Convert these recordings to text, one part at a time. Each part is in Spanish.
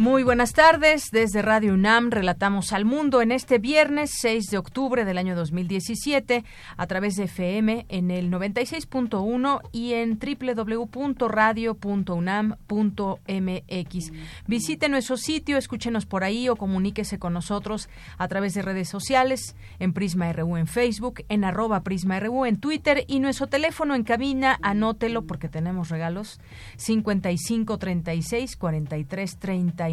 Muy buenas tardes. Desde Radio UNAM relatamos al mundo en este viernes 6 de octubre del año 2017 a través de FM en el 96.1 y en www.radio.unam.mx. Visite nuestro sitio, escúchenos por ahí o comuníquese con nosotros a través de redes sociales, en Prisma RU en Facebook, en arroba Prisma RU en Twitter y nuestro teléfono en cabina, anótelo porque tenemos regalos 55 36 43 30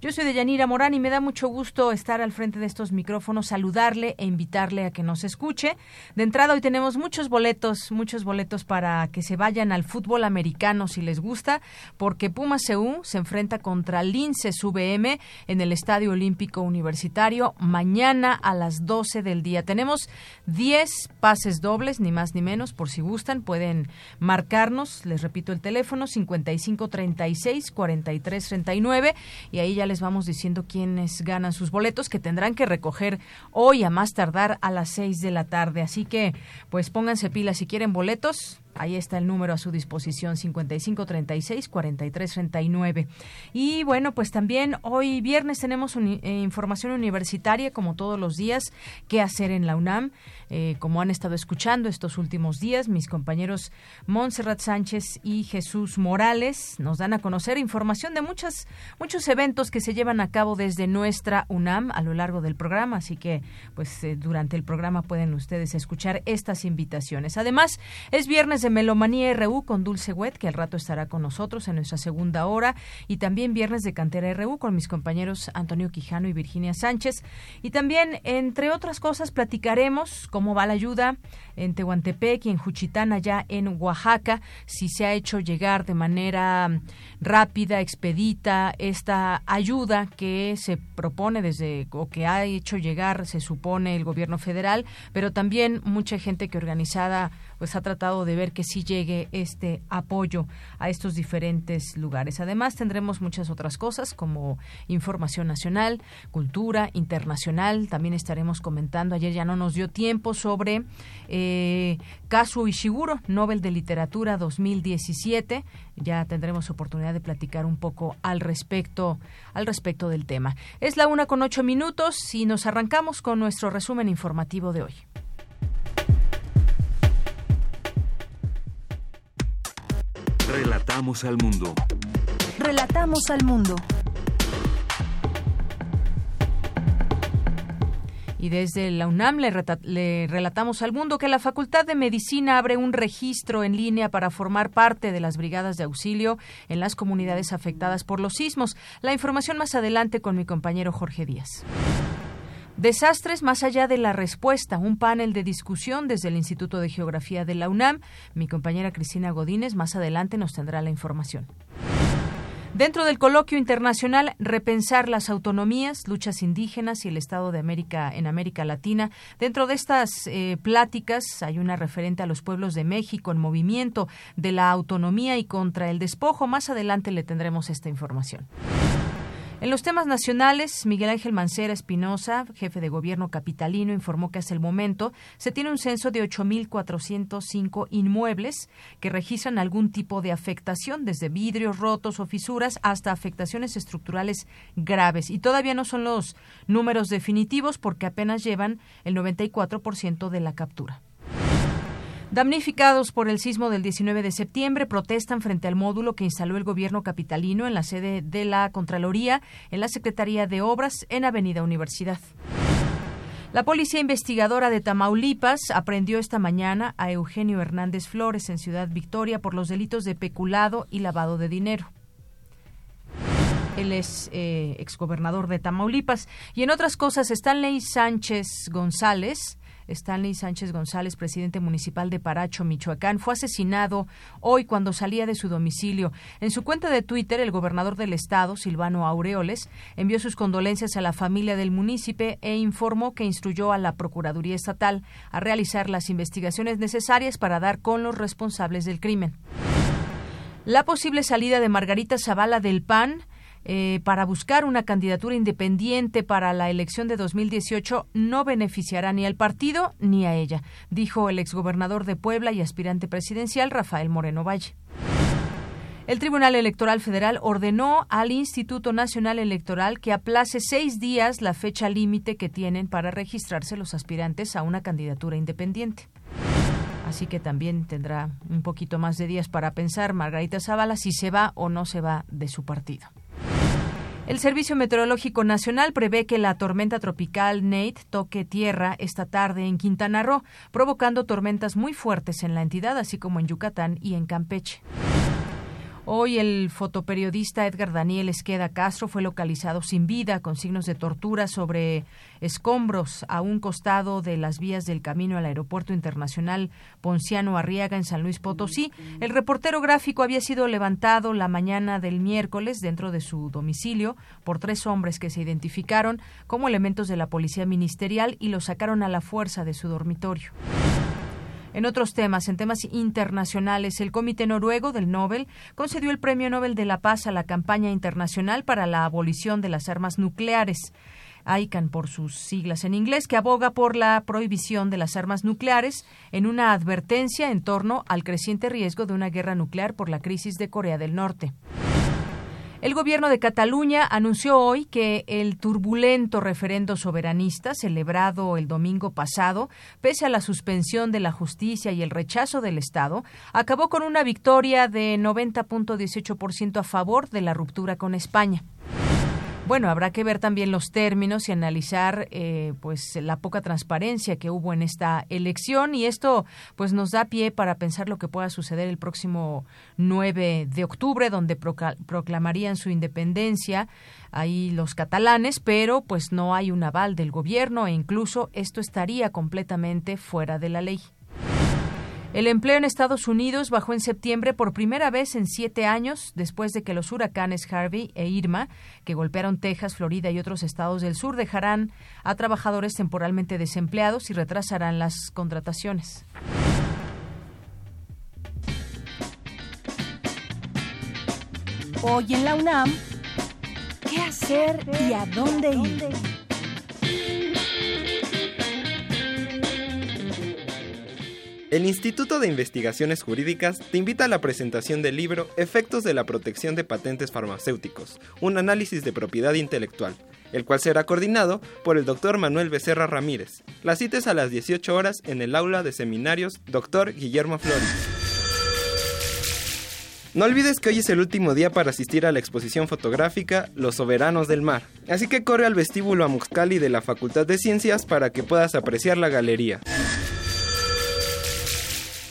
yo soy Deyanira Morán y me da mucho gusto estar al frente de estos micrófonos, saludarle e invitarle a que nos escuche. De entrada hoy tenemos muchos boletos, muchos boletos para que se vayan al fútbol americano si les gusta, porque Puma CU se enfrenta contra Linces VM en el Estadio Olímpico Universitario mañana a las 12 del día. Tenemos 10 pases dobles, ni más ni menos, por si gustan, pueden marcarnos, les repito el teléfono 5536 4339 y ahí ya les vamos diciendo quiénes ganan sus boletos que tendrán que recoger hoy a más tardar a las seis de la tarde. Así que pues pónganse pilas si quieren boletos Ahí está el número a su disposición, 5536-4339. Y bueno, pues también hoy viernes tenemos eh, información universitaria, como todos los días, qué hacer en la UNAM. Eh, como han estado escuchando estos últimos días, mis compañeros Montserrat Sánchez y Jesús Morales nos dan a conocer información de muchas, muchos eventos que se llevan a cabo desde nuestra UNAM a lo largo del programa. Así que, pues, eh, durante el programa pueden ustedes escuchar estas invitaciones. Además, es viernes de Melomanía RU con Dulce Wet, que al rato estará con nosotros en nuestra segunda hora, y también Viernes de Cantera RU con mis compañeros Antonio Quijano y Virginia Sánchez. Y también, entre otras cosas, platicaremos cómo va la ayuda en Tehuantepec y en Juchitán, allá en Oaxaca, si se ha hecho llegar de manera rápida, expedita, esta ayuda que se propone desde, o que ha hecho llegar, se supone, el gobierno federal, pero también mucha gente que organizada pues ha tratado de ver que sí llegue este apoyo a estos diferentes lugares. Además, tendremos muchas otras cosas como información nacional, cultura internacional. También estaremos comentando, ayer ya no nos dio tiempo, sobre eh, Kazuo Ishiguro, Nobel de Literatura 2017. Ya tendremos oportunidad de platicar un poco al respecto, al respecto del tema. Es la una con ocho minutos y nos arrancamos con nuestro resumen informativo de hoy. Relatamos al mundo. Relatamos al mundo. Y desde la UNAM le, le, relatamos al mundo que la Facultad de Medicina abre un registro en línea para formar parte de las brigadas de auxilio en las comunidades afectadas por los sismos. La información más adelante con mi compañero Jorge Díaz. Desastres más allá de la respuesta, un panel de discusión desde el Instituto de Geografía de la UNAM. Mi compañera Cristina Godínez más adelante nos tendrá la información. Dentro del coloquio internacional Repensar las autonomías, luchas indígenas y el Estado de América en América Latina, dentro de estas eh, pláticas hay una referente a los pueblos de México en movimiento de la autonomía y contra el despojo. Más adelante le tendremos esta información. En los temas nacionales, Miguel Ángel Mancera Espinosa, jefe de gobierno capitalino, informó que hasta el momento se tiene un censo de 8.405 inmuebles que registran algún tipo de afectación, desde vidrios rotos o fisuras hasta afectaciones estructurales graves. Y todavía no son los números definitivos porque apenas llevan el 94% de la captura. Damnificados por el sismo del 19 de septiembre protestan frente al módulo que instaló el gobierno capitalino en la sede de la Contraloría en la Secretaría de Obras en Avenida Universidad. La policía investigadora de Tamaulipas aprendió esta mañana a Eugenio Hernández Flores en Ciudad Victoria por los delitos de peculado y lavado de dinero. Él es eh, exgobernador de Tamaulipas. Y en otras cosas, Stanley Sánchez González, Stanley Sánchez González, presidente municipal de Paracho, Michoacán, fue asesinado hoy cuando salía de su domicilio. En su cuenta de Twitter, el gobernador del estado, Silvano Aureoles, envió sus condolencias a la familia del municipio e informó que instruyó a la Procuraduría Estatal a realizar las investigaciones necesarias para dar con los responsables del crimen. La posible salida de Margarita Zavala del PAN eh, para buscar una candidatura independiente para la elección de 2018 no beneficiará ni al partido ni a ella, dijo el exgobernador de Puebla y aspirante presidencial Rafael Moreno Valle. El Tribunal Electoral Federal ordenó al Instituto Nacional Electoral que aplace seis días la fecha límite que tienen para registrarse los aspirantes a una candidatura independiente. Así que también tendrá un poquito más de días para pensar Margarita Zavala si se va o no se va de su partido. El Servicio Meteorológico Nacional prevé que la tormenta tropical Nate toque tierra esta tarde en Quintana Roo, provocando tormentas muy fuertes en la entidad, así como en Yucatán y en Campeche. Hoy el fotoperiodista Edgar Daniel Esqueda Castro fue localizado sin vida con signos de tortura sobre escombros a un costado de las vías del camino al Aeropuerto Internacional Ponciano Arriaga en San Luis Potosí. El reportero gráfico había sido levantado la mañana del miércoles dentro de su domicilio por tres hombres que se identificaron como elementos de la Policía Ministerial y lo sacaron a la fuerza de su dormitorio. En otros temas, en temas internacionales, el Comité Noruego del Nobel concedió el Premio Nobel de la Paz a la campaña internacional para la abolición de las armas nucleares. ICANN por sus siglas en inglés, que aboga por la prohibición de las armas nucleares en una advertencia en torno al creciente riesgo de una guerra nuclear por la crisis de Corea del Norte. El gobierno de Cataluña anunció hoy que el turbulento referendo soberanista celebrado el domingo pasado, pese a la suspensión de la justicia y el rechazo del Estado, acabó con una victoria de 90.18% a favor de la ruptura con España. Bueno, habrá que ver también los términos y analizar eh, pues la poca transparencia que hubo en esta elección y esto pues nos da pie para pensar lo que pueda suceder el próximo 9 de octubre donde proclamarían su independencia ahí los catalanes, pero pues no hay un aval del gobierno e incluso esto estaría completamente fuera de la ley. El empleo en Estados Unidos bajó en septiembre por primera vez en siete años después de que los huracanes Harvey e Irma, que golpearon Texas, Florida y otros estados del sur, dejarán a trabajadores temporalmente desempleados y retrasarán las contrataciones. Hoy en la UNAM, ¿qué hacer y a dónde ir? El Instituto de Investigaciones Jurídicas te invita a la presentación del libro Efectos de la protección de patentes farmacéuticos, un análisis de propiedad intelectual, el cual será coordinado por el doctor Manuel Becerra Ramírez. La cita es a las 18 horas en el aula de seminarios Dr. Guillermo Flores. No olvides que hoy es el último día para asistir a la exposición fotográfica Los Soberanos del Mar, así que corre al vestíbulo Amuxcali de la Facultad de Ciencias para que puedas apreciar la galería.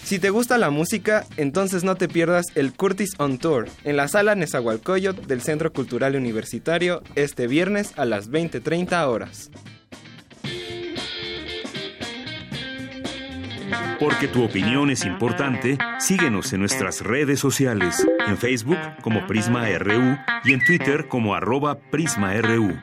Si te gusta la música, entonces no te pierdas el Curtis on Tour en la sala Nezahualcóyotl del Centro Cultural Universitario este viernes a las 20:30 horas. Porque tu opinión es importante, síguenos en nuestras redes sociales, en Facebook como Prisma RU y en Twitter como arroba PrismaRU.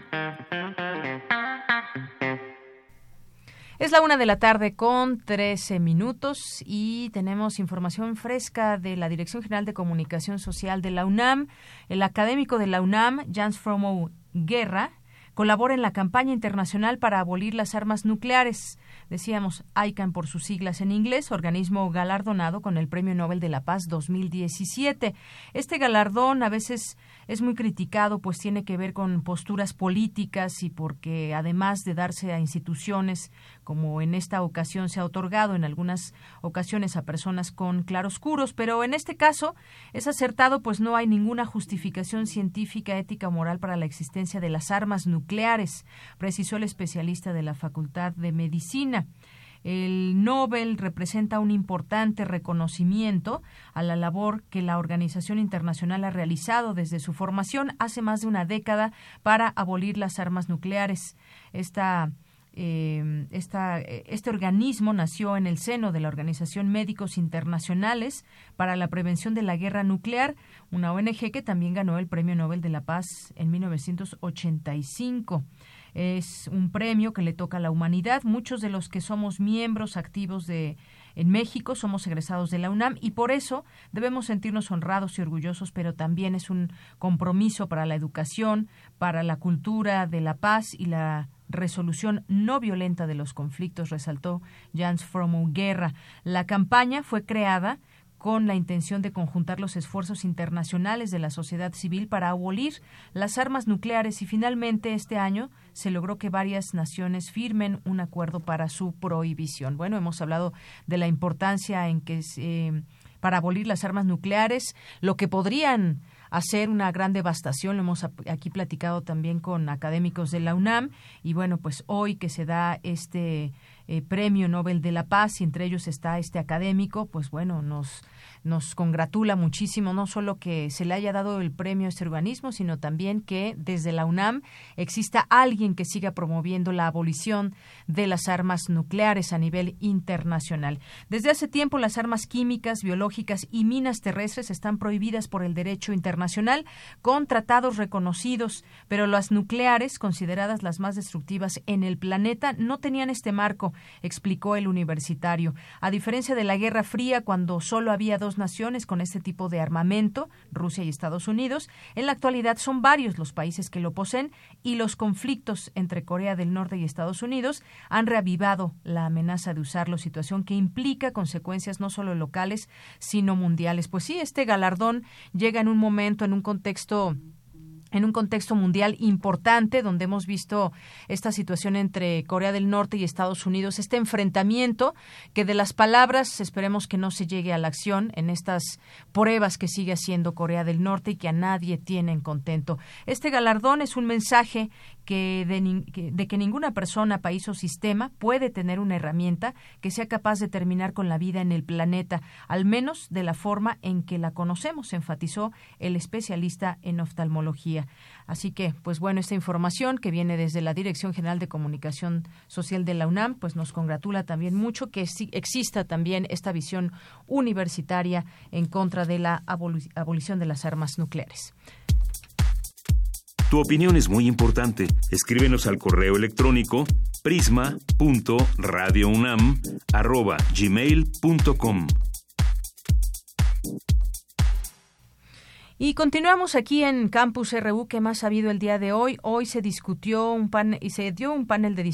Es la una de la tarde con 13 minutos y tenemos información fresca de la Dirección General de Comunicación Social de la UNAM. El académico de la UNAM, Jans Fromo Guerra, colabora en la campaña internacional para abolir las armas nucleares. Decíamos ICANN por sus siglas en inglés, organismo galardonado con el Premio Nobel de la Paz 2017. Este galardón a veces es muy criticado, pues tiene que ver con posturas políticas y porque además de darse a instituciones como en esta ocasión se ha otorgado en algunas ocasiones a personas con claroscuros, pero en este caso es acertado, pues no hay ninguna justificación científica, ética moral para la existencia de las armas nucleares, precisó el especialista de la Facultad de Medicina. El Nobel representa un importante reconocimiento a la labor que la organización internacional ha realizado desde su formación hace más de una década para abolir las armas nucleares. Esta eh, este organismo nació en el seno de la Organización Médicos Internacionales para la Prevención de la Guerra Nuclear, una ONG que también ganó el Premio Nobel de la Paz en 1985. Es un premio que le toca a la humanidad. Muchos de los que somos miembros activos de en México somos egresados de la UNAM y por eso debemos sentirnos honrados y orgullosos, pero también es un compromiso para la educación, para la cultura de la paz y la resolución no violenta de los conflictos, resaltó Jans Fromo Guerra. La campaña fue creada con la intención de conjuntar los esfuerzos internacionales de la sociedad civil para abolir las armas nucleares y finalmente este año se logró que varias naciones firmen un acuerdo para su prohibición. Bueno, hemos hablado de la importancia en que para abolir las armas nucleares, lo que podrían hacer una gran devastación. Lo hemos aquí platicado también con académicos de la UNAM y bueno, pues hoy que se da este eh, Premio Nobel de la Paz y entre ellos está este académico, pues bueno, nos nos congratula muchísimo no solo que se le haya dado el premio a este organismo, sino también que desde la UNAM exista alguien que siga promoviendo la abolición de las armas nucleares a nivel internacional. Desde hace tiempo las armas químicas, biológicas y minas terrestres están prohibidas por el derecho internacional con tratados reconocidos, pero las nucleares, consideradas las más destructivas en el planeta, no tenían este marco, explicó el universitario. A diferencia de la Guerra Fría, cuando solo había dos naciones con este tipo de armamento, Rusia y Estados Unidos. En la actualidad son varios los países que lo poseen y los conflictos entre Corea del Norte y Estados Unidos han reavivado la amenaza de usarlo, situación que implica consecuencias no solo locales, sino mundiales. Pues sí, este galardón llega en un momento, en un contexto en un contexto mundial importante donde hemos visto esta situación entre Corea del Norte y Estados Unidos, este enfrentamiento que de las palabras esperemos que no se llegue a la acción en estas pruebas que sigue haciendo Corea del Norte y que a nadie tienen contento. Este galardón es un mensaje que de, de, que ninguna persona, país o sistema puede tener una herramienta que sea capaz de terminar con la vida en el planeta, al menos de la forma en que la conocemos, enfatizó el especialista en oftalmología. Así que, pues bueno, esta información que viene desde la Dirección General de Comunicación Social de la UNAM, pues nos congratula también mucho que exista también esta visión universitaria en contra de la abolición de las armas nucleares. Tu opinión es muy importante. Escríbenos al correo electrónico prisma.radiounam@gmail.com. Y continuamos aquí en Campus RU. ¿Qué más ha habido el día de hoy? Hoy se discutió un pan y se dio un panel de,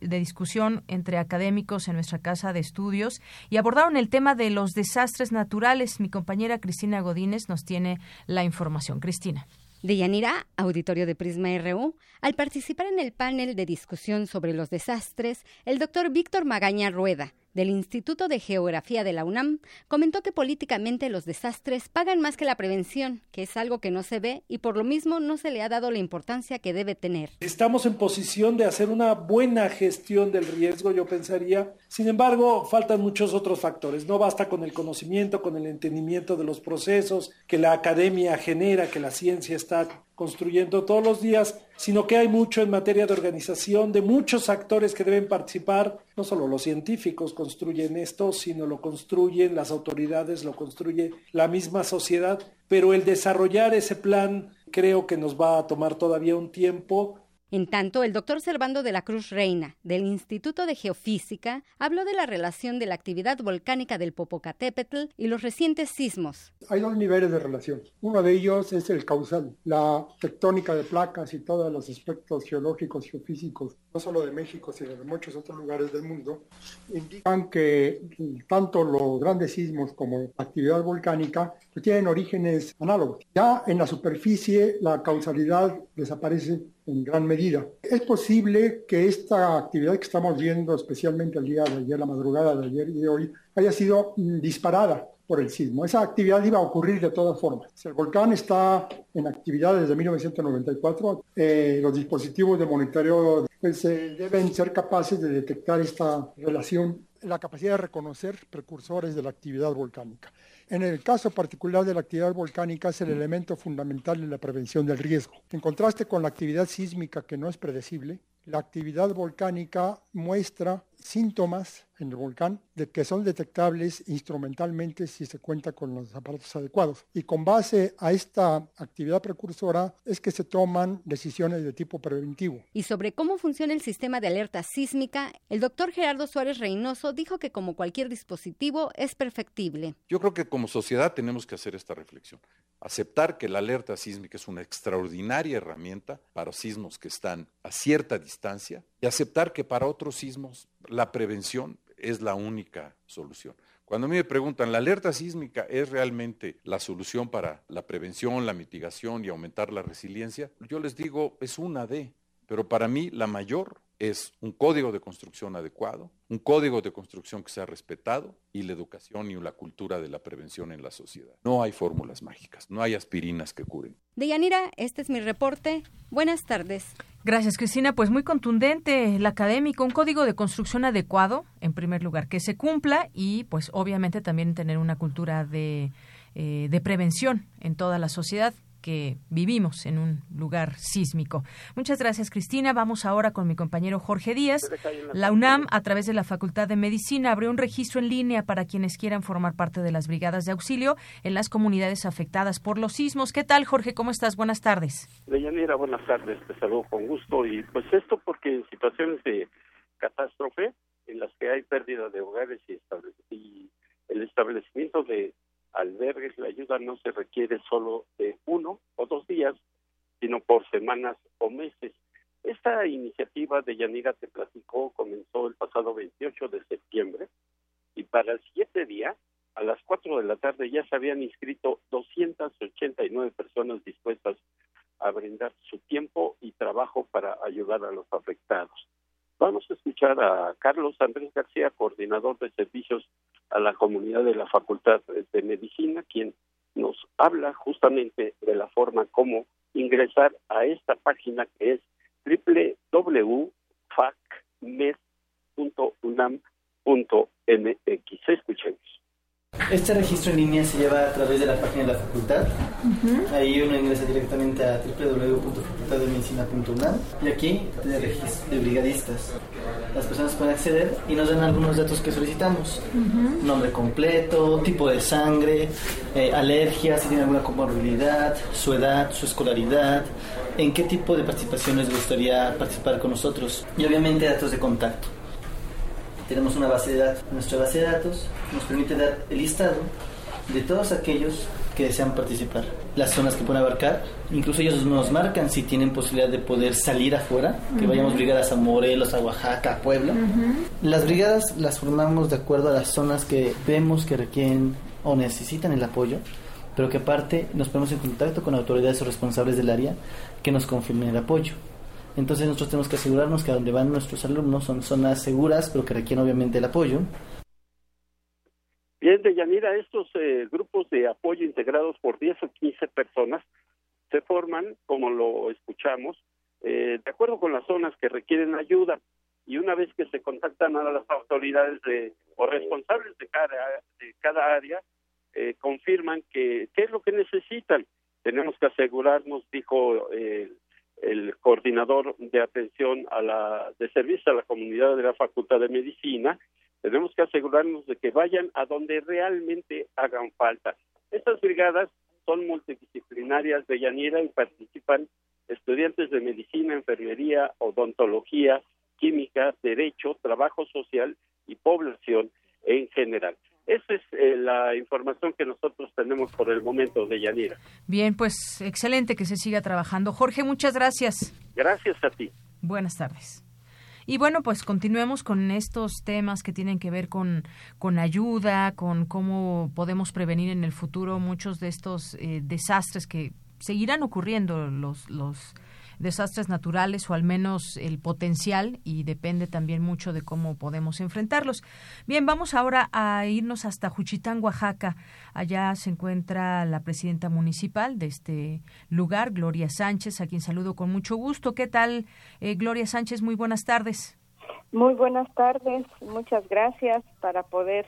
de discusión entre académicos en nuestra casa de estudios y abordaron el tema de los desastres naturales. Mi compañera Cristina Godínez nos tiene la información. Cristina. De Yanira, auditorio de Prisma RU, al participar en el panel de discusión sobre los desastres, el doctor Víctor Magaña Rueda, del Instituto de Geografía de la UNAM, comentó que políticamente los desastres pagan más que la prevención, que es algo que no se ve y por lo mismo no se le ha dado la importancia que debe tener. Estamos en posición de hacer una buena gestión del riesgo, yo pensaría. Sin embargo, faltan muchos otros factores. No basta con el conocimiento, con el entendimiento de los procesos que la academia genera, que la ciencia está construyendo todos los días, sino que hay mucho en materia de organización, de muchos actores que deben participar, no solo los científicos construyen esto, sino lo construyen las autoridades, lo construye la misma sociedad, pero el desarrollar ese plan creo que nos va a tomar todavía un tiempo en tanto, el doctor Servando de la Cruz Reina, del Instituto de Geofísica, habló de la relación de la actividad volcánica del Popocatépetl y los recientes sismos. Hay dos niveles de relación. Uno de ellos es el causal, la tectónica de placas y todos los aspectos geológicos, geofísicos, no solo de México, sino de muchos otros lugares del mundo, indican que tanto los grandes sismos como la actividad volcánica pues, tienen orígenes análogos. Ya en la superficie la causalidad desaparece en gran medida. Es posible que esta actividad que estamos viendo, especialmente el día de ayer, la madrugada de ayer y de hoy, haya sido mm, disparada por el sismo. Esa actividad iba a ocurrir de todas formas. El volcán está en actividad desde 1994. Eh, los dispositivos de monitoreo pues, deben ser capaces de detectar esta relación la capacidad de reconocer precursores de la actividad volcánica. En el caso particular de la actividad volcánica es el elemento fundamental en la prevención del riesgo. En contraste con la actividad sísmica que no es predecible, la actividad volcánica muestra síntomas en el volcán de que son detectables instrumentalmente si se cuenta con los aparatos adecuados. Y con base a esta actividad precursora es que se toman decisiones de tipo preventivo. Y sobre cómo funciona el sistema de alerta sísmica, el doctor Gerardo Suárez Reynoso dijo que como cualquier dispositivo es perfectible. Yo creo que como sociedad tenemos que hacer esta reflexión. Aceptar que la alerta sísmica es una extraordinaria herramienta para sismos que están a cierta distancia y aceptar que para otros sismos la prevención es la única solución. Cuando a mí me preguntan, ¿la alerta sísmica es realmente la solución para la prevención, la mitigación y aumentar la resiliencia? Yo les digo, es una de, pero para mí la mayor es un código de construcción adecuado, un código de construcción que sea respetado y la educación y la cultura de la prevención en la sociedad. No hay fórmulas mágicas, no hay aspirinas que curen. Deyanira, este es mi reporte. Buenas tardes. Gracias, Cristina. Pues muy contundente el académico, un código de construcción adecuado, en primer lugar, que se cumpla y, pues, obviamente también tener una cultura de, eh, de prevención en toda la sociedad que vivimos en un lugar sísmico. Muchas gracias, Cristina. Vamos ahora con mi compañero Jorge Díaz. La UNAM, a través de la Facultad de Medicina, abrió un registro en línea para quienes quieran formar parte de las brigadas de auxilio en las comunidades afectadas por los sismos. ¿Qué tal, Jorge? ¿Cómo estás? Buenas tardes. Deyanira, buenas tardes. Te saludo con gusto. Y pues esto porque en situaciones de catástrofe, en las que hay pérdida de hogares y, y el establecimiento de albergues, la ayuda no se requiere solo de uno o dos días, sino por semanas o meses. Esta iniciativa de Yanira te platicó comenzó el pasado 28 de septiembre y para el siete día, a las 4 de la tarde, ya se habían inscrito 289 personas dispuestas a brindar su tiempo y trabajo para ayudar a los afectados. Vamos a escuchar a Carlos Andrés García, coordinador de servicios a la comunidad de la Facultad de Medicina, quien nos habla justamente de la forma como ingresar a esta página que es www.facmed.unam.mx. Escuchemos. Este registro en línea se lleva a través de la página de la facultad. Ahí uno ingresa directamente a www.facultaddemedicina.unam y aquí tiene registro de brigadistas. Las personas pueden acceder y nos dan algunos datos que solicitamos. Nombre completo, tipo de sangre, eh, alergias, si tiene alguna comorbilidad, su edad, su escolaridad, en qué tipo de participaciones gustaría participar con nosotros y obviamente datos de contacto tenemos una base de datos. Nuestra base de datos nos permite dar el listado de todos aquellos que desean participar, las zonas que pueden abarcar, incluso ellos nos marcan si tienen posibilidad de poder salir afuera, que vayamos brigadas a Morelos, a Oaxaca, a Puebla. Las brigadas las formamos de acuerdo a las zonas que vemos que requieren o necesitan el apoyo, pero que aparte nos ponemos en contacto con autoridades o responsables del área que nos confirmen el apoyo. Entonces nosotros tenemos que asegurarnos que a donde van nuestros alumnos son zonas seguras, pero que requieren obviamente el apoyo. Bien, Deyanira, estos eh, grupos de apoyo integrados por 10 o 15 personas se forman, como lo escuchamos, eh, de acuerdo con las zonas que requieren ayuda. Y una vez que se contactan a las autoridades de, o responsables de cada, de cada área, eh, confirman que qué es lo que necesitan. Tenemos que asegurarnos, dijo el el coordinador de atención a la de servicio a la comunidad de la Facultad de Medicina, tenemos que asegurarnos de que vayan a donde realmente hagan falta. Estas brigadas son multidisciplinarias de Yanira y participan estudiantes de medicina, enfermería, odontología, química, derecho, trabajo social y población en general. Esa es eh, la información que nosotros tenemos por el momento de Yanira. Bien, pues excelente que se siga trabajando. Jorge, muchas gracias. Gracias a ti. Buenas tardes. Y bueno, pues continuemos con estos temas que tienen que ver con, con ayuda, con cómo podemos prevenir en el futuro muchos de estos eh, desastres que seguirán ocurriendo, los, los desastres naturales o al menos el potencial y depende también mucho de cómo podemos enfrentarlos. Bien, vamos ahora a irnos hasta Juchitán, Oaxaca. Allá se encuentra la presidenta municipal de este lugar, Gloria Sánchez, a quien saludo con mucho gusto. ¿Qué tal, eh, Gloria Sánchez? Muy buenas tardes. Muy buenas tardes, muchas gracias para poder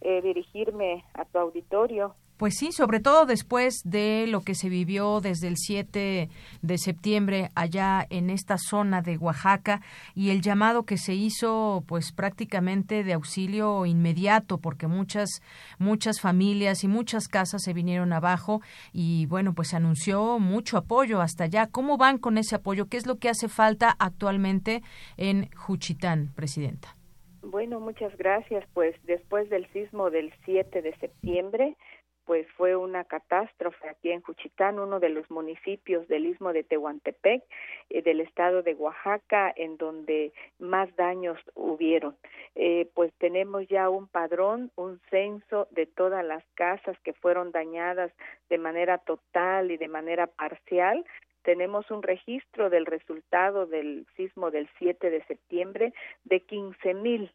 eh, dirigirme a tu auditorio. Pues sí, sobre todo después de lo que se vivió desde el 7 de septiembre allá en esta zona de Oaxaca y el llamado que se hizo pues prácticamente de auxilio inmediato porque muchas muchas familias y muchas casas se vinieron abajo y bueno, pues se anunció mucho apoyo hasta allá. ¿Cómo van con ese apoyo? ¿Qué es lo que hace falta actualmente en Juchitán, presidenta? Bueno, muchas gracias. Pues después del sismo del 7 de septiembre, pues fue una catástrofe aquí en Juchitán, uno de los municipios del istmo de Tehuantepec, eh, del estado de Oaxaca, en donde más daños hubieron. Eh, pues tenemos ya un padrón, un censo de todas las casas que fueron dañadas de manera total y de manera parcial. Tenemos un registro del resultado del sismo del 7 de septiembre de 15 mil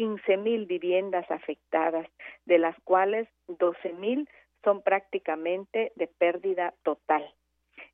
15 mil viviendas afectadas, de las cuales 12 mil son prácticamente de pérdida total.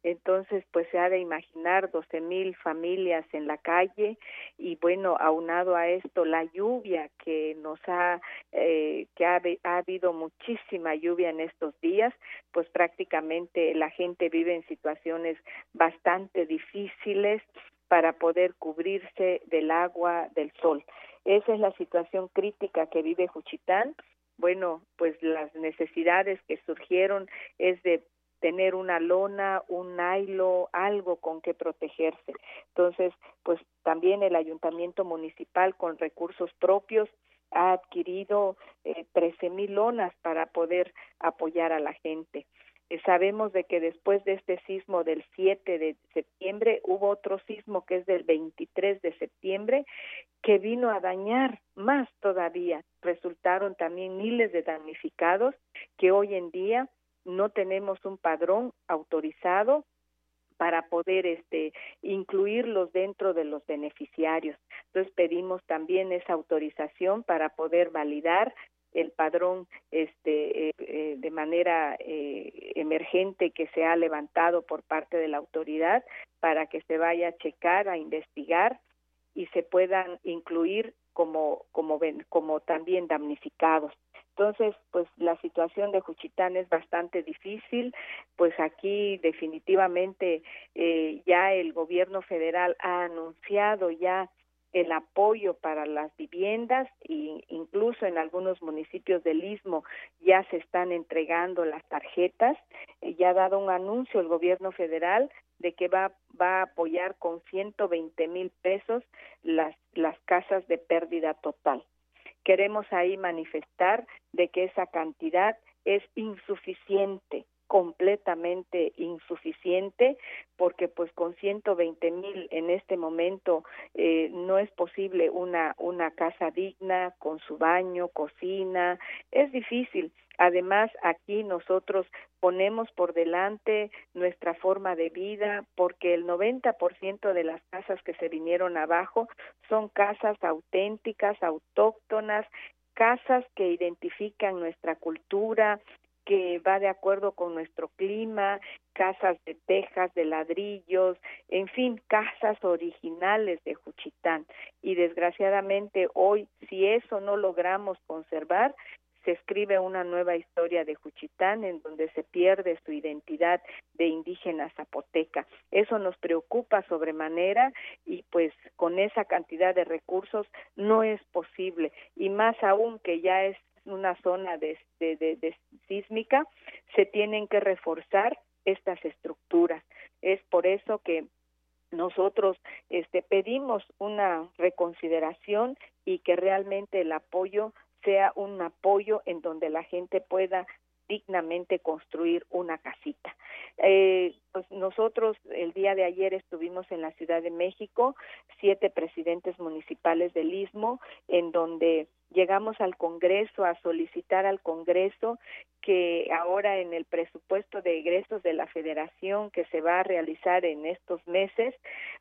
Entonces, pues se ha de imaginar 12 mil familias en la calle y bueno, aunado a esto la lluvia que nos ha, eh, que ha, ha, habido muchísima lluvia en estos días, pues prácticamente la gente vive en situaciones bastante difíciles para poder cubrirse del agua, del sol. Esa es la situación crítica que vive Juchitán. Bueno, pues las necesidades que surgieron es de tener una lona, un nailo, algo con que protegerse. Entonces, pues también el ayuntamiento municipal con recursos propios ha adquirido eh, trece mil lonas para poder apoyar a la gente. Eh, sabemos de que después de este sismo del 7 de septiembre hubo otro sismo que es del 23 de septiembre que vino a dañar más todavía. Resultaron también miles de damnificados que hoy en día no tenemos un padrón autorizado para poder este incluirlos dentro de los beneficiarios. Entonces pedimos también esa autorización para poder validar el padrón este eh, eh, de manera eh, emergente que se ha levantado por parte de la autoridad para que se vaya a checar, a investigar y se puedan incluir como como como también damnificados. Entonces, pues la situación de Juchitán es bastante difícil, pues aquí definitivamente ya el gobierno federal ha anunciado ya el apoyo para las viviendas e incluso en algunos municipios del istmo ya se están entregando las tarjetas. Eh, ya ha dado un anuncio el gobierno federal de que va va a apoyar con 120 mil pesos las las casas de pérdida total. Queremos ahí manifestar de que esa cantidad es insuficiente completamente insuficiente porque pues con 120 mil en este momento eh, no es posible una una casa digna con su baño cocina es difícil. Además, aquí nosotros ponemos por delante nuestra forma de vida porque el 90% de las casas que se vinieron abajo son casas auténticas, autóctonas, casas que identifican nuestra cultura, que va de acuerdo con nuestro clima, casas de tejas, de ladrillos, en fin, casas originales de Juchitán. Y desgraciadamente hoy, si eso no logramos conservar, se escribe una nueva historia de Juchitán en donde se pierde su identidad de indígena zapoteca. Eso nos preocupa sobremanera y pues con esa cantidad de recursos no es posible y más aún que ya es una zona de, de, sísmica, se tienen que reforzar estas estructuras. Es por eso que nosotros este, pedimos una reconsideración y que realmente el apoyo sea un apoyo en donde la gente pueda dignamente construir una casita. Eh, pues nosotros el día de ayer estuvimos en la Ciudad de México, siete presidentes municipales del Istmo, en donde llegamos al Congreso a solicitar al Congreso que ahora en el presupuesto de egresos de la Federación que se va a realizar en estos meses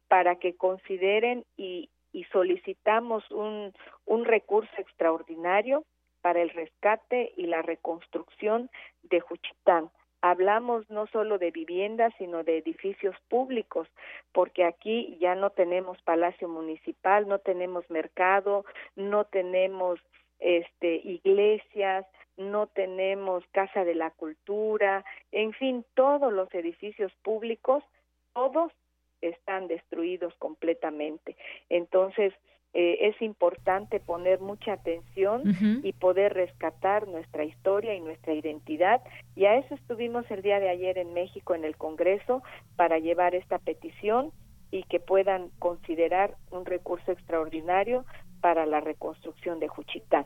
para que consideren y, y solicitamos un, un recurso extraordinario para el rescate y la reconstrucción de Juchitán hablamos no solo de viviendas, sino de edificios públicos, porque aquí ya no tenemos palacio municipal, no tenemos mercado, no tenemos este iglesias, no tenemos casa de la cultura, en fin, todos los edificios públicos, todos están destruidos completamente. Entonces, eh, es importante poner mucha atención y poder rescatar nuestra historia y nuestra identidad. Y a eso estuvimos el día de ayer en México en el Congreso para llevar esta petición y que puedan considerar un recurso extraordinario para la reconstrucción de Juchitán.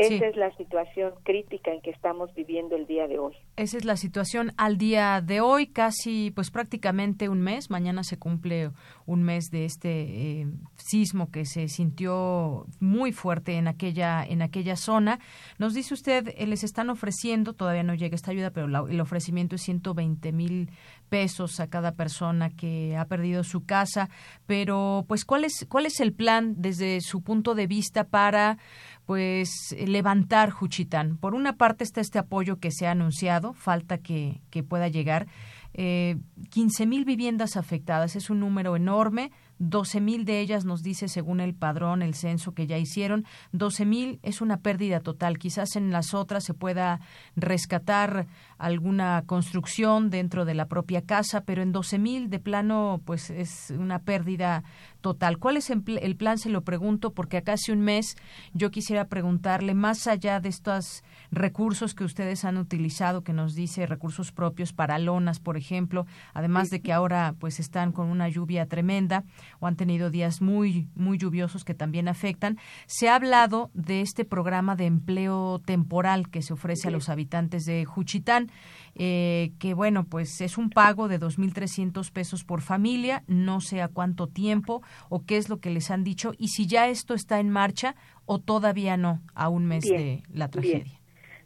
Esa es la situación crítica en que estamos viviendo el día de hoy. Esa es la situación al día de hoy, casi pues prácticamente un mes. Mañana se cumple un mes de este eh, sismo que se sintió muy fuerte en aquella en aquella zona. Nos dice usted, eh, les están ofreciendo, todavía no llega esta ayuda, pero el ofrecimiento es 120 mil pesos a cada persona que ha perdido su casa. Pero pues cuál es cuál es el plan desde su punto de vista para pues levantar Juchitán. Por una parte está este apoyo que se ha anunciado, falta que, que pueda llegar. Eh, 15 mil viviendas afectadas es un número enorme. 12 mil de ellas nos dice, según el padrón, el censo que ya hicieron, 12 mil es una pérdida total. Quizás en las otras se pueda rescatar alguna construcción dentro de la propia casa, pero en 12 mil de plano, pues es una pérdida total. ¿Cuál es el plan? Se lo pregunto porque acá hace un mes yo quisiera preguntarle, más allá de estos recursos que ustedes han utilizado, que nos dice recursos propios para lonas, por ejemplo, además de que ahora pues están con una lluvia tremenda, o han tenido días muy, muy lluviosos que también afectan. Se ha hablado de este programa de empleo temporal que se ofrece a los habitantes de Juchitán, eh, que bueno, pues es un pago de 2.300 pesos por familia, no sé a cuánto tiempo o qué es lo que les han dicho y si ya esto está en marcha o todavía no a un mes de la tragedia.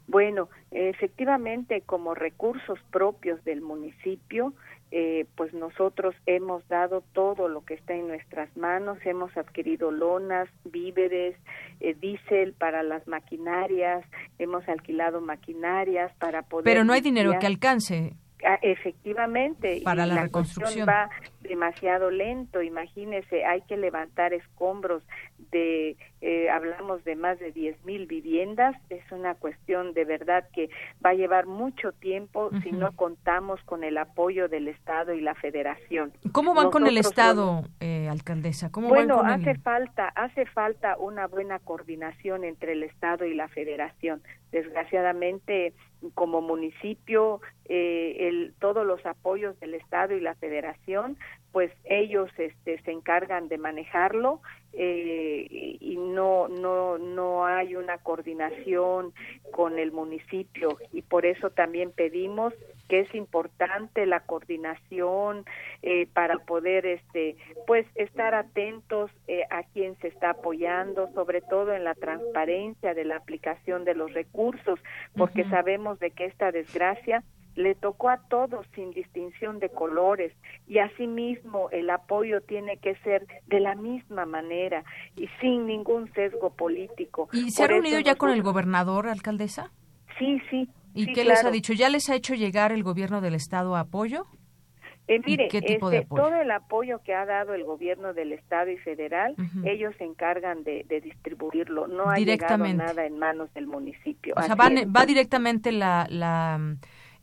Bueno, efectivamente, como recursos propios del municipio, eh, pues nosotros hemos dado todo lo que está en nuestras manos, hemos adquirido lonas, víveres, eh, diésel para las maquinarias, hemos alquilado maquinarias para poder... Pero no hay dinero que alcance. Ah, efectivamente, para la, reconstrucción va demasiado lento. Imagínese, hay que levantar escombros de, eh, hablamos de más de diez mil viviendas. Es una cuestión de verdad que va a llevar mucho tiempo si no contamos con el apoyo del Estado y la Federación. ¿Cómo van con el Estado, eh, alcaldesa? ¿Cómo bueno, van hace falta, hace falta una buena coordinación entre el Estado y la Federación. Desgraciadamente, como municipio, eh, el, todos los apoyos del Estado y la Federación, pues ellos este, se encargan de manejarlo eh, y no, no, no hay una coordinación con el municipio. Y por eso también pedimos que es importante la coordinación eh, para poder este pues estar atentos eh, a quién se está apoyando sobre todo en la transparencia de la aplicación de los recursos porque sabemos de que esta desgracia le tocó a todos sin distinción de colores y asimismo el apoyo tiene que ser de la misma manera y sin ningún sesgo político. ¿Y se ha reunido ya con el gobernador, alcaldesa? Sí, sí. ¿Y qué les ha dicho? ¿Ya les ha hecho llegar el gobierno del estado apoyo? Eh, mire, este, todo el apoyo que ha dado el gobierno del estado y federal, ellos se encargan de, distribuirlo. No ha llegado nada en manos del municipio. O sea, va directamente la, la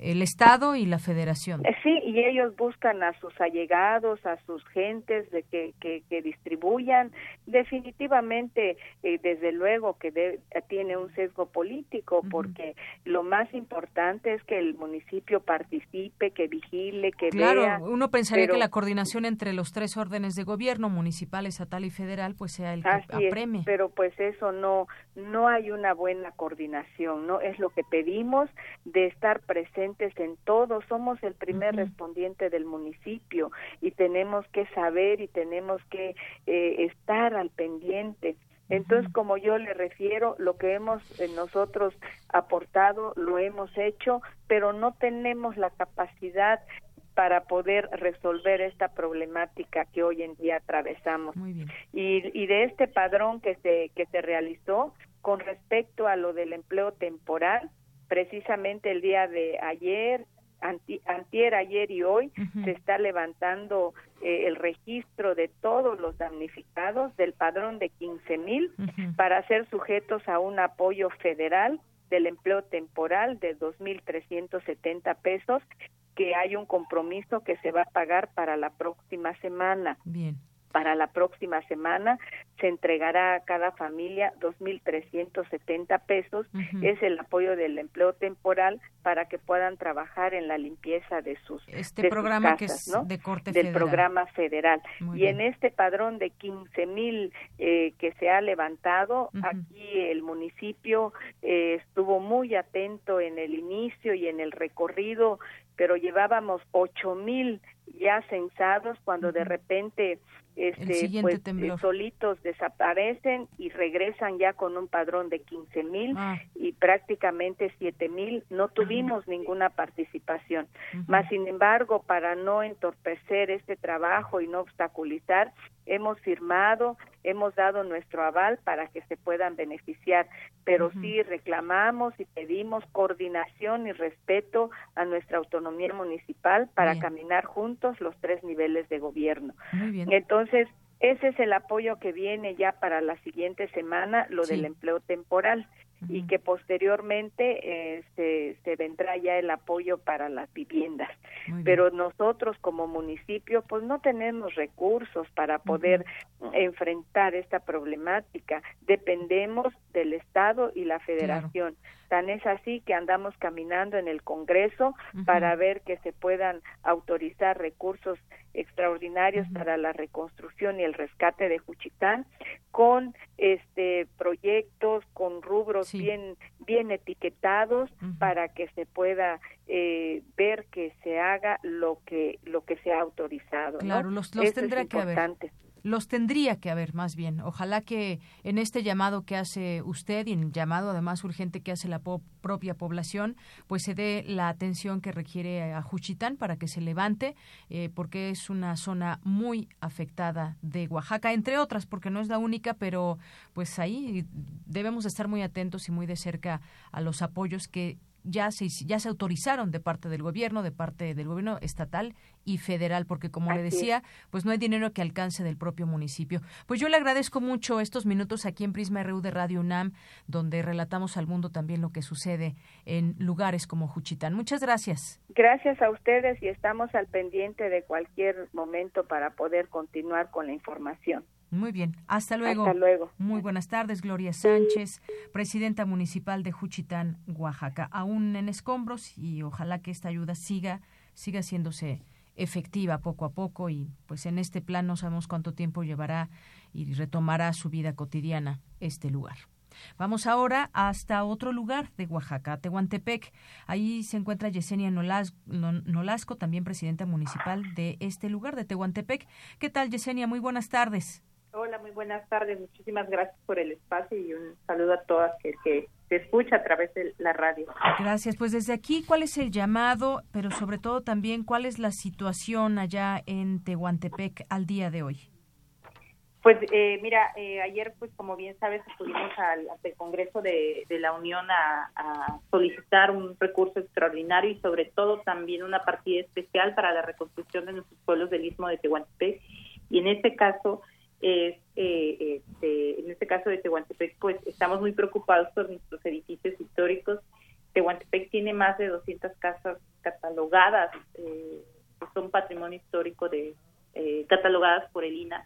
el Estado y la Federación. Eh, sí, y ellos buscan a sus allegados, a sus gentes de que, que, distribuyan. Definitivamente, eh, desde luego que tiene un sesgo político, porque lo más importante es que el municipio participe, que vigile, que claro, vea. uno pensaría que la coordinación entre los tres órdenes de gobierno, municipal, estatal y federal, pues sea el que apreme. pero pues eso no, no hay una buena coordinación, no es lo que pedimos de estar presente en todo, somos el primer respondiente del municipio y tenemos que saber y tenemos que eh, estar al pendiente. Entonces, como yo le refiero, lo que hemos eh, nosotros aportado lo hemos hecho, pero no tenemos la capacidad para poder resolver esta problemática que hoy en día atravesamos. Y, y de este padrón que se, que se realizó con respecto a lo del empleo temporal, precisamente el día de ayer antier, ayer y hoy se está levantando eh, el registro de todos los damnificados del padrón de 15 mil para ser sujetos a un apoyo federal del empleo temporal de 2.370 pesos que hay un compromiso que se va a pagar para la próxima semana. Bien para la próxima semana se entregará a cada familia 2.370 pesos. Es el apoyo del empleo temporal para que puedan trabajar en la limpieza de sus este programa que es de corte del programa federal. y en este padrón de 15.000 mil eh, que se ha levantado, aquí el municipio eh, estuvo muy atento en el inicio y en el recorrido, pero llevábamos 8.000 mil ya censados cuando de repente este pues eh, solitos desaparecen y regresan ya con un padrón de 15 mil ah. y prácticamente 7 mil. No tuvimos ninguna participación. Más sin embargo para no entorpecer este trabajo y no obstaculizar hemos firmado, hemos dado nuestro aval para que se puedan beneficiar, pero sí reclamamos y pedimos coordinación y respeto a nuestra autonomía municipal para caminar juntos los tres niveles de gobierno. Entonces, ese es el apoyo que viene ya para la siguiente semana, lo del empleo temporal y que posteriormente eh, se, vendrá ya el apoyo para las viviendas. Pero nosotros como municipio pues no tenemos recursos para poder enfrentar esta problemática. Dependemos del Estado y la Federación. Tan es así que andamos caminando en el Congreso para ver que se puedan autorizar recursos extraordinarios para la reconstrucción y el rescate de Juchitán con este proyectos con rubros bien bien etiquetados para que se pueda eh, ver que se haga lo que lo que se ha autorizado claro los, los tendrá que haber los tendría que haber más bien. Ojalá que en este llamado que hace usted y en el llamado además urgente que hace la propia población, pues se dé la atención que requiere a Juchitán para que se levante, eh, porque es una zona muy afectada de Oaxaca, entre otras, porque no es la única, pero pues ahí debemos estar muy atentos y muy de cerca a los apoyos que ya se, ya se autorizaron de parte del gobierno, de parte del gobierno estatal y federal, porque como le decía, pues no hay dinero que alcance del propio municipio. Pues yo le agradezco mucho estos minutos aquí en Prisma RU de Radio UNAM, donde relatamos al mundo también lo que sucede en lugares como Juchitán. Muchas gracias. Gracias a ustedes y estamos al pendiente de cualquier momento para poder continuar con la información. Muy bien, hasta luego. Hasta luego. Muy buenas tardes, Gloria Sánchez, presidenta municipal de Juchitán, Oaxaca. Aún en escombros y ojalá que esta ayuda siga, siga haciéndose efectiva poco a poco y pues en este plan no sabemos cuánto tiempo llevará y retomará su vida cotidiana este lugar. Vamos ahora hasta otro lugar de Oaxaca, Tehuantepec. Ahí se encuentra Yesenia Nolasco, también presidenta municipal de este lugar de Tehuantepec. ¿Qué tal, Yesenia? Muy buenas tardes. Hola, muy buenas tardes. Muchísimas gracias por el espacio y un saludo a todas que, que se escucha a través de la radio. Gracias. Pues desde aquí, ¿cuál es el llamado, pero sobre todo también cuál es la situación allá en Tehuantepec al día de hoy? Pues eh, mira, eh, ayer, pues como bien sabes, estuvimos al, Congreso de, la Unión a, a, solicitar un recurso extraordinario y sobre todo también una partida especial para la reconstrucción de nuestros pueblos del Istmo de Tehuantepec. Y en este caso, es, eh, este, en este caso de Tehuantepec, pues estamos muy preocupados por nuestros edificios históricos. Tehuantepec tiene más de 200 casas catalogadas, eh, que son patrimonio histórico de eh, catalogadas por el INA.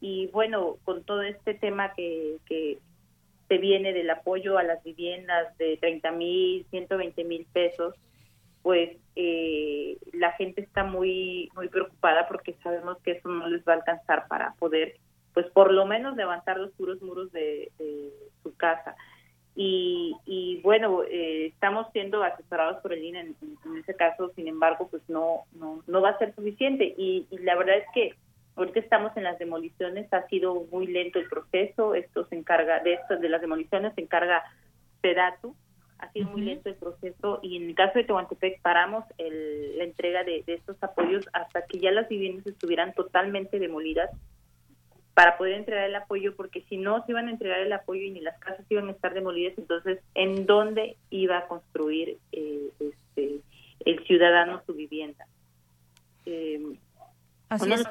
Y bueno, con todo este tema que, que se viene del apoyo a las viviendas de 30 mil, 120 mil pesos, pues eh, la gente está muy muy preocupada porque sabemos que eso no les va a alcanzar para poder pues por lo menos levantar los puros muros de, su casa. Y, y bueno eh, estamos siendo asesorados por el INE en, ese caso sin embargo pues no no no va a ser suficiente. Y, la verdad es que ahorita estamos en las demoliciones ha sido muy lento el proceso. Esto se encarga de esto de las demoliciones se encarga Pedatu ha sido muy lento el proceso y en el caso de Tehuantepec paramos la entrega de, estos apoyos hasta que ya las viviendas estuvieran totalmente demolidas para poder entregar el apoyo, porque si no se iban a entregar el apoyo y ni las casas iban a estar demolidas, entonces, ¿en dónde iba a construir eh, este, el ciudadano su vivienda. Eh, Así es.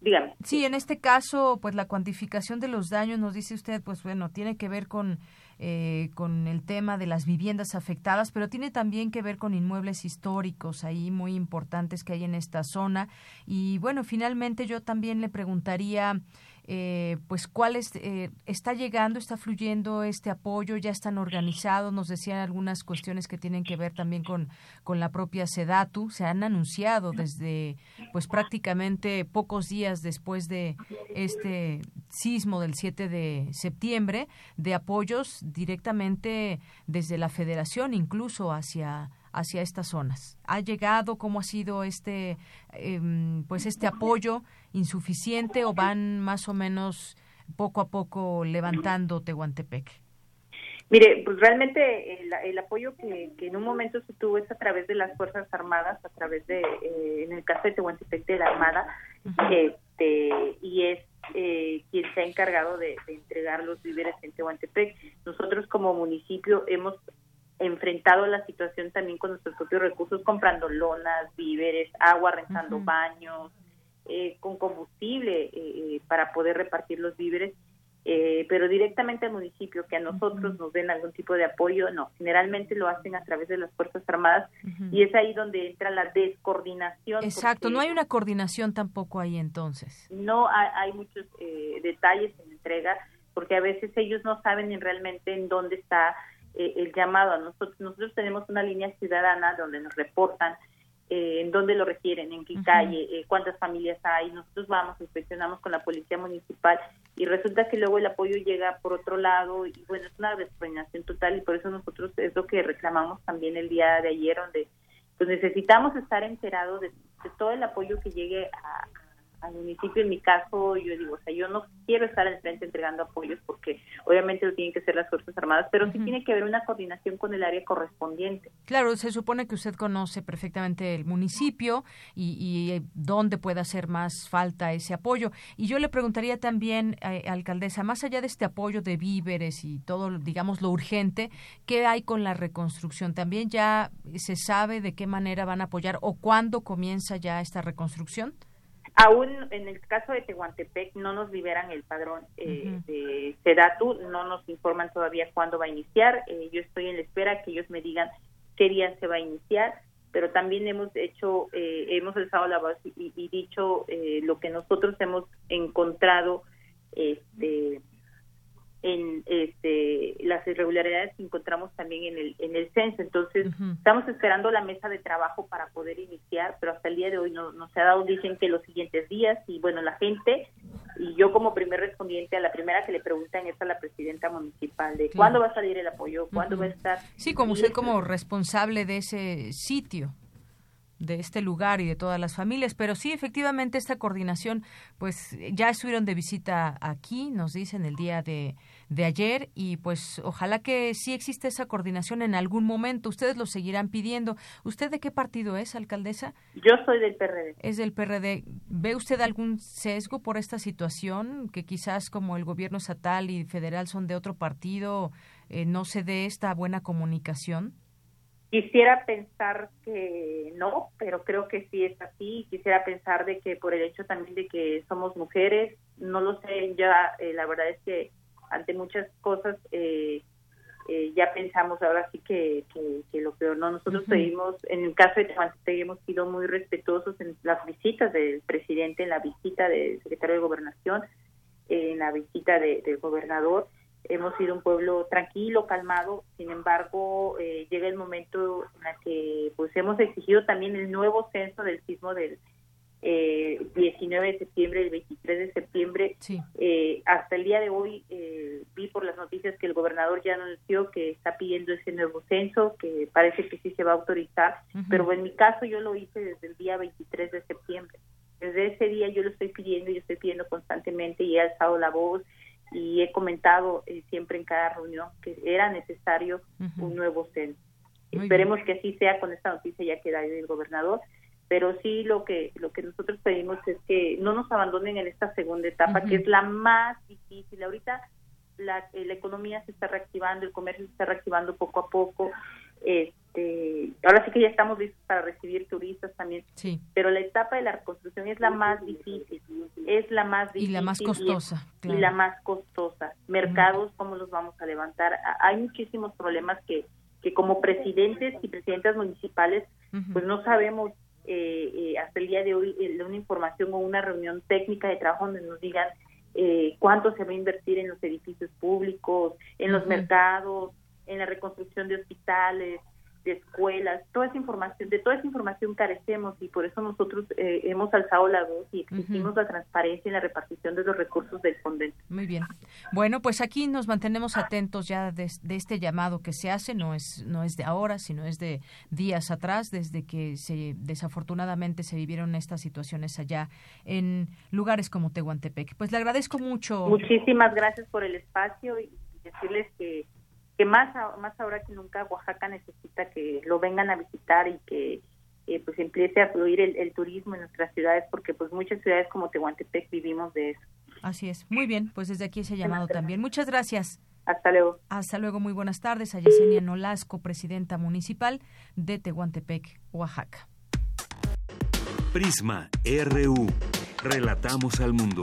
dígame. Sí, en este caso, pues la cuantificación de los daños, nos dice usted, pues bueno, tiene que ver con eh, con el tema de las viviendas afectadas, pero tiene también que ver con inmuebles históricos ahí muy importantes que hay en esta zona. Y bueno, finalmente yo también le preguntaría eh, pues cuál eh, está llegando, está fluyendo este apoyo, ya están organizados, nos decían algunas cuestiones que tienen que ver también con, con la propia Sedatu, se han anunciado desde pues prácticamente pocos días después de este sismo del 7 de septiembre de apoyos directamente desde la federación incluso hacia hacia estas zonas. ¿Ha llegado? ¿Cómo ha sido este, em, pues este apoyo insuficiente o van más o menos poco a poco levantando Tehuantepec? Mire, pues realmente el, apoyo que, en un momento se tuvo es a través de las Fuerzas Armadas, a través de, eh, en el caso de Tehuantepec, de la Armada, este, y es eh, quien se ha encargado de, de, entregar los víveres en Tehuantepec. Nosotros como municipio hemos enfrentado la situación también con nuestros propios recursos, comprando lonas, víveres, agua, rentando baños, eh, con combustible eh, eh, para poder repartir los víveres, pero directamente al municipio, que a nosotros nos den algún tipo de apoyo, no, generalmente lo hacen a través de las Fuerzas Armadas y es ahí donde entra la descoordinación. Exacto, no hay una coordinación tampoco ahí entonces. No hay, hay muchos detalles en entrega, porque a veces ellos no saben realmente en dónde está eh, el llamado a nosotros. Nosotros tenemos una línea ciudadana donde nos reportan eh, en dónde lo requieren, en qué calle, eh, cuántas familias hay. Nosotros vamos, inspeccionamos con la policía municipal y resulta que luego el apoyo llega por otro lado y bueno, es una descoordinación total y por eso nosotros es lo que reclamamos también el día de ayer, donde pues necesitamos estar enterados de, todo el apoyo que llegue a, al municipio. En mi caso, yo digo, o sea, yo no quiero estar al frente entregando apoyos porque obviamente lo tienen que ser las Fuerzas Armadas, pero sí tiene que haber una coordinación con el área correspondiente. Claro, se supone que usted conoce perfectamente el municipio y, y eh, dónde puede hacer más falta ese apoyo. Y yo le preguntaría también, eh, alcaldesa, más allá de este apoyo de víveres y todo, digamos, lo urgente, ¿qué hay con la reconstrucción? ¿También ya se sabe de qué manera van a apoyar o cuándo comienza ya esta reconstrucción? Aún en el caso de Tehuantepec no nos liberan el padrón eh, de Sedatu, no nos informan todavía cuándo va a iniciar. Eh, yo estoy en la espera que ellos me digan qué día se va a iniciar, pero también hemos hecho, eh, hemos alzado la voz y, y dicho lo que nosotros hemos encontrado este, en este, las irregularidades que encontramos también en el, en el censo. Entonces, estamos esperando la mesa de trabajo para poder iniciar, pero hasta el día de hoy no, no se ha dado, dicen que los siguientes días, y bueno, la gente, y yo como primer respondiente a la primera que le preguntan es a la presidenta municipal, de cuándo va a salir el apoyo, cuándo va a estar. Sí, como usted como responsable de ese sitio de este lugar y de todas las familias, pero sí, efectivamente, esta coordinación, pues ya estuvieron de visita aquí, nos dicen el día de, de ayer, y pues ojalá que sí existe esa coordinación en algún momento. Ustedes lo seguirán pidiendo. ¿Usted de qué partido es, alcaldesa? Yo soy del PRD. Es del PRD. ¿Ve usted algún sesgo por esta situación? Que quizás como el gobierno estatal y federal son de otro partido, eh, no se dé esta buena comunicación? Quisiera pensar que no, pero creo que sí es así. Quisiera pensar de que por el hecho también de que somos mujeres, no lo sé, ya eh, la verdad es que ante muchas cosas eh, eh, ya pensamos ahora sí que, que, lo peor, ¿no? Nosotros seguimos, en el caso de Tehuantepec hemos sido muy respetuosos en las visitas del presidente, en la visita del secretario de Gobernación, en la visita del gobernador hemos sido un pueblo tranquilo, calmado, sin embargo, eh, llega el momento en el que pues hemos exigido también el nuevo censo del sismo del eh, 19 de septiembre, el 23 de septiembre. Eh, hasta el día de hoy eh, vi por las noticias que el gobernador ya anunció que está pidiendo ese nuevo censo, que parece que sí se va a autorizar, pero en mi caso yo lo hice desde el día 23 de septiembre. Desde ese día yo lo estoy pidiendo y estoy pidiendo constantemente y he alzado la voz y he comentado eh, siempre en cada reunión que era necesario un nuevo censo. Esperemos que así sea con esta noticia ya que da el gobernador, pero sí lo que lo que nosotros pedimos es que no nos abandonen en esta segunda etapa que es la más difícil. Ahorita la, eh, la economía se está reactivando, el comercio se está reactivando poco a poco Este, ahora sí que ya estamos listos para recibir turistas también. Sí. Pero la etapa de la reconstrucción es la más difícil, es la más difícil. Y la más costosa. Y, la más costosa. Mercados, ¿cómo los vamos a levantar? Hay muchísimos problemas que, que como presidentes y presidentas municipales, pues no sabemos eh, eh, hasta el día de hoy eh, una información o una reunión técnica de trabajo donde nos digan eh, cuánto se va a invertir en los edificios públicos, en los mercados, en la reconstrucción de hospitales, de escuelas, toda esa información, de toda esa información carecemos y por eso nosotros eh, hemos alzado la voz y exigimos la transparencia en la repartición de los recursos del Fondente. Muy bien. Bueno, pues aquí nos mantenemos atentos ya de, este llamado que se hace, no es no es de ahora, sino es de días atrás, desde que se desafortunadamente se vivieron estas situaciones allá en lugares como Tehuantepec. Pues le agradezco mucho. Muchísimas gracias por el espacio y decirles que que más, más ahora que nunca Oaxaca necesita que lo vengan a visitar y que eh, pues empiece a fluir el, turismo en nuestras ciudades porque pues muchas ciudades como Tehuantepec vivimos de eso. Así es. Muy bien, pues desde aquí ese llamado también. Muchas gracias. Hasta luego. Hasta luego, muy buenas tardes. A Yesenia Nolasco, presidenta municipal de Tehuantepec, Oaxaca. Prisma RU. Relatamos al mundo.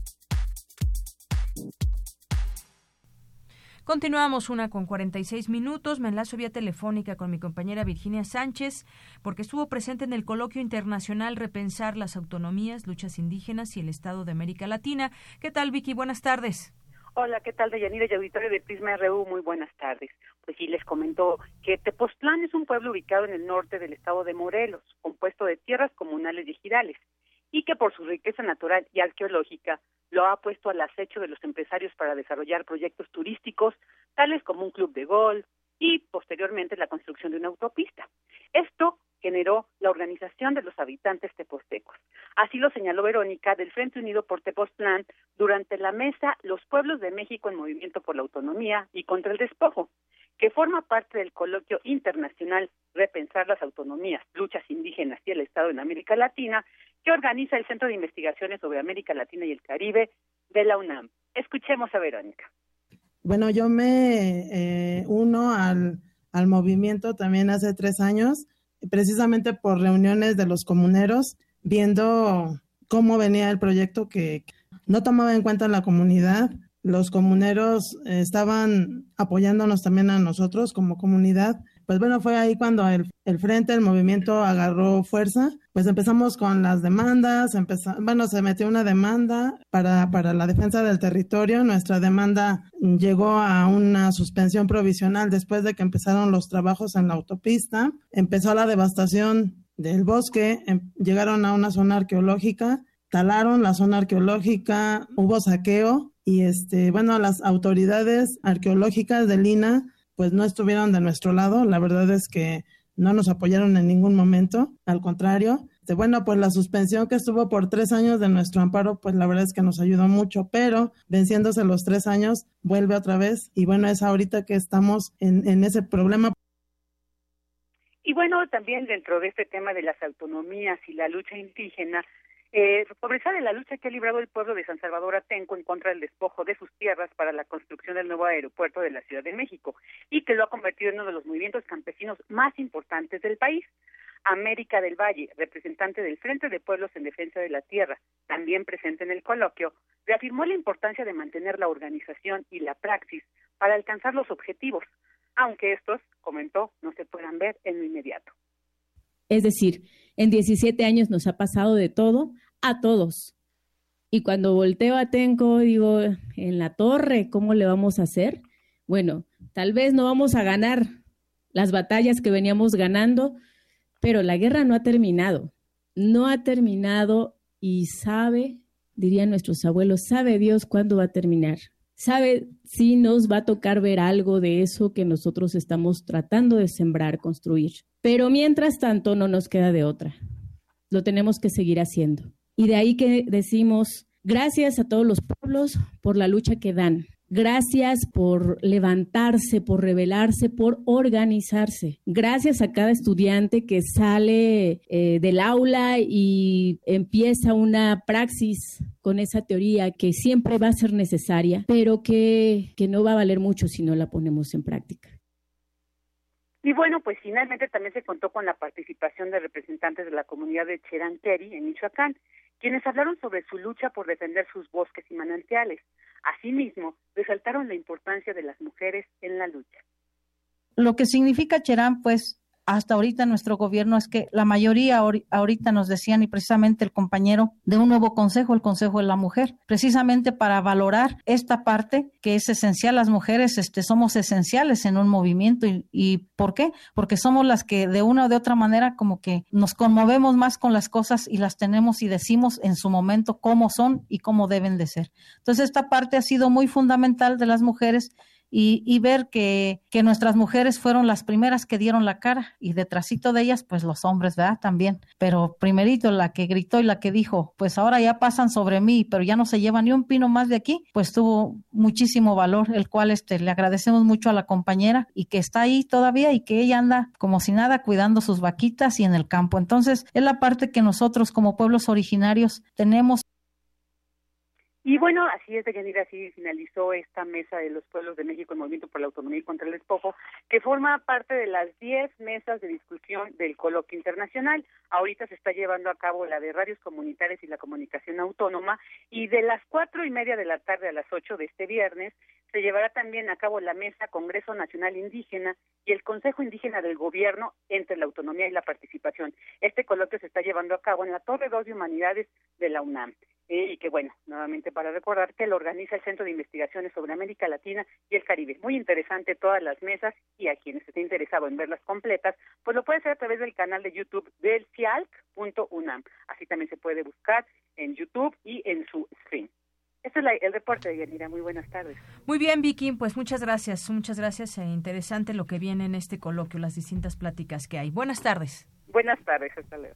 Continuamos una con 46 minutos. Me enlazo vía telefónica con mi compañera Virginia Sánchez, porque estuvo presente en el coloquio internacional Repensar las autonomías, luchas indígenas y el Estado de América Latina. ¿Qué tal, Vicky? Buenas tardes. Hola, ¿qué tal, Deyanira y auditorio de Prisma RU? Muy buenas tardes. Pues sí, les comento que Tepoztlán es un pueblo ubicado en el norte del estado de Morelos, compuesto de tierras comunales y ejidales, y que por su riqueza natural y arqueológica lo ha puesto al acecho de los empresarios para desarrollar proyectos turísticos, tales como un club de golf y posteriormente la construcción de una autopista. Esto generó la organización de los habitantes tepostecos. Así lo señaló Verónica del Frente Unido por Tepoztlán durante la mesa Los Pueblos de México en Movimiento por la Autonomía y contra el Despojo, que forma parte del coloquio internacional Repensar las Autonomías, Luchas Indígenas y el Estado en América Latina, que organiza el Centro de Investigaciones sobre América Latina y el Caribe de la UNAM. Escuchemos a Verónica. Bueno, yo me eh, uno al, al movimiento también hace tres años, precisamente por reuniones de los comuneros, viendo cómo venía el proyecto que no tomaba en cuenta la comunidad, los comuneros estaban apoyándonos también a nosotros como comunidad. Pues bueno, fue ahí cuando el, frente, el movimiento agarró fuerza. Pues empezamos con las demandas, empezó, bueno, se metió una demanda para, para la defensa del territorio. Nuestra demanda llegó a una suspensión provisional después de que empezaron los trabajos en la autopista. Empezó la devastación del bosque, em, llegaron a una zona arqueológica, talaron la zona arqueológica, hubo saqueo y este, bueno, las autoridades arqueológicas de Lina pues no estuvieron de nuestro lado, la verdad es que no nos apoyaron en ningún momento, al contrario. Este, bueno, pues la suspensión que estuvo por tres años de nuestro amparo, pues la verdad es que nos ayudó mucho, pero venciéndose los tres años, vuelve otra vez y bueno, es ahorita que estamos en, en ese problema. Y bueno, también dentro de este tema de las autonomías y la lucha indígena, eh, de la lucha que ha librado el pueblo de San Salvador Atenco en contra del despojo de sus tierras para la construcción del nuevo aeropuerto de la Ciudad de México y que lo ha convertido en uno de los movimientos campesinos más importantes del país. América del Valle, representante del Frente de Pueblos en Defensa de la Tierra, también presente en el coloquio, reafirmó la importancia de mantener la organización y la praxis para alcanzar los objetivos, aunque estos, comentó, no se puedan ver en lo inmediato. Es decir, en 17 años nos ha pasado de todo a todos. Y cuando volteo a Tenco, digo, en la torre, ¿cómo le vamos a hacer? Bueno, tal vez no vamos a ganar las batallas que veníamos ganando, pero la guerra no ha terminado. No ha terminado y sabe, dirían nuestros abuelos, sabe Dios cuándo va a terminar. Sabe si nos va a tocar ver algo de eso que nosotros estamos tratando de sembrar, construir. Pero mientras tanto no nos queda de otra. Lo tenemos que seguir haciendo. Y de ahí que decimos Gracias a todos los pueblos por la lucha que dan. Gracias por levantarse, por rebelarse, por organizarse. Gracias a cada estudiante que sale eh, del aula y empieza una praxis con esa teoría que siempre va a ser necesaria, pero que, que no va a valer mucho si no la ponemos en práctica. Y bueno, pues finalmente también se contó con la participación de representantes de la comunidad de Cheranqueri en Michoacán, quienes hablaron sobre su lucha por defender sus bosques y manantiales. Asimismo, resaltaron la importancia de las mujeres en la lucha. Lo que significa Cherán, pues, hasta ahorita nuestro gobierno es que la mayoría ahorita nos decían y precisamente el compañero de un nuevo consejo, el Consejo de la Mujer, precisamente para valorar esta parte que es esencial. Las mujeres este, somos esenciales en un movimiento y, y ¿por qué? Porque somos las que de una o de otra manera como que nos conmovemos más con las cosas y las tenemos y decimos en su momento cómo son y cómo deben de ser. Entonces esta parte ha sido muy fundamental de las mujeres y, ver que, que, nuestras mujeres fueron las primeras que dieron la cara y detrásito de ellas, pues los hombres, ¿verdad? También. Pero primerito la que gritó y la que dijo, pues ahora ya pasan sobre mí, pero ya no se lleva ni un pino más de aquí, pues tuvo muchísimo valor, el cual este, le agradecemos mucho a la compañera y que está ahí todavía y que ella anda como si nada cuidando sus vaquitas y en el campo. Entonces, es la parte que nosotros como pueblos originarios tenemos y bueno, así es, Deyanira, así finalizó esta mesa de los pueblos de México, el Movimiento por la Autonomía y contra el Despojo, que forma parte de las 10 mesas de discusión del coloquio internacional. Ahorita se está llevando a cabo la de radios comunitarias y la comunicación autónoma, y de las cuatro y media de la tarde a las ocho de este viernes se llevará también a cabo la mesa Congreso Nacional Indígena y el Consejo Indígena del Gobierno entre la autonomía y la participación. Este coloquio se está llevando a cabo en la Torre 2 de Humanidades de la UNAM. Y que bueno, nuevamente para recordar que lo organiza el Centro de Investigaciones sobre América Latina y el Caribe. Muy interesante todas las mesas y a quienes estén interesados en verlas completas, pues lo puede hacer a través del canal de YouTube del CIALC.unam. Así también se puede buscar en YouTube y en su stream. Este es el reporte de Yanira. Muy buenas tardes. Muy bien, Vicky. Pues muchas gracias. Muchas gracias. Eh, interesante lo que viene en este coloquio, las distintas pláticas que hay. Buenas tardes. Buenas tardes. Hasta luego.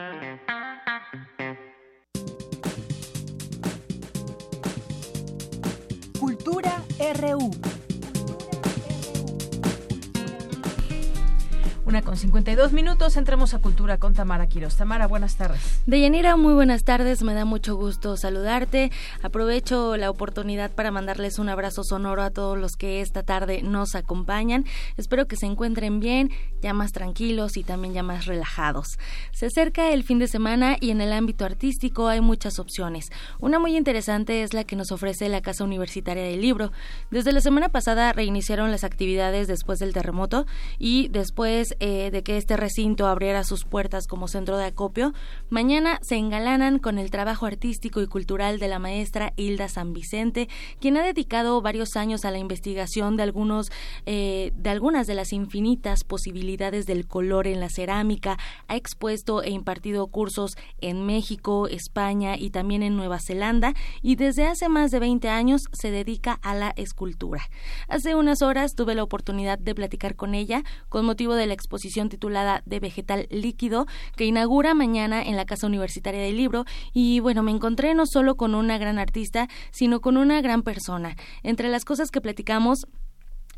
Con 52 minutos, entremos a Cultura con Tamara Quiroz. Tamara, buenas tardes. Deyanira, muy buenas tardes, me da mucho gusto saludarte. Aprovecho la oportunidad para mandarles un abrazo sonoro a todos los que esta tarde nos acompañan. Espero que se encuentren bien, ya más tranquilos y también ya más relajados. Se acerca el fin de semana y en el ámbito artístico hay muchas opciones. Una muy interesante es la que nos ofrece la Casa Universitaria del Libro. Desde la semana pasada reiniciaron las actividades después del terremoto y después eh, de que este recinto abriera sus puertas como centro de acopio, mañana se engalanan con el trabajo artístico y cultural de la maestra Hilda San Vicente, quien ha dedicado varios años a la investigación de algunos eh, de algunas de las infinitas posibilidades del color en la cerámica, ha expuesto e impartido cursos en México, España y también en Nueva Zelanda y desde hace más de 20 años se dedica a la escultura. Hace unas horas tuve la oportunidad de platicar con ella con motivo de la exposición titulada De Vegetal Líquido, que inaugura mañana en la Casa Universitaria del Libro. Y bueno, me encontré no solo con una gran artista, sino con una gran persona. Entre las cosas que platicamos,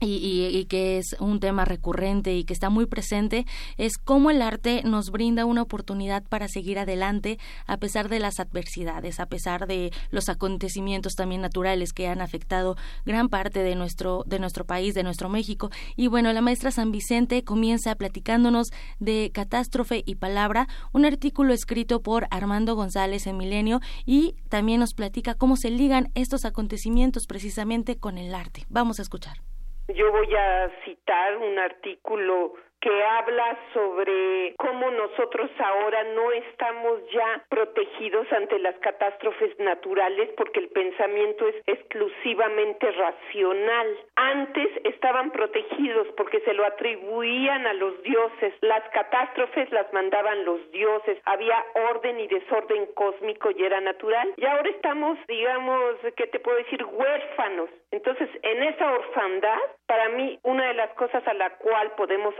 y, que es un tema recurrente y que está muy presente, es cómo el arte nos brinda una oportunidad para seguir adelante a pesar de las adversidades, a pesar de los acontecimientos también naturales que han afectado gran parte de nuestro, de nuestro país, de nuestro México. Y bueno, la maestra San Vicente comienza platicándonos de Catástrofe y Palabra, un artículo escrito por Armando González en Milenio y también nos platica cómo se ligan estos acontecimientos precisamente con el arte. Vamos a escuchar. Yo voy a citar un artículo que habla sobre cómo nosotros ahora no estamos ya protegidos ante las catástrofes naturales porque el pensamiento es exclusivamente racional. Antes estaban protegidos porque se lo atribuían a los dioses. Las catástrofes las mandaban los dioses. Había orden y desorden cósmico y era natural. Y ahora estamos, digamos, ¿qué te puedo decir? Huérfanos. Entonces, en esa orfandad, para mí, una de las cosas a la cual podemos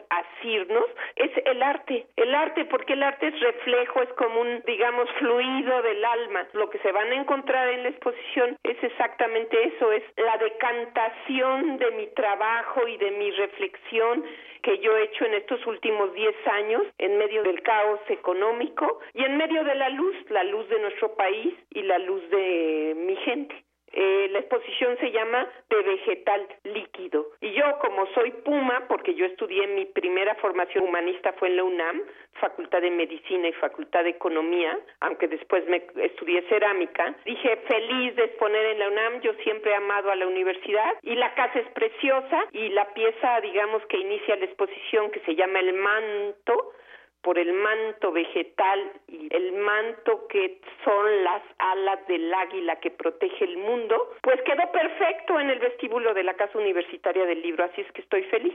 es el arte. El arte, porque el arte es reflejo, es como un, digamos, fluido del alma. Lo que se van a encontrar en la exposición es exactamente eso, es la decantación de mi trabajo y de mi reflexión que yo he hecho en estos últimos 10 años en medio del caos económico y en medio de la luz, la luz de nuestro país y la luz de mi gente. Eh, la exposición se llama De vegetal líquido. Y yo, como soy Puma, porque yo estudié mi primera formación humanista fue en la UNAM, Facultad de Medicina y Facultad de Economía, aunque después me estudié cerámica, dije feliz de exponer en la UNAM, yo siempre he amado a la universidad y la casa es preciosa y la pieza, digamos, que inicia la exposición que se llama El Manto, por el manto vegetal y el manto que son las alas del águila que protege el mundo, pues quedó perfecto en el vestíbulo de la Casa Universitaria del Libro, así es que estoy feliz.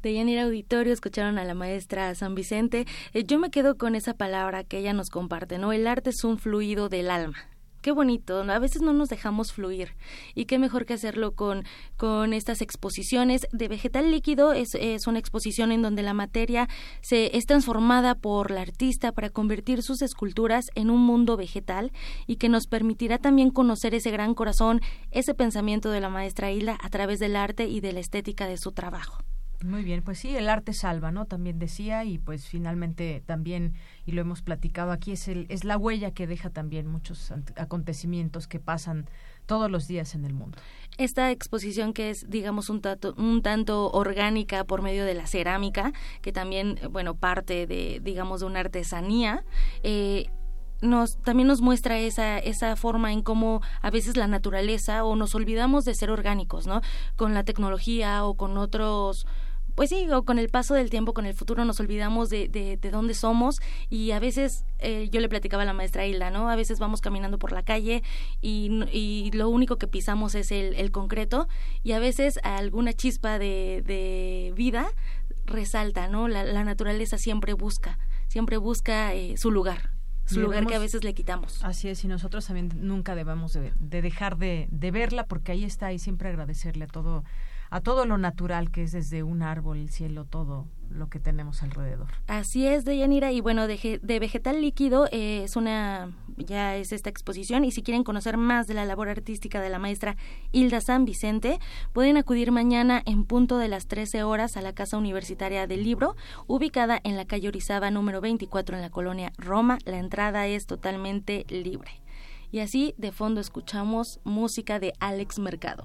De ir Auditorio escucharon a la maestra San Vicente. Eh, yo me quedo con esa palabra que ella nos comparte, ¿no? El arte es un fluido del alma qué bonito, a veces no nos dejamos fluir. Y qué mejor que hacerlo con, con estas exposiciones. De vegetal líquido, es, es una exposición en donde la materia se es transformada por la artista para convertir sus esculturas en un mundo vegetal y que nos permitirá también conocer ese gran corazón, ese pensamiento de la maestra Hilda a través del arte y de la estética de su trabajo. Muy bien, pues sí, el arte salva, ¿no? También decía y pues finalmente también y lo hemos platicado aquí es el es la huella que deja también muchos acontecimientos que pasan todos los días en el mundo. Esta exposición que es, digamos, un, tanto, un tanto orgánica por medio de la cerámica, que también, bueno, parte de, digamos, de una artesanía, eh, nos también nos muestra esa esa forma en cómo a veces la naturaleza o nos olvidamos de ser orgánicos, ¿no? Con la tecnología o con otros pues sí, con el paso del tiempo, con el futuro nos olvidamos de, de, dónde somos y a veces, eh, yo le platicaba a la maestra Hilda, ¿no? A veces vamos caminando por la calle y, y lo único que pisamos es el, el, concreto y a veces alguna chispa de, de vida resalta, ¿no? La, la, naturaleza siempre busca, siempre busca eh, su lugar su lugar que a veces le quitamos. Así es, y nosotros también nunca debemos de, de dejar de, de, verla porque ahí está y siempre agradecerle a todo a todo lo natural que es desde un árbol, el cielo, todo lo que tenemos alrededor. Así es, Deyanira, y bueno, de, de vegetal líquido eh, es una, ya es esta exposición, y si quieren conocer más de la labor artística de la maestra Hilda San Vicente, pueden acudir mañana en punto de las 13 horas a la Casa Universitaria del Libro, ubicada en la calle Orizaba número 24 en la colonia Roma. La entrada es totalmente libre. Y así, de fondo, escuchamos música de Alex Mercado.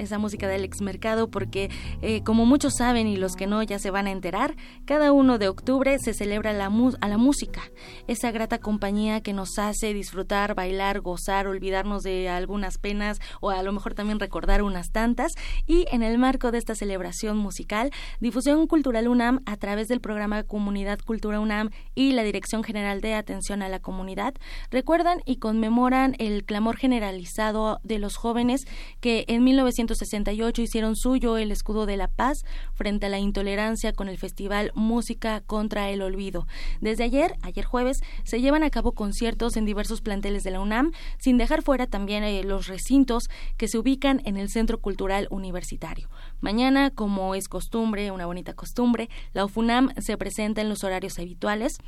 esa música del ex mercado porque eh, como muchos saben y los que no ya se van a enterar, cada uno de octubre se celebra la a la música, esa grata compañía que nos hace disfrutar, bailar, gozar, olvidarnos de algunas penas o a lo mejor también recordar unas tantas. Y en el marco de esta celebración musical, Difusión Cultural UNAM a través del programa Comunidad Cultura UNAM y la Dirección General de Atención a la Comunidad recuerdan y conmemoran el clamor generalizado de los jóvenes que en 1900 1968 hicieron suyo el escudo de la paz frente a la intolerancia con el festival Música contra el Olvido. Desde ayer, ayer jueves, se llevan a cabo conciertos en diversos planteles de la UNAM, sin dejar fuera también eh, los recintos que se ubican en el Centro Cultural Universitario. Mañana, como es costumbre, una bonita costumbre, la UFUNAM se presenta en los horarios habituales.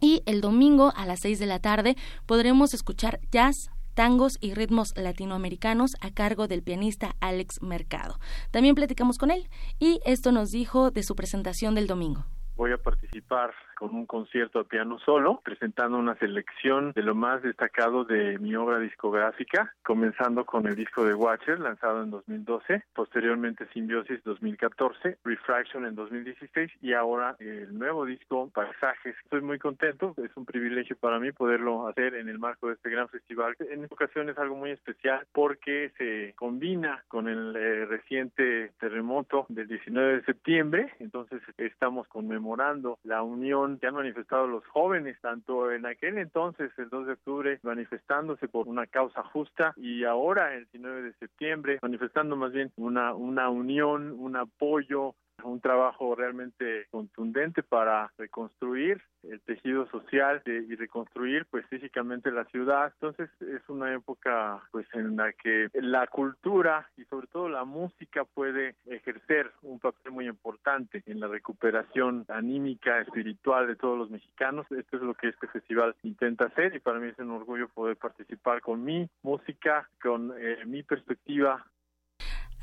Y el domingo a las 6 de la tarde podremos escuchar jazz, tangos y ritmos latinoamericanos a cargo del pianista Alex Mercado. También platicamos con él y esto nos dijo de su presentación del domingo voy a participar con un concierto a piano solo, presentando una selección de lo más destacado de mi obra discográfica, comenzando con el disco de Watcher, lanzado en 2012, posteriormente Symbiosis 2014, Refraction en 2016 y ahora el nuevo disco Paisajes. Estoy muy contento, es un privilegio para mí poderlo hacer en el marco de este gran festival. En esta ocasión es algo muy especial porque se combina con el eh, reciente terremoto del 19 de septiembre, entonces estamos conmemorando la unión que han manifestado los jóvenes, tanto en aquel entonces, el 2 de octubre, manifestándose por una causa justa y ahora, el 19 de septiembre, manifestando más bien una, una unión, un apoyo, un trabajo realmente contundente para reconstruir el tejido social y reconstruir pues físicamente la ciudad. Entonces es una época pues en la que la cultura y sobre todo la música puede ejercer un papel muy importante en la recuperación anímica, espiritual de todos los mexicanos. Esto es lo que este festival intenta hacer y para mí es un orgullo poder participar con mi música, con eh, mi perspectiva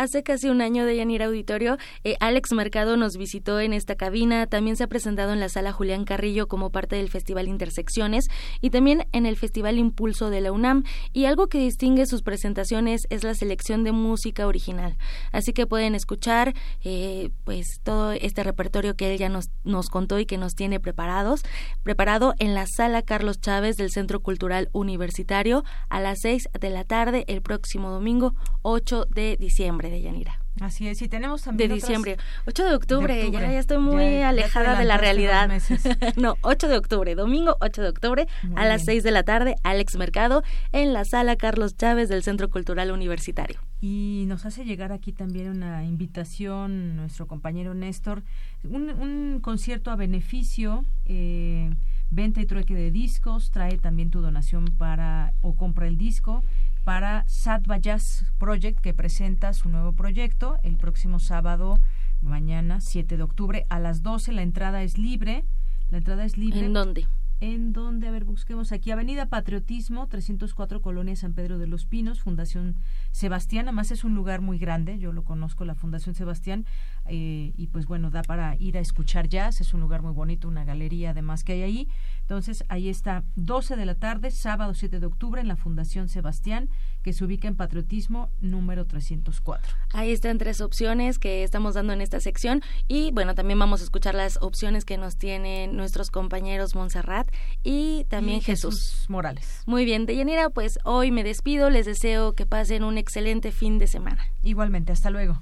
Hace casi un año de Yanir Auditorio, eh, Alex Mercado nos visitó en esta cabina, también se ha presentado en la sala Julián Carrillo como parte del Festival Intersecciones y también en el Festival Impulso de la UNAM. Y algo que distingue sus presentaciones es la selección de música original. Así que pueden escuchar eh, pues todo este repertorio que él ya nos, nos contó y que nos tiene preparados, preparado en la sala Carlos Chávez del Centro Cultural Universitario a las 6 de la tarde el próximo domingo 8 de diciembre de Yanira. Así es, y tenemos también. De diciembre. 8 de octubre, Ya, estoy muy alejada de la realidad. no, 8 de octubre, domingo 8 de octubre a las 6 de la tarde, Alex Mercado, en la sala Carlos Chávez del Centro Cultural Universitario. Y nos hace llegar aquí también una invitación, nuestro compañero Néstor, un, concierto a beneficio. Eh, venta y trueque de discos, trae también tu donación para o compra el disco para Sattva Jazz Project, que presenta su nuevo proyecto el próximo sábado, mañana, 7 de octubre, a las 12. La entrada es libre. La entrada es libre. ¿En dónde? en donde, a ver, busquemos aquí, Avenida Patriotismo, 304 Colonia San Pedro de los Pinos, Fundación Sebastián, además es un lugar muy grande, yo lo conozco, la Fundación Sebastián, eh, y pues bueno, da para ir a escuchar jazz, es un lugar muy bonito, una galería además que hay ahí, entonces ahí está, 12 de la tarde, sábado 7 de octubre, en la Fundación Sebastián, que se ubica en Patriotismo número 304. Ahí están tres opciones que estamos dando en esta sección, y bueno, también vamos a escuchar las opciones que nos tienen nuestros compañeros Montserrat y también Jesús. Morales. Muy bien, Deyanira, pues hoy me despido, les deseo que pasen un excelente fin de semana. Igualmente, hasta luego.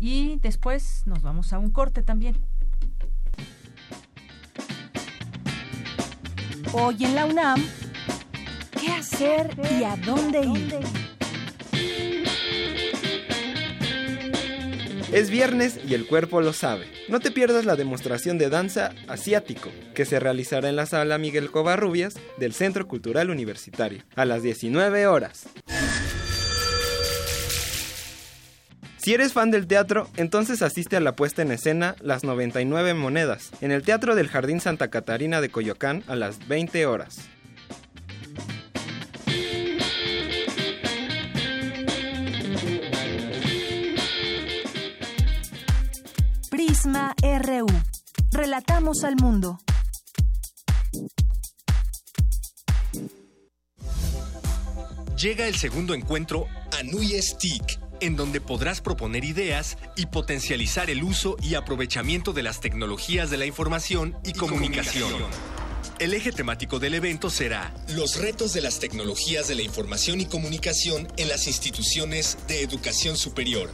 Y después nos vamos a un corte también. Hoy en la UNAM, ¿qué hacer y a dónde ir? Es viernes y el cuerpo lo sabe. No te pierdas la demostración de danza asiático que se realizará en la sala Miguel Covarrubias del Centro Cultural Universitario a las 19 horas. Si eres fan del teatro, entonces asiste a la puesta en escena Las 99 Monedas en el Teatro del Jardín Santa Catarina de Coyoacán a las 20 horas. Prisma RU. Relatamos al mundo. Llega el segundo encuentro Anuyes TIC, en donde podrás proponer ideas y potencializar el uso y aprovechamiento de las tecnologías de la información y, comunicación. El eje temático del evento será Los retos de las tecnologías de la información y comunicación en las instituciones de educación superior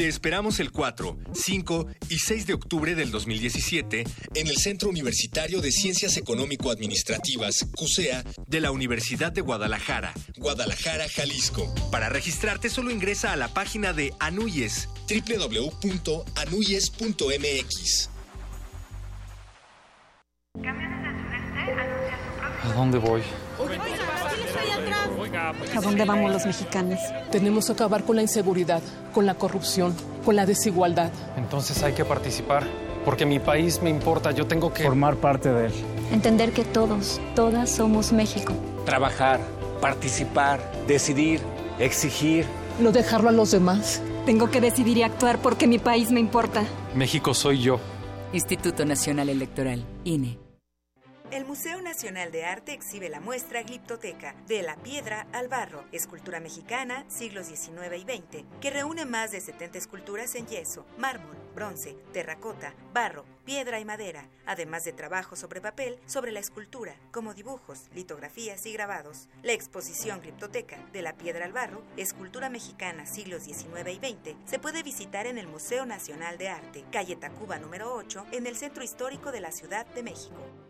te esperamos el 4, 5 y 6 de octubre del 2017 en el Centro Universitario de Ciencias Económico-Administrativas, CUSEA, de la Universidad de Guadalajara, Guadalajara, Jalisco. Para registrarte solo ingresa a la página de Anuyes, www.anuyes.mx. ¿A dónde voy? ¿A dónde vamos los mexicanos? Tenemos que acabar con la inseguridad, con la corrupción, con la desigualdad. Entonces hay que participar, porque mi país me importa, yo tengo que... Formar parte de él. Entender que todos, todas somos México. Trabajar, participar, decidir, exigir. No dejarlo a los demás. Tengo que decidir y actuar porque mi país me importa. México soy yo. Instituto Nacional Electoral, INE. El Museo Nacional de Arte exhibe la muestra Gliptoteca, de la piedra al barro, escultura mexicana, siglos XIX y XX, que reúne más de 70 esculturas en yeso, mármol, bronce, terracota, barro, piedra y madera, además de trabajo sobre papel sobre la escultura, como dibujos, litografías y grabados. La exposición Gliptoteca, de la piedra al barro, escultura mexicana, siglos XIX y XX, se puede visitar en el Museo Nacional de Arte, calle Tacuba número 8, en el Centro Histórico de la Ciudad de México.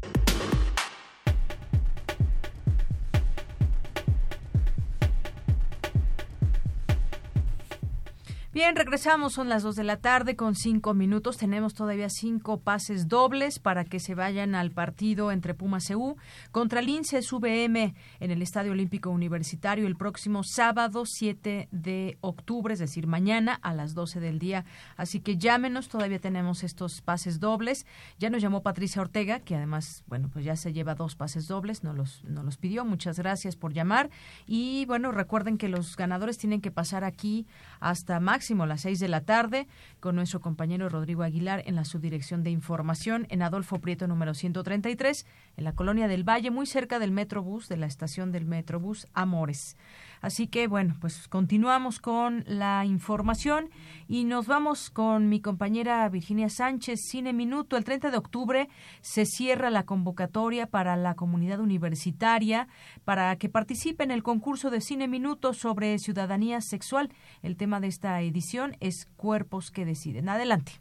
Bien, regresamos, son las dos de la tarde con cinco minutos. Tenemos todavía cinco pases dobles para que se vayan al partido entre Pumas EU contra el INSES VM en el Estadio Olímpico Universitario el próximo sábado 7 de octubre, es decir, mañana a las 12 del día. Así que llámenos, todavía tenemos estos pases dobles. Ya nos llamó Patricia Ortega, que además, bueno, pues ya se lleva dos pases dobles, no los, no los pidió. Muchas gracias por llamar. Y bueno, recuerden que los ganadores tienen que pasar aquí hasta máximo las seis de la tarde con nuestro compañero Rodrigo Aguilar en la subdirección de información en Adolfo Prieto número 133 en la colonia del Valle, muy cerca del Metrobús, de la estación del Metrobús Amores. Así que bueno, pues continuamos con la información y nos vamos con mi compañera Virginia Sánchez, Cine Minuto. El 30 de octubre se cierra la convocatoria para la comunidad universitaria para que participe en el concurso de Cine Minuto sobre ciudadanía sexual. El tema de esta edición es Cuerpos que deciden. Adelante.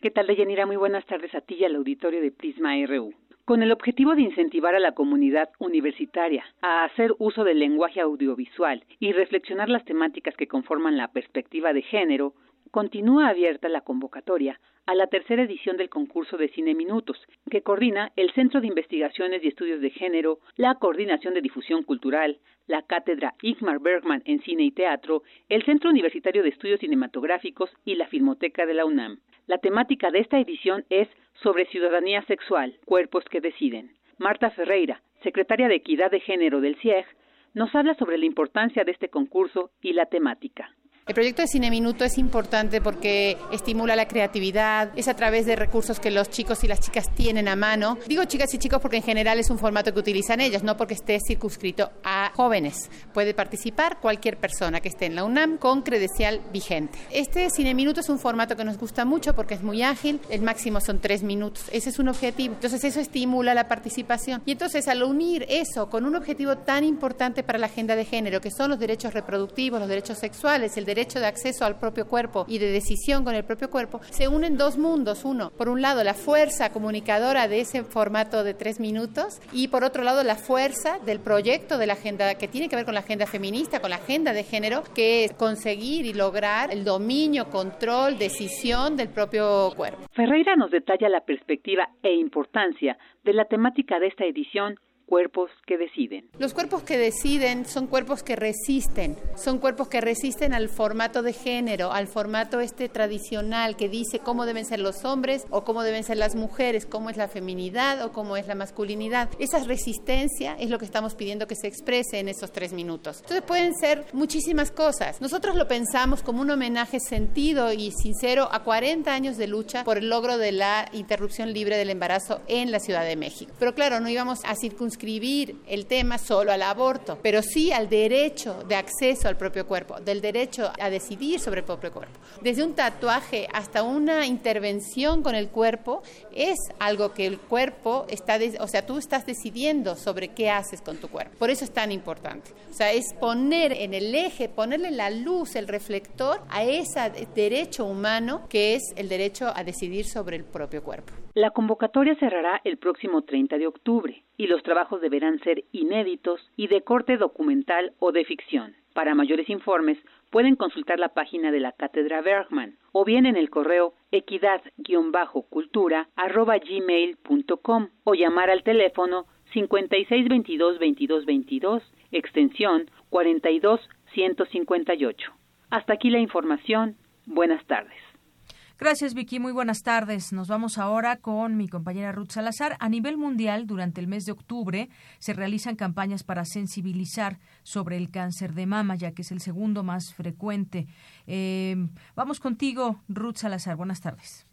¿Qué tal, Deyanira? Muy buenas tardes a ti y al auditorio de Prisma RU con el objetivo de incentivar a la comunidad universitaria a hacer uso del lenguaje audiovisual y reflexionar las temáticas que conforman la perspectiva de género, continúa abierta la convocatoria a la tercera edición del concurso de Cine Minutos, que coordina el Centro de Investigaciones y Estudios de Género, la Coordinación de Difusión Cultural, la Cátedra Igmar Bergman en Cine y Teatro, el Centro Universitario de Estudios Cinematográficos y la Filmoteca de la UNAM. La temática de esta edición es sobre ciudadanía sexual, cuerpos que deciden. Marta Ferreira, secretaria de Equidad de Género del CIEG, nos habla sobre la importancia de este concurso y la temática. El proyecto de Cine Minuto es importante porque estimula la creatividad, es a través de recursos que los chicos y las chicas tienen a mano. Digo chicas y chicos porque en general es un formato que utilizan ellas, no porque esté circunscrito a jóvenes. Puede participar cualquier persona que esté en la UNAM con credencial vigente. Este Cine Minuto es un formato que nos gusta mucho porque es muy ágil, el máximo son tres minutos. Ese es un objetivo. Entonces eso estimula la participación. Y entonces al unir eso con un objetivo tan importante para la agenda de género, que son los derechos reproductivos, los derechos sexuales, el derecho de acceso al propio cuerpo y de decisión con el propio cuerpo, se unen dos mundos. Uno, por un lado, la fuerza comunicadora de ese formato de tres minutos y por otro lado, la fuerza del proyecto de la agenda que tiene que ver con la agenda feminista, con la agenda de género, que es conseguir y lograr el dominio, control, decisión del propio cuerpo. Ferreira nos detalla la perspectiva e importancia de la temática de esta edición cuerpos que deciden. Los cuerpos que deciden son cuerpos que resisten, son cuerpos que resisten al formato de género, al formato este tradicional que dice cómo deben ser los hombres o cómo deben ser las mujeres, cómo es la feminidad o cómo es la masculinidad. Esa resistencia es lo que estamos pidiendo que se exprese en esos tres minutos. Entonces pueden ser muchísimas cosas. Nosotros lo pensamos como un homenaje sentido y sincero a 40 años de lucha por el logro de la interrupción libre del embarazo en la Ciudad de México. Pero claro, no íbamos a circunscribir circunscribir el tema solo al aborto, pero sí al derecho de acceso al propio cuerpo, del derecho a decidir sobre el propio cuerpo. Desde un tatuaje hasta una intervención con el cuerpo es algo que el cuerpo está, o sea, tú estás decidiendo sobre qué haces con tu cuerpo. Por eso es tan importante. O sea, es poner en el eje, ponerle la luz, el reflector a ese derecho humano que es el derecho a decidir sobre el propio cuerpo. La convocatoria cerrará el próximo 30 de octubre y los trabajos deberán ser inéditos y de corte documental o de ficción. Para mayores informes pueden consultar la página de la Cátedra Bergman o bien en el correo equidad-cultura@gmail.com o llamar al teléfono 5622-2222, extensión 42158. Hasta aquí la información. Buenas tardes. Gracias, Vicky. Muy buenas tardes. Nos vamos ahora con mi compañera Ruth Salazar. A nivel mundial, durante el mes de octubre, se realizan campañas para sensibilizar sobre el cáncer de mama, ya que es el segundo más frecuente. Eh, vamos contigo, Ruth Salazar. Buenas tardes.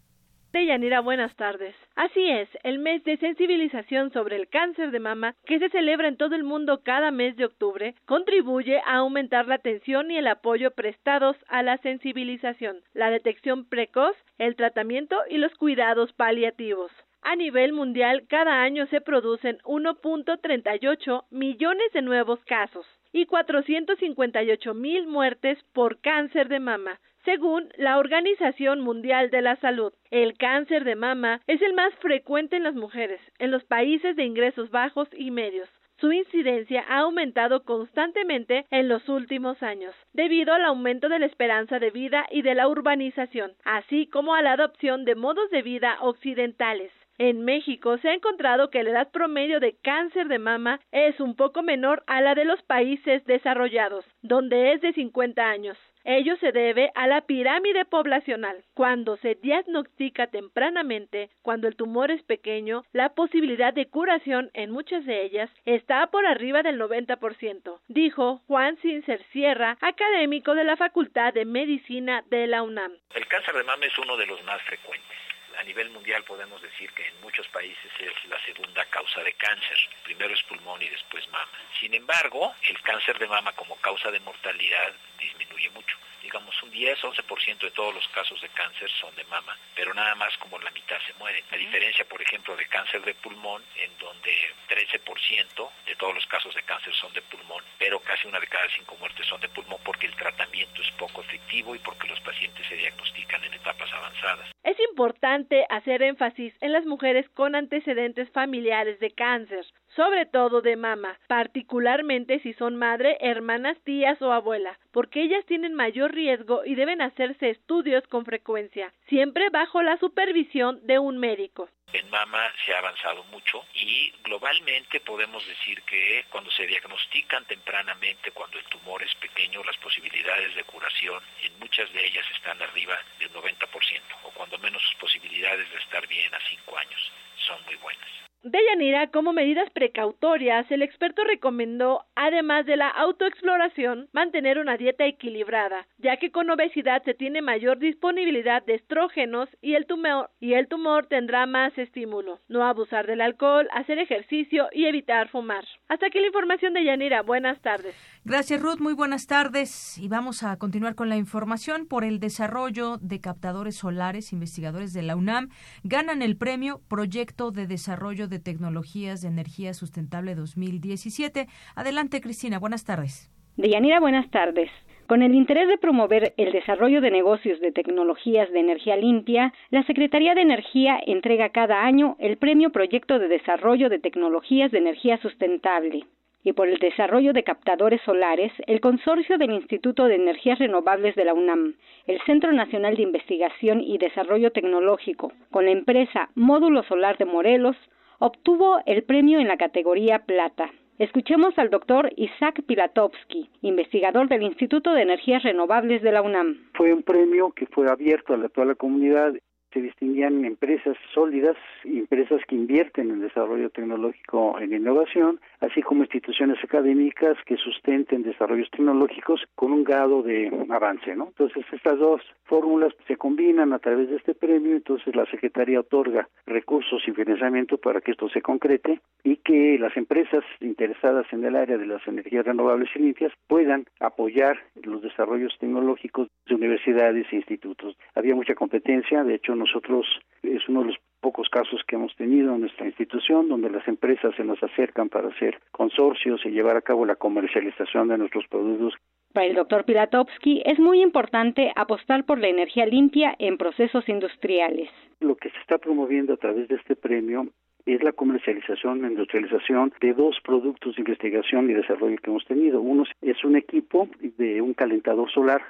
Deyanira, buenas tardes. Así es, el mes de sensibilización sobre el cáncer de mama, que se celebra en todo el mundo cada mes de octubre, contribuye a aumentar la atención y el apoyo prestados a la sensibilización, la detección precoz, el tratamiento y los cuidados paliativos. A nivel mundial, cada año se producen 1.38 millones de nuevos casos y 458 mil muertes por cáncer de mama, según la Organización Mundial de la Salud, el cáncer de mama es el más frecuente en las mujeres, en los países de ingresos bajos y medios. Su incidencia ha aumentado constantemente en los últimos años, debido al aumento de la esperanza de vida y de la urbanización, así como a la adopción de modos de vida occidentales. En México se ha encontrado que la edad promedio de cáncer de mama es un poco menor a la de los países desarrollados, donde es de 50 años. Ello se debe a la pirámide poblacional. Cuando se diagnostica tempranamente, cuando el tumor es pequeño, la posibilidad de curación en muchas de ellas está por arriba del 90%, dijo Juan Cincer Sierra, académico de la Facultad de Medicina de la UNAM. El cáncer de mama es uno de los más frecuentes a nivel mundial podemos decir que en muchos países es la segunda causa de cáncer. Primero es pulmón y después mama. Sin embargo, el cáncer de mama como causa de mortalidad disminuye mucho digamos un 10-11% de todos los casos de cáncer son de mama, pero nada más como la mitad se mueren. La diferencia, por ejemplo, de cáncer de pulmón, en donde 13% de todos los casos de cáncer son de pulmón, pero casi una de cada cinco muertes son de pulmón porque el tratamiento es poco efectivo y porque los pacientes se diagnostican en etapas avanzadas. Es importante hacer énfasis en las mujeres con antecedentes familiares de cáncer, sobre todo de mama, particularmente si son madre, hermanas, tías o abuela, porque ellas tienen mayor riesgo y deben hacerse estudios con frecuencia, siempre bajo la supervisión de un médico. En mama se ha avanzado mucho y globalmente podemos decir que cuando se diagnostican tempranamente, cuando el tumor es pequeño, las posibilidades de curación en muchas de ellas están arriba del 90% o cuando menos sus posibilidades de estar bien a 5 años son muy buenas. Deyanira, como medidas precautorias, el experto recomendó, además de la autoexploración, mantener una dieta equilibrada, ya que con obesidad se tiene mayor disponibilidad de estrógenos y el tumor, y el tumor tendrá más estímulo. No abusar del alcohol, hacer ejercicio y evitar fumar. Hasta aquí la información de Yanira. Buenas tardes. Gracias, Ruth. Muy buenas tardes. Y vamos a continuar con la información por el desarrollo de captadores solares. Investigadores de la UNAM ganan el premio Proyecto de Desarrollo de Tecnologías de Energía Sustentable 2017. Adelante, Cristina. Buenas tardes. Deyanira, buenas tardes. Con el interés de promover el desarrollo de negocios de tecnologías de energía limpia, la Secretaría de Energía entrega cada año el Premio Proyecto de Desarrollo de Tecnologías de Energía Sustentable. Y por el desarrollo de captadores solares, el consorcio del Instituto de Energías Renovables de la UNAM, el Centro Nacional de Investigación y Desarrollo Tecnológico, con la empresa Módulo Solar de Morelos, obtuvo el premio en la categoría plata. Escuchemos al doctor Isaac Pilatovsky, investigador del Instituto de Energías Renovables de la UNAM. Fue un premio que fue abierto a toda la comunidad se distinguían empresas sólidas, empresas que invierten en desarrollo tecnológico en innovación, así como instituciones académicas que sustenten desarrollos tecnológicos con un grado de avance, ¿no? Entonces estas dos fórmulas se combinan a través de este premio, entonces la Secretaría otorga recursos y financiamiento para que esto se concrete y que las empresas interesadas en el área de las energías renovables y limpias puedan apoyar los desarrollos tecnológicos de universidades e institutos. Había mucha competencia, de hecho nosotros es uno de los pocos casos que hemos tenido en nuestra institución donde las empresas se nos acercan para hacer consorcios y llevar a cabo la comercialización de nuestros productos. Para el doctor Pilatovsky es muy importante apostar por la energía limpia en procesos industriales. Lo que se está promoviendo a través de este premio es la comercialización, la industrialización de dos productos de investigación y desarrollo que hemos tenido. Uno es un equipo de un calentador solar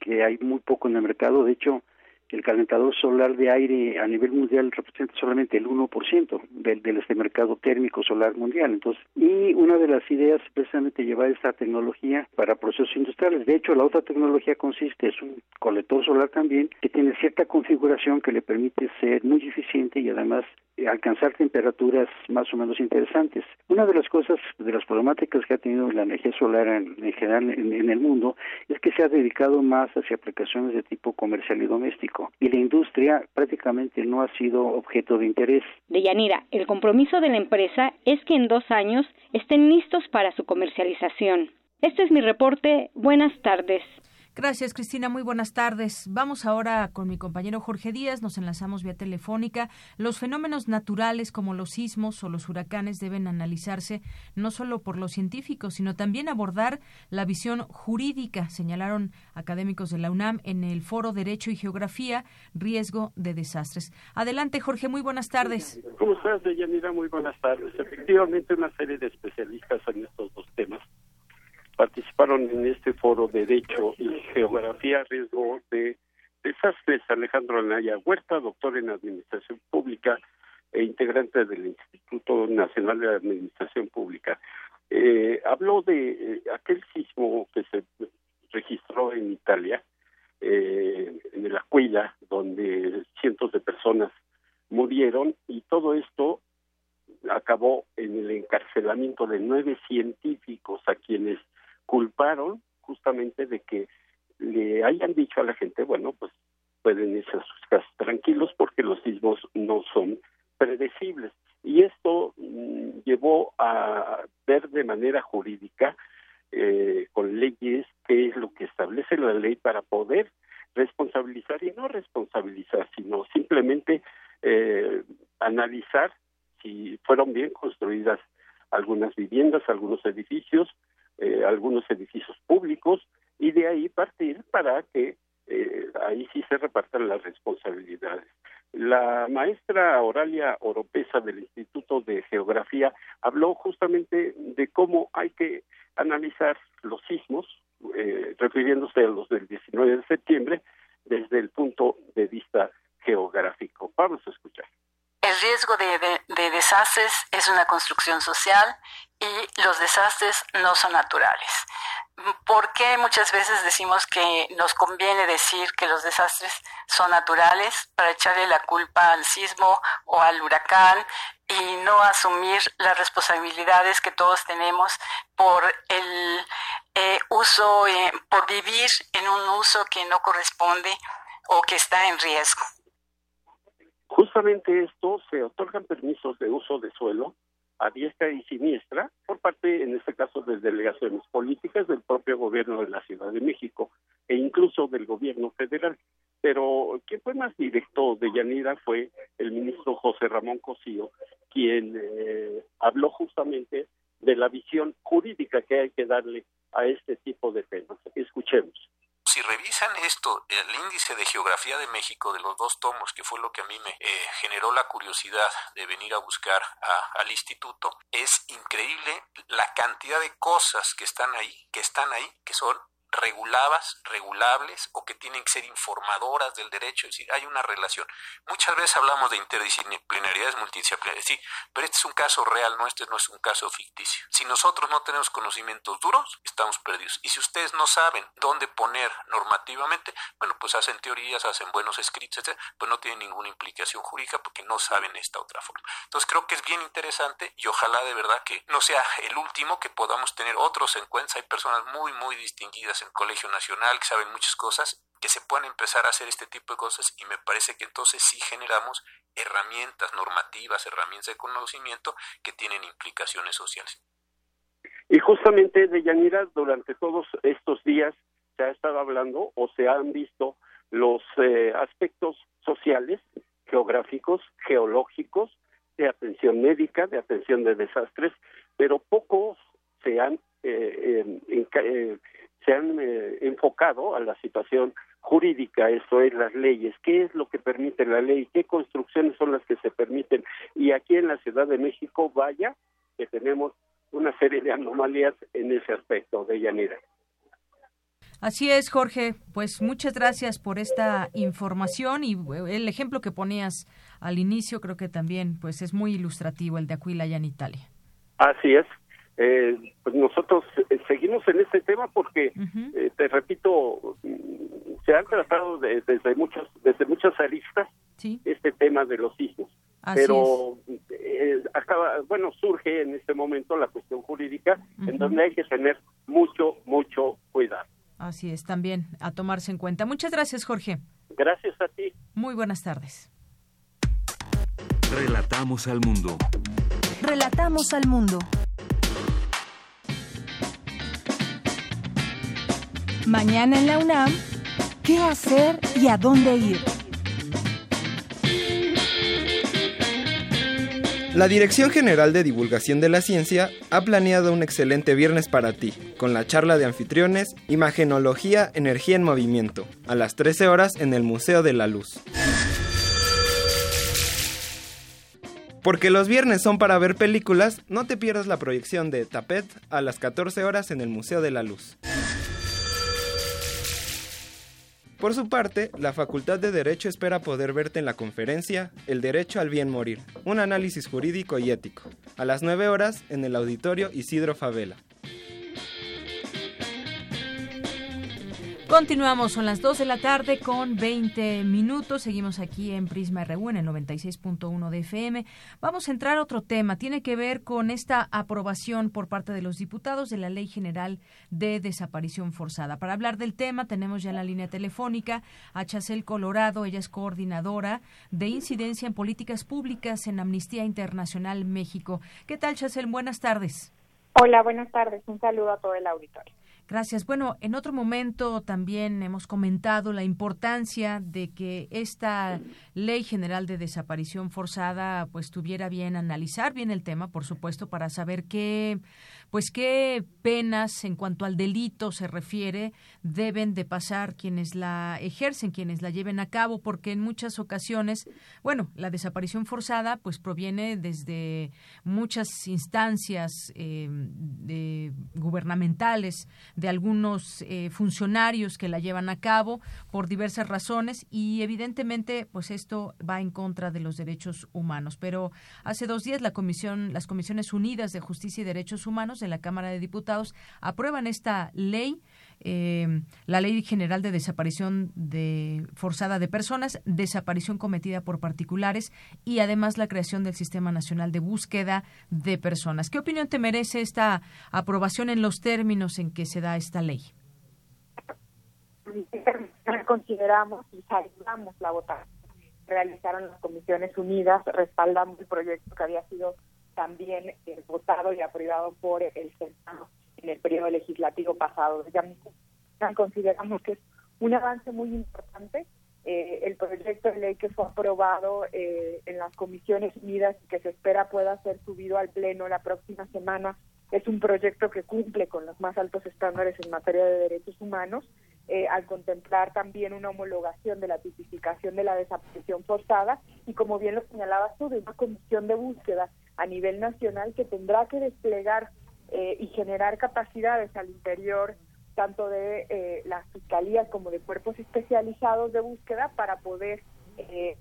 que hay muy poco en el mercado. De hecho, el calentador solar de aire a nivel mundial representa solamente el 1% del, del este mercado térmico solar mundial. Entonces, y una de las ideas es precisamente llevar esta tecnología para procesos industriales. De hecho, la otra tecnología consiste, es un colector solar también, que tiene cierta configuración que le permite ser muy eficiente y además alcanzar temperaturas más o menos interesantes. Una de las cosas, de las problemáticas que ha tenido la energía solar en, general en, el mundo, es que se ha dedicado más hacia aplicaciones de tipo comercial y doméstico, y la industria prácticamente no ha sido objeto de interés. De Yanira, el compromiso de la empresa es que en dos años estén listos para su comercialización. Este es mi reporte. Buenas tardes. Gracias, Cristina. Muy buenas tardes. Vamos ahora con mi compañero Jorge Díaz. Nos enlazamos vía telefónica. Los fenómenos naturales como los sismos o los huracanes deben analizarse no solo por los científicos, sino también abordar la visión jurídica, señalaron académicos de la UNAM en el Foro Derecho y Geografía, Riesgo de Desastres. Adelante, Jorge. Muy buenas tardes. ¿Cómo estás, Deyanira? Muy buenas tardes. Efectivamente, una serie de especialistas en estos dos temas participaron en este foro de Derecho y Geografía Riesgo de Desastres. Alejandro Anaya Huerta, doctor en Administración Pública e integrante del Instituto Nacional de Administración Pública. Eh, habló de eh, aquel sismo que se registró en Italia, eh, en el Aquila, donde cientos de personas murieron y todo esto acabó en el encarcelamiento de nueve científicos a quienes culparon justamente de que le hayan dicho a la gente, bueno, pues pueden irse a sus casas tranquilos porque los sismos no son predecibles. Y esto mm, llevó a ver de manera jurídica, eh, con leyes, qué es lo que establece la ley para poder responsabilizar y no responsabilizar, sino simplemente eh, analizar si fueron bien construidas algunas viviendas, algunos edificios, eh, algunos edificios públicos y de ahí partir para que eh, ahí sí se repartan las responsabilidades. La maestra Oralia Oropesa del Instituto de Geografía habló justamente de cómo hay que analizar los sismos, eh, refiriéndose a los del 19 de septiembre, desde el punto de vista geográfico. Vamos a escuchar. Riesgo de, desastres es una construcción social y los desastres no son naturales. ¿Por qué muchas veces decimos que nos conviene decir que los desastres son naturales para echarle la culpa al sismo o al huracán y no asumir las responsabilidades que todos tenemos por el eh, uso, eh, por vivir en un uso que no corresponde o que está en riesgo? Justamente esto se otorgan permisos de uso de suelo a diestra y siniestra por parte, en este caso, de delegaciones políticas del propio gobierno de la Ciudad de México e incluso del gobierno federal. Pero quien fue más directo de Yanira fue el ministro José Ramón Cosío, quien eh, habló justamente de la visión jurídica que hay que darle a este tipo de temas. Escuchemos si revisan esto, el índice de geografía de México de los dos tomos, que fue lo que a mí me eh, generó la curiosidad de venir a buscar al instituto, es increíble la cantidad de cosas que están ahí, que están ahí, que son reguladas, regulables o que tienen que ser informadoras del derecho, es decir, hay una relación. Muchas veces hablamos de interdisciplinariedades multidisciplinariedades, sí, pero este es un caso real, no este no es un caso ficticio. Si nosotros no tenemos conocimientos duros, estamos perdidos. Y si ustedes no saben dónde poner normativamente, bueno, pues hacen teorías, hacen buenos escritos, etc., pues no tienen ninguna implicación jurídica porque no saben esta otra forma. Entonces creo que es bien interesante y ojalá de verdad que no sea el último, que podamos tener otros encuentros. Hay personas muy, muy distinguidas en Colegio Nacional, que saben muchas cosas, que se puedan empezar a hacer este tipo de cosas y me parece que entonces sí generamos herramientas normativas, herramientas de conocimiento que tienen implicaciones sociales. Y justamente de Yanira, durante todos estos días se ha estado hablando o se han visto los eh, aspectos sociales, geográficos, geológicos, de atención médica, de atención de desastres, pero pocos se han, eh, eh, se han enfocado a la situación jurídica, eso es las leyes, qué es lo que permite la ley, qué construcciones son las que se permiten. Y aquí en la Ciudad de México, vaya, que tenemos una serie de anomalías en ese aspecto de Yanira. Así es, Jorge. Pues muchas gracias por esta información y eh, el ejemplo que ponías al inicio creo que también pues es muy ilustrativo el de Aquila allá en Italia. Así es. Eh, pues nosotros eh, seguimos en este tema porque, te repito, mm, se han tratado desde muchos desde muchas aristas este tema de los hijos. pero acaba, bueno, surge en este momento la cuestión jurídica en donde hay que tener mucho, mucho cuidado. Así es, también a tomarse en cuenta. Muchas gracias, Jorge. Gracias a ti. Muy buenas tardes. Relatamos al mundo. Relatamos al mundo. Mañana en la UNAM, ¿qué hacer y a dónde ir? La Dirección General de Divulgación de la Ciencia ha planeado un excelente viernes para ti, con la charla de anfitriones Imagenología, Energía en Movimiento, a las 13 horas en el Museo de la Luz. Porque los viernes son para ver películas, no te pierdas la proyección de Tapet a las 14 horas en el Museo de la Luz. Por su parte, la Facultad de Derecho espera poder verte en la conferencia El Derecho al Bien Morir, un análisis jurídico y ético, a las 9 horas en el auditorio Isidro Favela. Continuamos, son las 2 de la tarde con 20 minutos. Seguimos aquí en Prisma RU en el 96.1 de FM. Vamos a entrar a otro tema. Tiene que ver con esta aprobación por parte de los diputados de la Ley General de Desaparición Forzada. Para hablar del tema, tenemos ya la línea telefónica a Chacel Colorado. Ella es coordinadora de incidencia en políticas públicas en Amnistía Internacional México. ¿Qué tal, Chacel? Buenas tardes. Hola, buenas tardes. Un saludo a todo el auditorio. Gracias. Bueno, en otro momento también hemos comentado la importancia de que esta Ley General de Desaparición Forzada pues tuviera bien analizar bien el tema, por supuesto, para saber qué pues qué penas en cuanto al delito se refiere deben de pasar quienes la ejercen, quienes la lleven a cabo, porque en muchas ocasiones, bueno, la desaparición forzada pues proviene desde muchas instancias eh, de, gubernamentales, de algunos eh, funcionarios que la llevan a cabo por diversas razones y evidentemente pues esto va en contra de los derechos humanos. Pero hace dos días la comisión, las Comisiones Unidas de Justicia y Derechos Humanos de la Cámara de Diputados aprueban esta ley, eh, la Ley General de Desaparición de Forzada de Personas, desaparición cometida por particulares y además la creación del Sistema Nacional de Búsqueda de Personas. ¿Qué opinión te merece esta aprobación en los términos en que se da esta ley? Consideramos y saludamos la votación realizaron las Comisiones Unidas respaldando el proyecto que había sido también eh, votado y aprobado por el Senado en el periodo legislativo pasado. Ya consideramos que es un avance muy importante. Eh, el proyecto de ley que fue aprobado eh, en las comisiones unidas y que se espera pueda ser subido al Pleno la próxima semana es un proyecto que cumple con los más altos estándares en materia de derechos humanos eh, al contemplar también una homologación de la tipificación de la desaparición forzada y como bien lo señalabas tú, de una comisión de búsqueda a nivel nacional que tendrá que desplegar eh, y generar capacidades al interior tanto de eh, las fiscalías como de cuerpos especializados de búsqueda para poder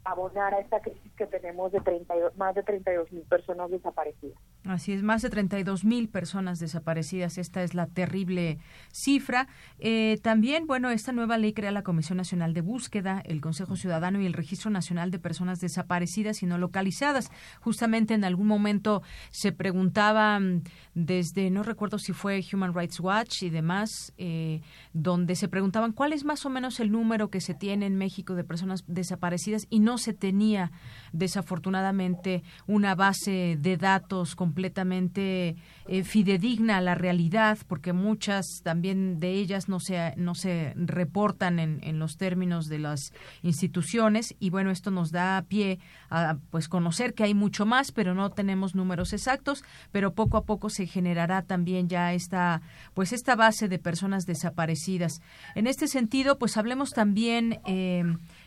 abonar a esta crisis que tenemos de 32, más de 32 mil personas desaparecidas. Así es, más de 32 mil personas desaparecidas. Esta es la terrible cifra. Eh, también, bueno, esta nueva ley crea la Comisión Nacional de Búsqueda, el Consejo Ciudadano y el Registro Nacional de Personas Desaparecidas y no localizadas. Justamente en algún momento se preguntaba desde, no recuerdo si fue Human Rights Watch y demás, eh, donde se preguntaban cuál es más o menos el número que se tiene en México de personas desaparecidas y no se tenía, desafortunadamente, una base de datos completamente eh, fidedigna a la realidad, porque muchas también de ellas no se, no se reportan en, en los términos de las instituciones y bueno, esto nos da pie a pues conocer que hay mucho más, pero no tenemos números exactos, pero poco a poco se generará también ya esta pues esta base de personas desaparecidas. En este sentido, pues hablemos también eh,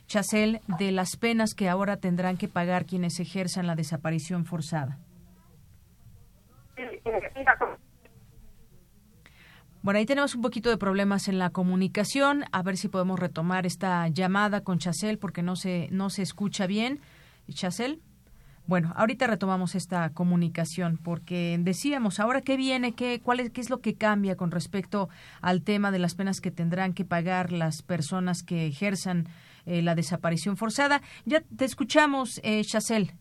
Chacel, de las penas que ahora tendrán que pagar quienes ejerzan la desaparición forzada. Bueno, ahí tenemos un poquito de problemas en la comunicación. A ver si podemos retomar esta llamada con Chacel porque no se, no se escucha bien. Chacel. Bueno, ahorita retomamos esta comunicación porque decíamos, ahora qué viene, qué, cuál es, qué es lo que cambia con respecto al tema de las penas que tendrán que pagar las personas que ejerzan eh, la desaparición forzada. Ya te escuchamos, eh, Chacel.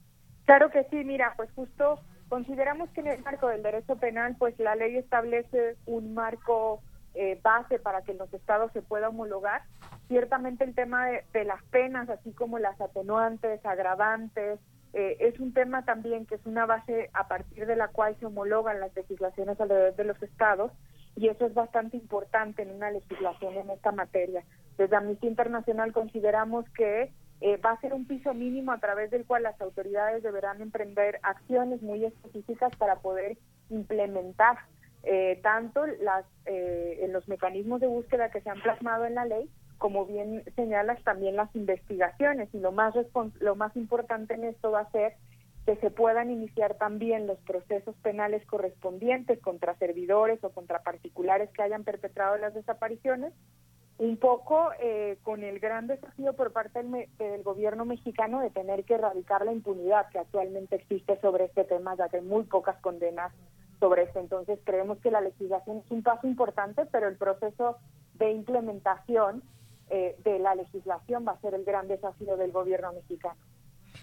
Claro que sí, mira, pues justo Consideramos que en el marco del derecho penal, pues la ley establece un marco eh, base para que los estados se pueda homologar. Ciertamente el tema de, las penas, así como las atenuantes, agravantes, eh, es un tema también que es una base a partir de la cual se homologan las legislaciones alrededor de los estados y eso es bastante importante en una legislación en esta materia. Desde Amnistía Internacional consideramos que eh, va a ser un piso mínimo a través del cual las autoridades deberán emprender acciones muy específicas para poder implementar eh, tanto las, eh, los mecanismos de búsqueda que se han plasmado en la ley, como bien señalas también las investigaciones. Y lo más, lo más importante en esto va a ser que se puedan iniciar también los procesos penales correspondientes contra servidores o contra particulares que hayan perpetrado las desapariciones un poco eh, con el gran desafío por parte del, gobierno mexicano de tener que erradicar la impunidad que actualmente existe sobre este tema, ya que hay muy pocas condenas sobre esto. Entonces creemos que la legislación es un paso importante, pero el proceso de implementación eh, de la legislación va a ser el gran desafío del gobierno mexicano.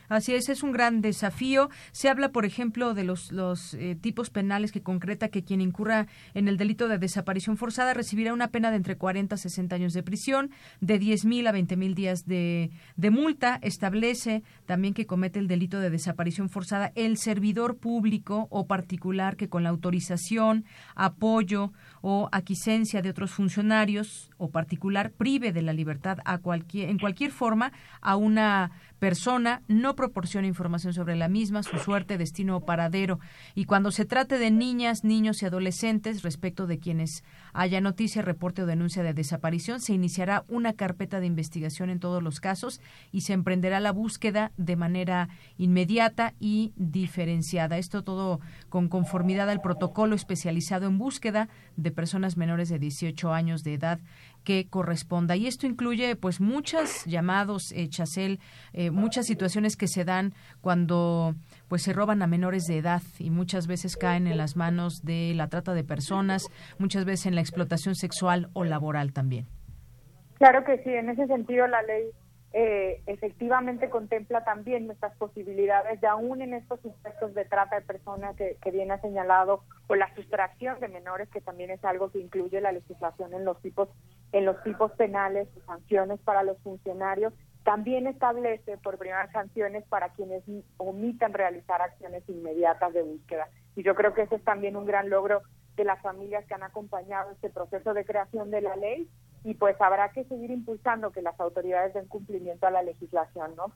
Así es, es un gran desafío. Se habla, por ejemplo, de los, los eh, tipos penales que concreta que quien incurra en el delito de desaparición forzada recibirá una pena de entre 40 a 60 años de prisión, de 10 mil a 20 mil días de, de multa. Establece también que comete el delito de desaparición forzada el servidor público o particular que con la autorización, apoyo o aquiescencia de otros funcionarios o particular prive de la libertad a cualquier, en cualquier forma a una persona no proporciona información sobre la misma, su suerte, destino o paradero. Y cuando se trate de niñas, niños y adolescentes, respecto de quienes haya noticia, reporte o denuncia de desaparición, se iniciará una carpeta de investigación en todos los casos y se emprenderá la búsqueda de manera inmediata y diferenciada. Esto todo con conformidad al protocolo especializado en búsqueda de personas menores de 18 años de edad que corresponda. Y esto incluye pues muchas llamados, eh, Chacel, eh, muchas situaciones que se dan cuando pues se roban a menores de edad y muchas veces caen en las manos de la trata de personas, muchas veces en la explotación sexual o laboral también. Claro que sí, en ese sentido la ley eh, efectivamente contempla también nuestras posibilidades de aún en estos supuestos de trata de personas que, que viene ha señalado o la sustracción de menores que también es algo que incluye la legislación en los tipos en los tipos penales sanciones para los funcionarios también establece por primera sanciones para quienes omitan realizar acciones inmediatas de búsqueda y yo creo que ese es también un gran logro de las familias que han acompañado este proceso de creación de la ley y pues habrá que seguir impulsando que las autoridades den cumplimiento a la legislación, ¿no?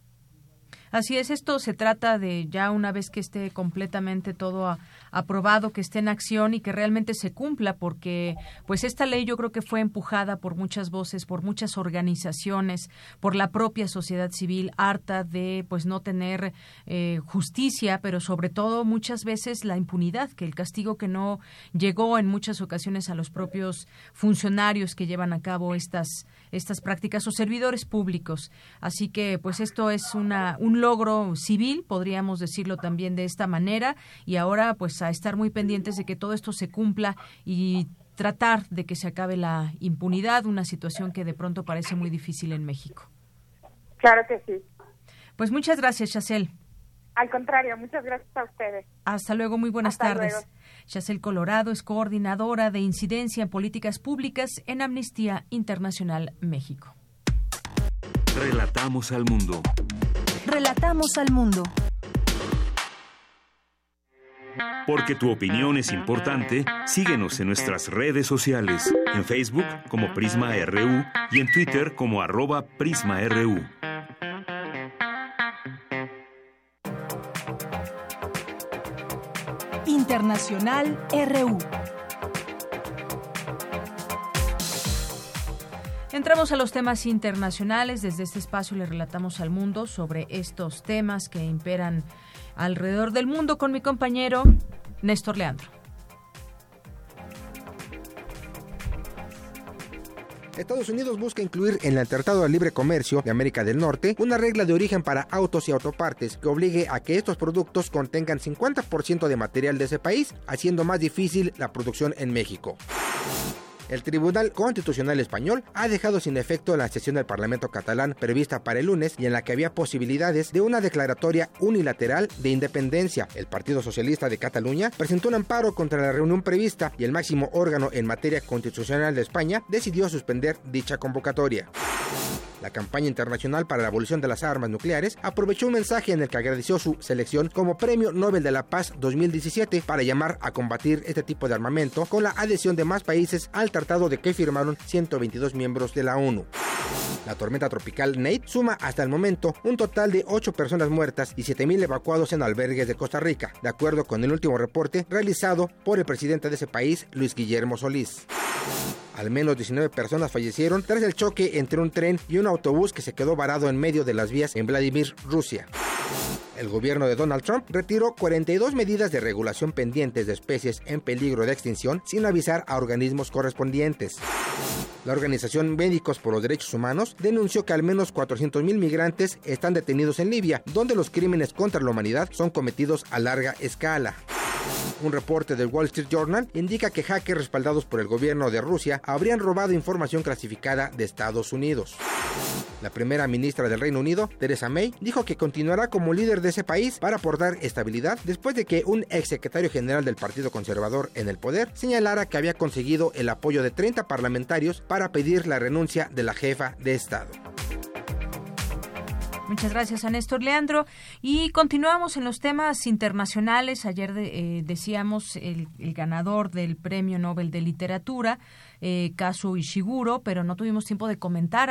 Así es, esto se trata de ya una vez que esté completamente todo aprobado, que esté en acción y que realmente se cumpla, porque pues esta ley yo creo que fue empujada por muchas voces, por muchas organizaciones, por la propia sociedad civil harta de pues no tener eh, justicia, pero sobre todo muchas veces la impunidad, que el castigo que no llegó en muchas ocasiones a los propios funcionarios que llevan a cabo estas estas prácticas o servidores públicos. Así que pues esto es una un logro civil, podríamos decirlo también de esta manera, y ahora pues a estar muy pendientes de que todo esto se cumpla y tratar de que se acabe la impunidad, una situación que de pronto parece muy difícil en México. Claro que sí. Pues muchas gracias, Chacel. Al contrario, muchas gracias a ustedes. Hasta luego, muy buenas tardes. Chacel Colorado es coordinadora de incidencia en políticas públicas en Amnistía Internacional México. Relatamos al mundo. Relatamos al mundo. Porque tu opinión es importante, síguenos en nuestras redes sociales, en Facebook como Prisma RU y en Twitter como arroba PrismaRU. Internacional RU. Entramos a los temas internacionales. Desde este espacio le relatamos al mundo sobre estos temas que imperan alrededor del mundo con mi compañero Néstor Leandro. Estados Unidos busca incluir en el Tratado de Libre Comercio de América del Norte una regla de origen para autos y autopartes que obligue a que estos productos contengan 50% de material de ese país, haciendo más difícil la producción en México. El Tribunal Constitucional Español ha dejado sin efecto la sesión del Parlamento catalán prevista para el lunes y en la que había posibilidades de una declaratoria unilateral de independencia. El Partido Socialista de Cataluña presentó un amparo contra la reunión prevista y el máximo órgano en materia constitucional de España decidió suspender dicha convocatoria. La campaña internacional para la abolición de las armas nucleares aprovechó un mensaje en el que agradeció su selección como Premio Nobel de la Paz 2017 para llamar a combatir este tipo de armamento con la adhesión de más países al tratado de que firmaron 122 miembros de la ONU. La tormenta tropical Nate suma hasta el momento un total de 8 personas muertas y 7.000 evacuados en albergues de Costa Rica, de acuerdo con el último reporte realizado por el presidente de ese país, Luis Guillermo Solís. Al menos 19 personas fallecieron tras el choque entre un tren y un autobús que se quedó varado en medio de las vías en Vladimir, Rusia. El gobierno de Donald Trump retiró 42 medidas de regulación pendientes de especies en peligro de extinción sin avisar a organismos correspondientes. La organización Médicos por los Derechos Humanos denunció que al menos 400.000 migrantes están detenidos en Libia, donde los crímenes contra la humanidad son cometidos a larga escala. Un reporte del Wall Street Journal indica que hackers respaldados por el gobierno de Rusia habrían robado información clasificada de Estados Unidos. La primera ministra del Reino Unido, Theresa May, dijo que continuará como líder de ese país para aportar estabilidad después de que un ex secretario general del Partido Conservador en el poder señalara que había conseguido el apoyo de 30 parlamentarios para pedir la renuncia de la jefa de Estado. Muchas gracias a Leandro. Y continuamos en los temas internacionales. Ayer eh, decíamos el, ganador del Premio Nobel de Literatura eh, Kazu Ishiguro, pero no tuvimos tiempo de comentar,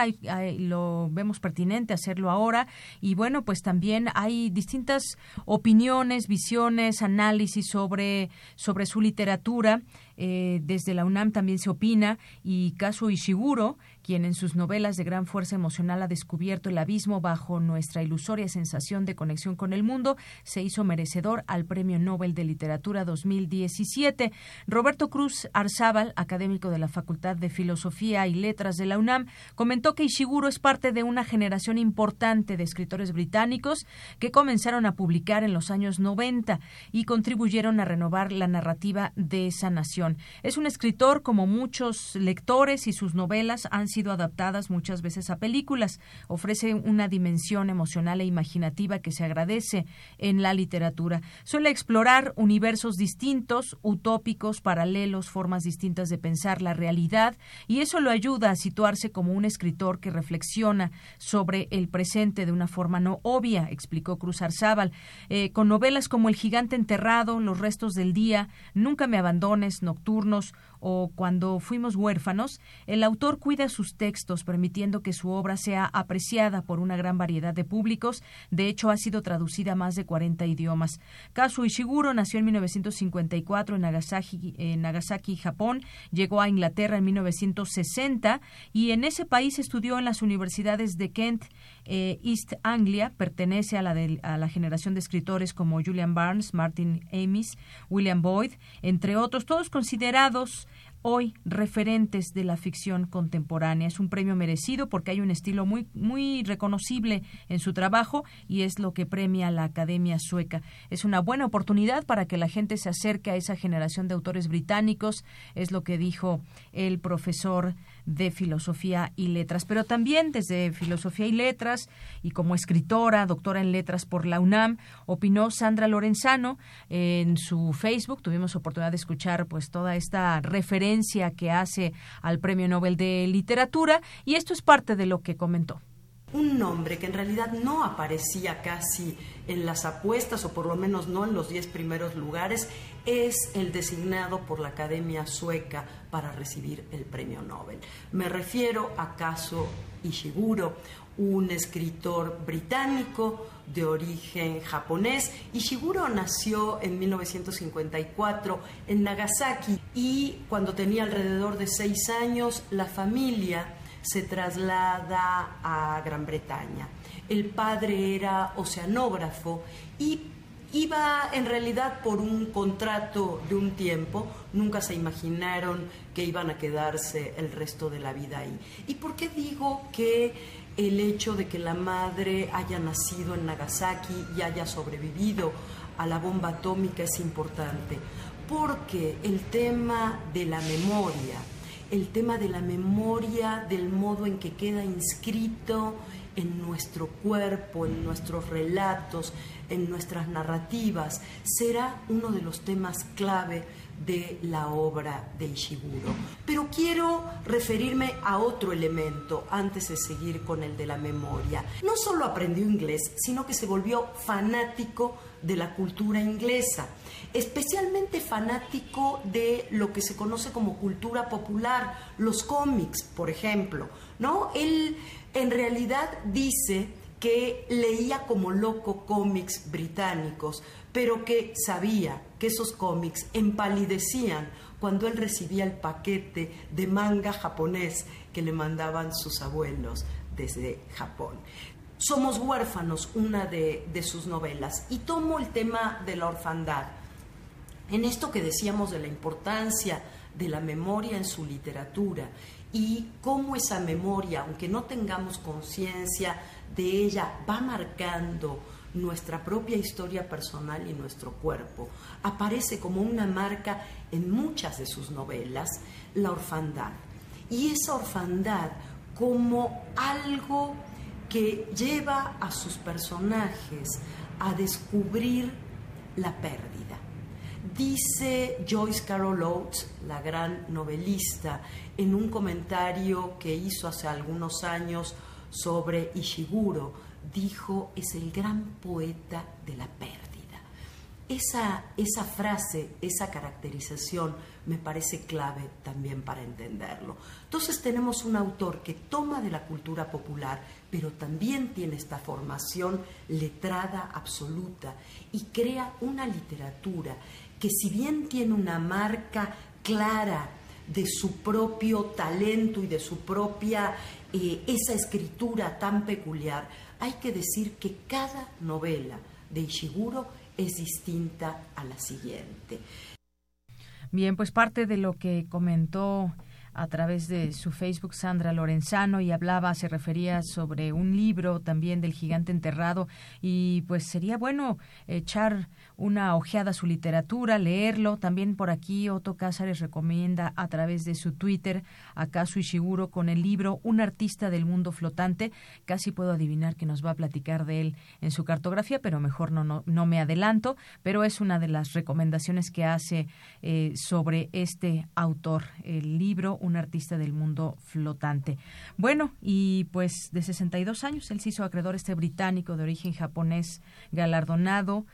lo vemos pertinente hacerlo ahora. Y bueno, pues también hay distintas opiniones, visiones, análisis sobre, sobre su literatura. Eh, desde la UNAM también se opina y Kazuo Ishiguro, quien en sus novelas de gran fuerza emocional ha descubierto el abismo bajo nuestra ilusoria sensación de conexión con el mundo, se hizo merecedor al Premio Nobel de Literatura 2017. Roberto Cruz Arzábal, académico de la Facultad de Filosofía y Letras de la UNAM, comentó que Ishiguro es parte de una generación importante de escritores británicos que comenzaron a publicar en los años 90 y contribuyeron a renovar la narrativa de esa nación. Es un escritor como muchos lectores y sus novelas han sido adaptadas muchas veces a películas. Ofrece una dimensión emocional e imaginativa que se agradece en la literatura. Suele explorar universos distintos, utópicos, paralelos, formas distintas de pensar la realidad y eso lo ayuda a situarse como un escritor que reflexiona sobre el presente de una forma no obvia, explicó Cruz Arzábal. Eh, con novelas como El gigante enterrado, Los restos del día, Nunca me abandones, Nocturnos o Cuando fuimos huérfanos, el autor cuida sus textos, permitiendo que su obra sea apreciada por una gran variedad de públicos. De hecho, ha sido traducida a más de 40 idiomas. Kazuo Ishiguro nació en 1954 en Nagasaki, en Nagasaki, Japón. Llegó a Inglaterra en 1960 y en ese país estudió en las universidades de Kent, eh, East Anglia. Pertenece a la, de, a la generación de escritores como Julian Barnes, Martin Amis, William Boyd, entre otros, todos considerados hoy referentes de la ficción contemporánea. Es un premio merecido porque hay un estilo muy, muy reconocible en su trabajo y es lo que premia la Academia Sueca. Es una buena oportunidad para que la gente se acerque a esa generación de autores británicos, es lo que dijo el profesor de Filosofía y Letras, pero también desde Filosofía y Letras y como escritora, doctora en Letras por la UNAM, opinó Sandra Lorenzano en su Facebook. Tuvimos oportunidad de escuchar pues toda esta referencia que hace al Premio Nobel de Literatura y esto es parte de lo que comentó un nombre que en realidad no aparecía casi en las apuestas o por lo menos no en los diez primeros lugares, es el designado por la Academia Sueca para recibir el premio Nobel. Me refiero a Kazuo Ishiguro, un escritor británico de origen japonés. Ishiguro nació en 1954 en Nagasaki y cuando tenía alrededor de seis años la familia se traslada a Gran Bretaña. El padre era oceanógrafo y iba en realidad por un contrato de un tiempo, nunca se imaginaron que iban a quedarse el resto de la vida ahí. ¿Y por qué digo que el hecho de que la madre haya nacido en Nagasaki y haya sobrevivido a la bomba atómica es importante? Porque el tema de la memoria, el tema de la memoria, del modo en que queda inscrito en nuestro cuerpo, en nuestros relatos, en nuestras narrativas, será uno de los temas clave de la obra de Ishiguro. Pero quiero referirme a otro elemento antes de seguir con el de la memoria. No solo aprendió inglés, sino que se volvió fanático de la cultura inglesa, especialmente fanático de lo que se conoce como cultura popular, los cómics, por ejemplo, ¿no? Él en realidad dice que leía como loco cómics británicos, pero que sabía que esos cómics empalidecían cuando él recibía el paquete de manga japonés que le mandaban sus abuelos desde Japón. Somos huérfanos, una de, de sus novelas, y tomo el tema de la orfandad. En esto que decíamos de la importancia de la memoria en su literatura y cómo esa memoria, aunque no tengamos conciencia de ella, va marcando nuestra propia historia personal y nuestro cuerpo. Aparece como una marca en muchas de sus novelas, la orfandad. Y esa orfandad como algo que lleva a sus personajes a descubrir la pérdida. Dice Joyce Carol Oates, la gran novelista, en un comentario que hizo hace algunos años sobre Ishiguro, dijo, es el gran poeta de la pérdida. Esa, esa frase, esa caracterización me parece clave también para entenderlo. Entonces tenemos un autor que toma de la cultura popular, pero también tiene esta formación letrada absoluta y crea una literatura que si bien tiene una marca clara de su propio talento y de su propia, eh, esa escritura tan peculiar, hay que decir que cada novela de Ishiguro es distinta a la siguiente. Bien, pues parte de lo que comentó a través de su Facebook Sandra Lorenzano y hablaba, se refería sobre un libro también del gigante enterrado y pues sería bueno echar una ojeada a su literatura, leerlo. También por aquí Otto Cázares recomienda a través de su Twitter a Kazu Ishiguro con el libro Un artista del mundo flotante. Casi puedo adivinar que nos va a platicar de él en su cartografía, pero mejor no, no, no me adelanto. Pero es una de las recomendaciones que hace eh, sobre este autor, el libro Un artista del mundo flotante. Bueno, y pues de 62 años, él se hizo acreedor este británico de origen japonés galardonado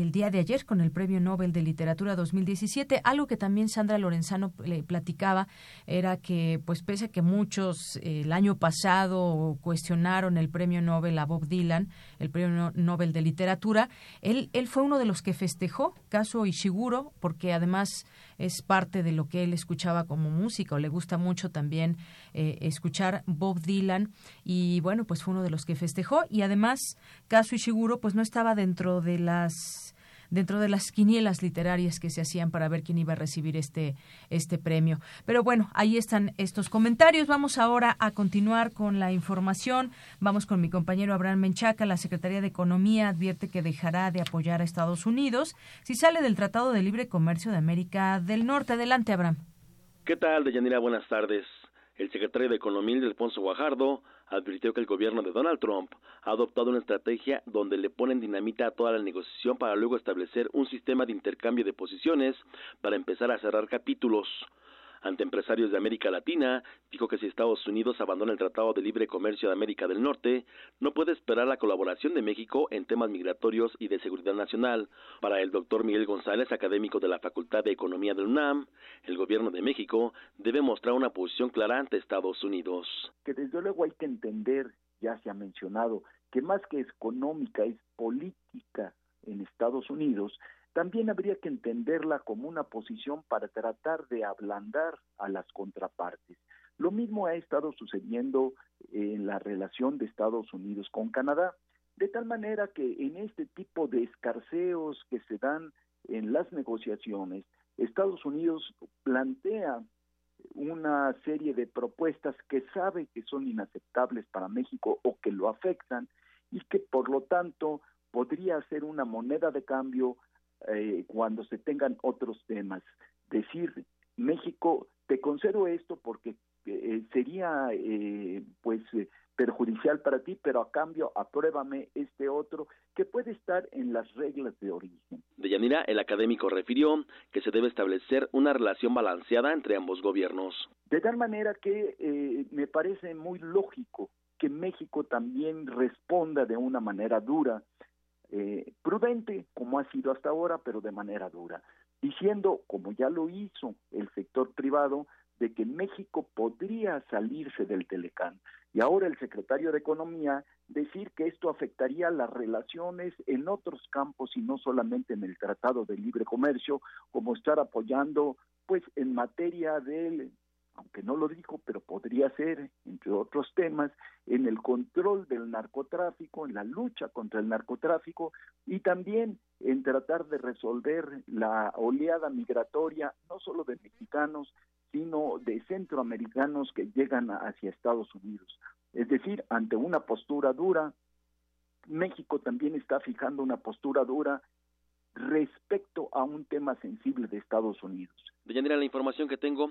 el día de ayer con el Premio Nobel de Literatura 2017. Algo que también Sandra Lorenzano le platicaba era que, pues pese a que muchos eh, el año pasado cuestionaron el Premio Nobel a Bob Dylan, el Premio Nobel de Literatura, él, él fue uno de los que festejó, caso Ishiguro, porque además es parte de lo que él escuchaba como música o le gusta mucho también eh, escuchar Bob Dylan y bueno, pues fue uno de los que festejó. Y además Kazuo Ishiguro pues no estaba dentro de las dentro de las quinielas literarias que se hacían para ver quién iba a recibir este, este premio. Pero bueno, ahí están estos comentarios. Vamos ahora a continuar con la información. Vamos con mi compañero Abraham Menchaca. La Secretaría de Economía advierte que dejará de apoyar a Estados Unidos si sale del Tratado de Libre Comercio de América del Norte. Adelante, Abraham. ¿Qué tal, Deyanira? Buenas tardes. El secretario de Economía, Alfonso Guajardo, advirtió que el gobierno de Donald Trump ha adoptado una estrategia donde le ponen dinamita a toda la negociación para luego establecer un sistema de intercambio de posiciones para empezar a cerrar capítulos ante empresarios de América Latina, dijo que si Estados Unidos abandona el Tratado de Libre Comercio de América del Norte, no puede esperar la colaboración de México en temas migratorios y de seguridad nacional. Para el doctor Miguel González, académico de la Facultad de Economía del UNAM, el gobierno de México debe mostrar una posición clara ante Estados Unidos. Que desde luego hay que entender, ya se ha mencionado, que más que económica es política en Estados Unidos, también habría que entenderla como una posición para tratar de ablandar a las contrapartes. Lo mismo ha estado sucediendo en la relación de Estados Unidos con Canadá, de tal manera que en este tipo de escarceos que se dan en las negociaciones, Estados Unidos plantea una serie de propuestas que sabe que son inaceptables para México o que lo afectan y que por lo tanto podría ser una moneda de cambio eh, cuando se tengan otros temas. Decir, México, te concedo esto porque eh, sería eh, pues perjudicial para ti, pero a cambio apruébame este otro que puede estar en las reglas de origen. De Yanira, el académico refirió que se debe establecer una relación balanceada entre ambos gobiernos. De tal manera que me parece muy lógico que México también responda de una manera dura eh, prudente, como ha sido hasta ahora, pero de manera dura, diciendo, como ya lo hizo el sector privado, de que México podría salirse del Telecán. Y ahora el secretario de Economía decir que esto afectaría las relaciones en otros campos y no solamente en el Tratado de Libre Comercio, como estar apoyando pues en materia del aunque no lo dijo, pero podría ser, entre otros temas, en el control del narcotráfico, en la lucha contra el narcotráfico y también en tratar de resolver la oleada migratoria, no solo de mexicanos, sino de centroamericanos que llegan hacia Estados Unidos. Es decir, ante una postura dura, México también está fijando una postura dura respecto a un tema sensible de Estados Unidos. De la información que tengo,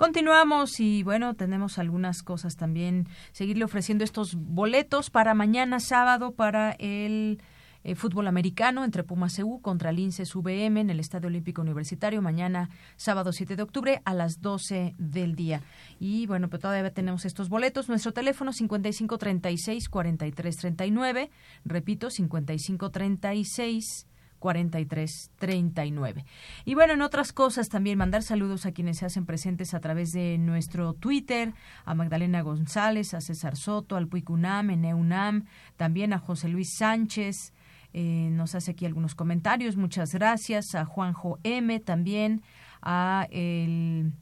Continuamos y bueno, tenemos algunas cosas también. Seguirle ofreciendo estos boletos para mañana sábado para el eh, fútbol americano entre Pumas EU contra Linces VM en el Estadio Olímpico Universitario mañana sábado 7 de octubre a las 12 del día. Y bueno, pues todavía tenemos estos boletos. Nuestro teléfono 5536 4339, repito 5536 4339. Y bueno, en otras cosas también mandar saludos a quienes se hacen presentes a través de nuestro Twitter, a Magdalena González, a César Soto, al Puicunam, Eneunam, también a José Luis Sánchez, eh, nos hace aquí algunos comentarios, muchas gracias, a Juanjo M también, a el...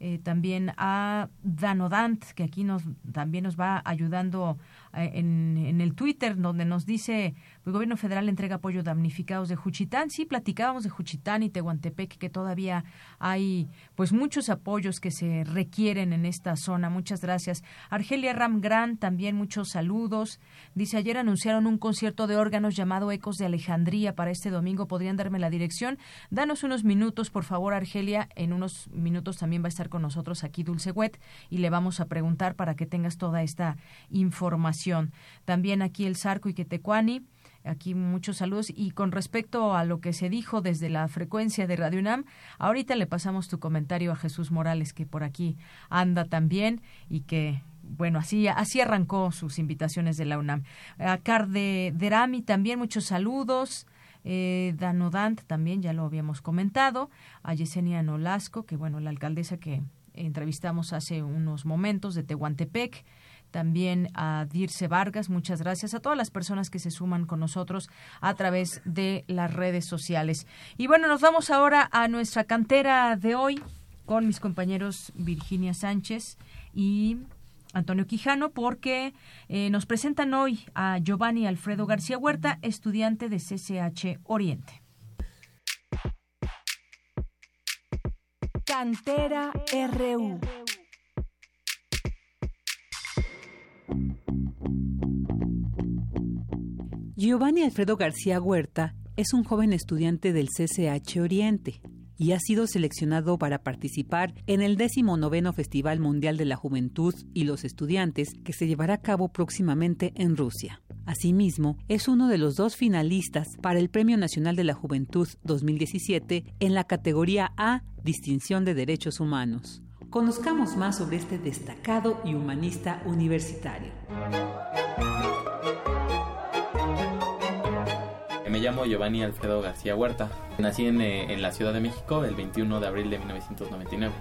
Eh, también a Danodant, que aquí nos también nos va ayudando en, el Twitter, donde nos dice el gobierno federal entrega apoyo damnificados de Juchitán. Sí, platicábamos de Juchitán y Tehuantepec, que todavía hay pues muchos apoyos que se requieren en esta zona. Muchas gracias. Argelia Ram Gran, también muchos saludos. Dice, ayer anunciaron un concierto de órganos llamado Ecos de Alejandría para este domingo. ¿Podrían darme la dirección? Danos unos minutos, por favor, Argelia. En unos minutos también va a estar con nosotros aquí Dulce Wet y le vamos a preguntar para que tengas toda esta información. También aquí el Zarco y Quetecuani. Aquí muchos saludos. Y con respecto a lo que se dijo desde la frecuencia de Radio UNAM, ahorita le pasamos tu comentario a Jesús Morales, que por aquí anda también y que bueno, así, así arrancó sus invitaciones de la UNAM. A Carde Derami también muchos saludos. Eh, Danodant también, ya lo habíamos comentado. A Yesenia Nolasco, que bueno, la alcaldesa que entrevistamos hace unos momentos de Tehuantepec también a Dirce Vargas, muchas gracias a todas las personas que se suman con nosotros a través de las redes sociales. Y bueno, nos vamos ahora a nuestra cantera de hoy con mis compañeros Virginia Sánchez y Antonio Quijano porque eh, nos presentan hoy a Giovanni Alfredo García Huerta, estudiante de CCH Oriente. Cantera RU. Giovanni Alfredo García Huerta es un joven estudiante del CCH Oriente y ha sido seleccionado para participar en el 19 Festival Mundial de la Juventud y los Estudiantes que se llevará a cabo próximamente en Rusia. Asimismo, es uno de los dos finalistas para el Premio Nacional de la Juventud 2017 en la categoría A Distinción de Derechos Humanos. Conozcamos más sobre este destacado y humanista universitario. Me llamo Giovanni Alfredo García Huerta. Nací en, eh, en, la Ciudad de México el 21 de abril de 1999.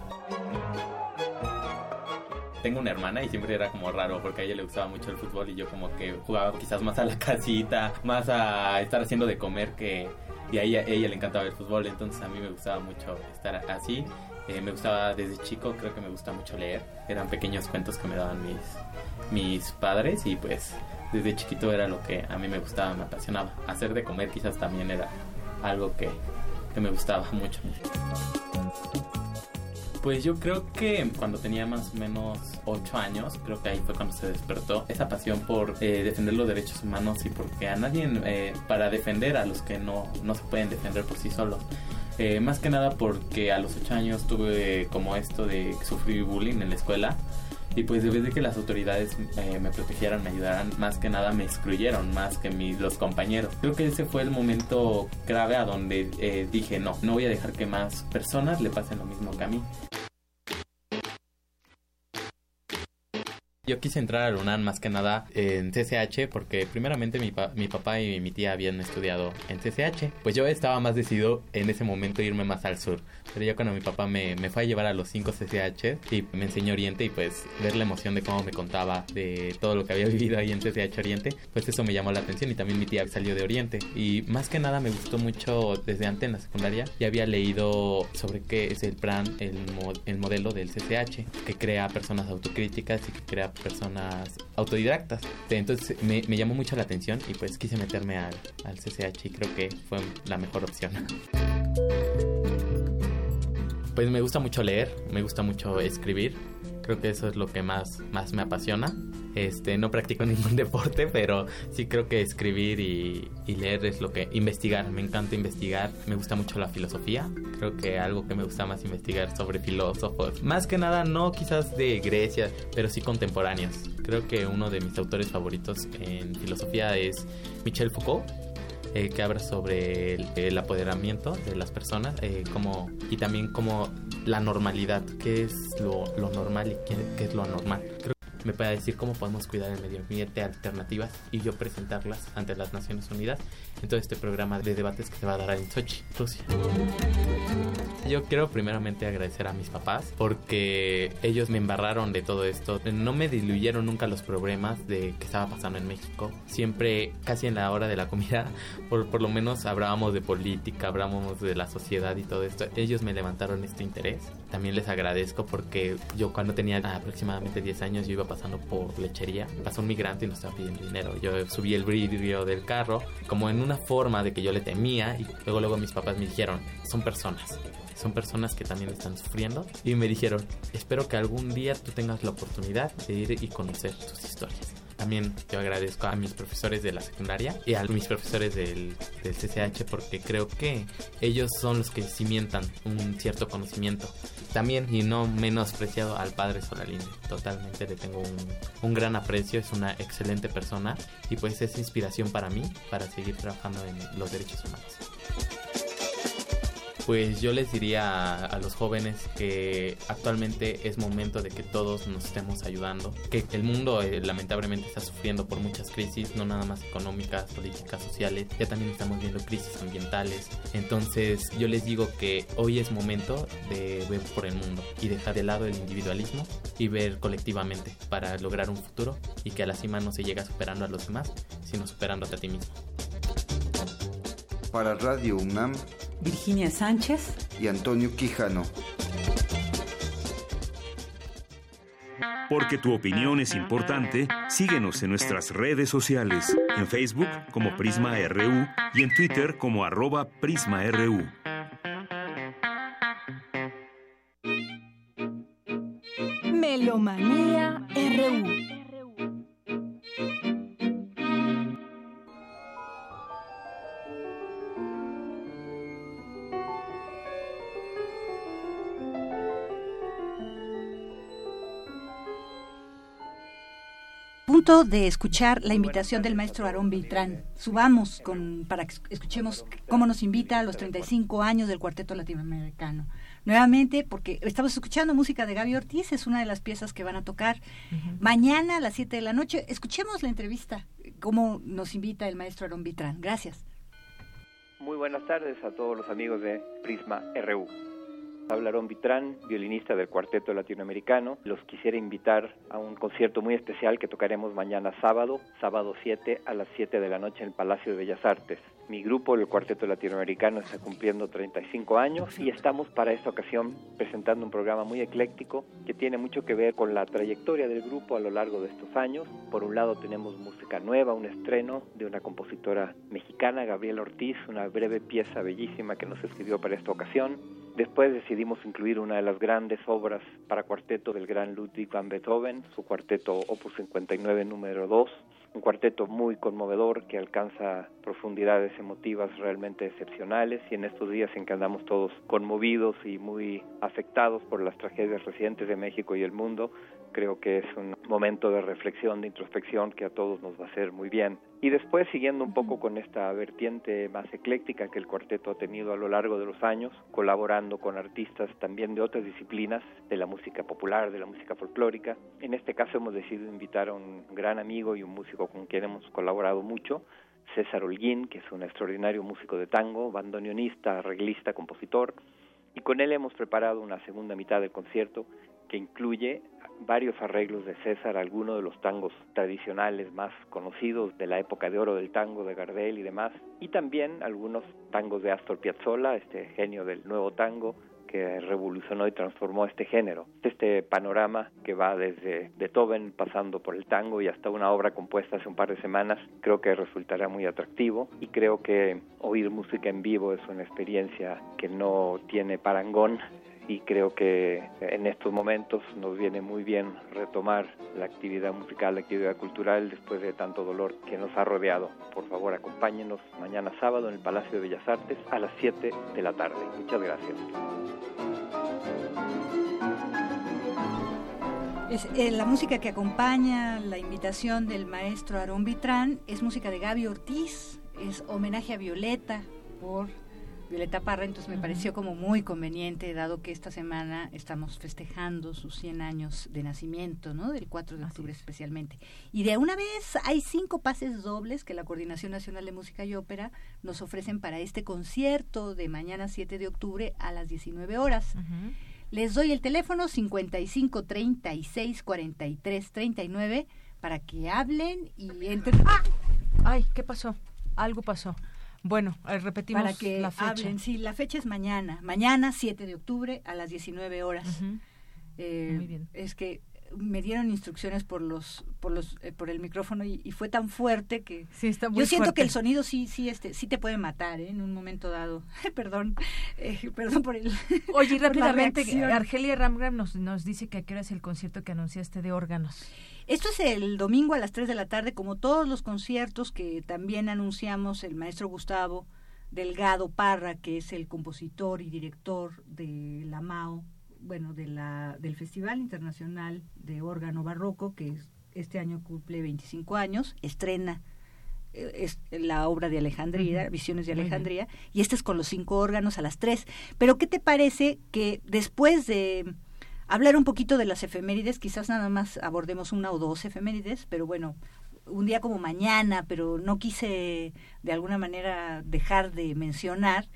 Tengo una hermana y siempre era como raro porque a ella le gustaba mucho el fútbol y yo como que jugaba quizás más a la casita, más a estar haciendo de comer que... Y a ella, ella le encantaba el fútbol, entonces a mí me gustaba mucho estar así. Eh, me gustaba desde chico, creo que me gusta mucho leer. Eran pequeños cuentos que me daban mis, mis padres y pues desde chiquito era lo que a mí me gustaba, me apasionaba. Hacer de comer quizás también era algo que, que me gustaba mucho. Pues yo creo que cuando tenía más o menos 8 años, creo que ahí fue cuando se despertó esa pasión por eh, defender los derechos humanos y porque a nadie, eh, para defender a los que no, no se pueden defender por sí solos. Eh, más que nada porque a los 8 años tuve como esto de sufrir bullying en la escuela. Y pues de vez de que las autoridades eh, me protegieran, me ayudaran, más que nada me excluyeron, más que mis, los compañeros. Creo que ese fue el momento grave a donde eh, dije, no, no voy a dejar que más personas le pasen lo mismo que a mí. Yo quise entrar a UNAM más que nada en CCH porque primeramente mi, mi papá y mi tía habían estudiado en CCH. Pues yo estaba más decidido en ese momento irme más al sur. Pero ya cuando mi papá me, me fue a llevar a los 5 CCH y me enseñó Oriente y pues ver la emoción de cómo me contaba de todo lo que había vivido ahí en CCH Oriente, pues eso me llamó la atención y también mi tía salió de Oriente. Y más que nada me gustó mucho desde antes en la secundaria. Ya había leído sobre qué es el plan, el, el modelo del CCH, que crea personas autocríticas y que crea personas autodidactas. Entonces me, me, llamó mucho la atención y pues quise meterme al, al CCH y creo que fue la mejor opción. Pues me gusta mucho leer, me gusta mucho escribir. Creo que eso es lo que más, más me apasiona. Este, no practico ningún deporte, pero sí creo que escribir y, y, leer es lo que... Investigar, me encanta investigar. Me gusta mucho la filosofía. Creo que algo que me gusta más investigar sobre filósofos. Más que nada, no quizás de Grecia, pero sí contemporáneos. Creo que uno de mis autores favoritos en filosofía es Michel Foucault eh, que habla sobre el, el, apoderamiento de las personas eh, como, y también como la normalidad, qué es lo, lo normal y qué, qué, es lo anormal. Creo que me puede decir cómo podemos cuidar el medio ambiente, alternativas y yo presentarlas ante las Naciones Unidas en todo este programa de debates que se va a dar en Sochi, Rusia. Yo quiero primeramente agradecer a mis papás porque ellos me embarraron de todo esto. No me diluyeron nunca los problemas de que estaba pasando en México. Siempre, casi en la hora de la comida, por, por lo menos hablábamos de política, hablábamos de la sociedad y todo esto. Ellos me levantaron este interés. También les agradezco porque yo cuando tenía aproximadamente 10 años yo iba pasando por lechería. Pasó un migrante y nos estaba pidiendo dinero. Yo subí el vidrio del carro como en una forma de que yo le temía y luego luego mis papás me dijeron, son personas son personas que también están sufriendo y me dijeron, espero que algún día tú tengas la oportunidad de ir y conocer sus historias. También yo agradezco a mis profesores de la secundaria y a mis profesores del, del CCH porque creo que ellos son los que cimientan un cierto conocimiento. También, y no menospreciado, al padre Solalinde. Totalmente le tengo un, un gran aprecio, es una excelente persona y pues es inspiración para mí para seguir trabajando en los derechos humanos. Pues yo les diría a, los jóvenes que actualmente es momento de que todos nos estemos ayudando, que el mundo eh, lamentablemente está sufriendo por muchas crisis, no nada más económicas, políticas, sociales, ya también estamos viendo crisis ambientales. Entonces yo les digo que hoy es momento de ver por el mundo y dejar de lado el individualismo y ver colectivamente para lograr un futuro y que a la cima no se llega superando a los demás, sino superándote a ti mismo. Para Radio UNAM, Virginia Sánchez y Antonio Quijano. Porque tu opinión es importante, síguenos en nuestras redes sociales, en Facebook como Prisma RU y en Twitter como arroba PrismaRU. Melomanía RU de escuchar la invitación del maestro Aarón Beltrán. Subamos con, para que escuchemos cómo nos invita a los 35 años del Cuarteto Latinoamericano. Nuevamente, porque estamos escuchando música de Gaby Ortiz, es una de las piezas que van a tocar mañana a las 7 de la noche. Escuchemos la entrevista, cómo nos invita el maestro Aarón Beltrán. Gracias. Muy buenas tardes a todos los amigos de Prisma RU. Hablarón Vitrán, violinista del Cuarteto Latinoamericano. Los quisiera invitar a un concierto muy especial que tocaremos mañana sábado, sábado 7 a las 7 de la noche en el Palacio de Bellas Artes. Mi grupo, el Cuarteto Latinoamericano, está cumpliendo 35 años y estamos para esta ocasión presentando un programa muy ecléctico que tiene mucho que ver con la trayectoria del grupo a lo largo de estos años. Por un lado tenemos música nueva, un estreno de una compositora mexicana, Gabriela Ortiz, una breve pieza bellísima que nos escribió para esta ocasión. Después decidimos incluir una de las grandes obras para cuarteto del gran Ludwig van Beethoven, su cuarteto Opus 59 número 2, un cuarteto muy conmovedor que alcanza profundidades emotivas realmente excepcionales y en estos días en que andamos todos conmovidos y muy afectados por las tragedias recientes de México y el mundo, creo que es un momento de reflexión, de introspección que a todos nos va a hacer muy bien. Y después, siguiendo un poco con esta vertiente más ecléctica que el cuarteto ha tenido a lo largo de los años, colaborando con artistas también de otras disciplinas, de la música popular, de la música folclórica. En este caso hemos decidido invitar a un gran amigo y un músico con quien hemos colaborado mucho, César Holguín, que es un extraordinario músico de tango, bandoneonista, arreglista, compositor, y con él hemos preparado una segunda mitad del concierto que incluye varios arreglos de César, algunos de los tangos tradicionales más conocidos de la época de oro del tango de Gardel y demás, y también algunos tangos de Astor Piazzolla, este genio del nuevo tango, que revolucionó y transformó este género. Este panorama que va desde Beethoven pasando por el tango y hasta una obra compuesta hace un par de semanas, creo que resultará muy atractivo y creo que oír música en vivo es una experiencia que no tiene parangón y creo que en estos momentos nos viene muy bien retomar la actividad musical, la actividad cultural después de tanto dolor que nos ha rodeado. Por favor, acompáñenos mañana sábado en el Palacio de Bellas Artes a las 7 de la tarde. Muchas gracias. Es, eh, la música que acompaña la invitación del maestro Aarón Vitrán es música de Gaby Ortiz, es homenaje a Violeta por Violeta Parra, entonces me pareció como muy conveniente, dado que esta semana estamos festejando sus 100 años de nacimiento, ¿no? Del 4 de octubre especialmente. Y de una vez hay cinco pases dobles que la Coordinación Nacional de Música y Ópera nos ofrecen para este concierto de mañana 7 de octubre a las 19 horas. Les doy el teléfono 55 36 43 39 para que hablen y entren. ¡Ah! Ay, ¿qué pasó? Algo pasó. Bueno, repetimos Para que la fecha. Hablen. Sí, la fecha es mañana. Mañana, 7 de octubre, a las 19 horas. Eh, Muy bien. Es que me dieron instrucciones por los por los eh, por el micrófono y, fue tan fuerte que sí, está muy yo siento fuerte. que el sonido sí sí este sí te puede matar ¿eh? en un momento dado perdón perdón por el oye rápidamente Argelia Ramgram nos nos dice que a qué hora es el concierto que anunciaste de órganos esto es el domingo a las 3 de la tarde, como todos los conciertos que también anunciamos el maestro Gustavo Delgado Parra, que es el compositor y director de la MAO, bueno, de la, del Festival Internacional de Órgano Barroco, que este año cumple 25 años, estrena eh, es la obra de Alejandría, Visiones de Alejandría, y este es con los cinco órganos a las tres. Pero ¿qué te parece que después de hablar un poquito de las efemérides, quizás nada más abordemos una o dos efemérides, pero bueno, un día como mañana, pero no quise de alguna manera dejar de mencionar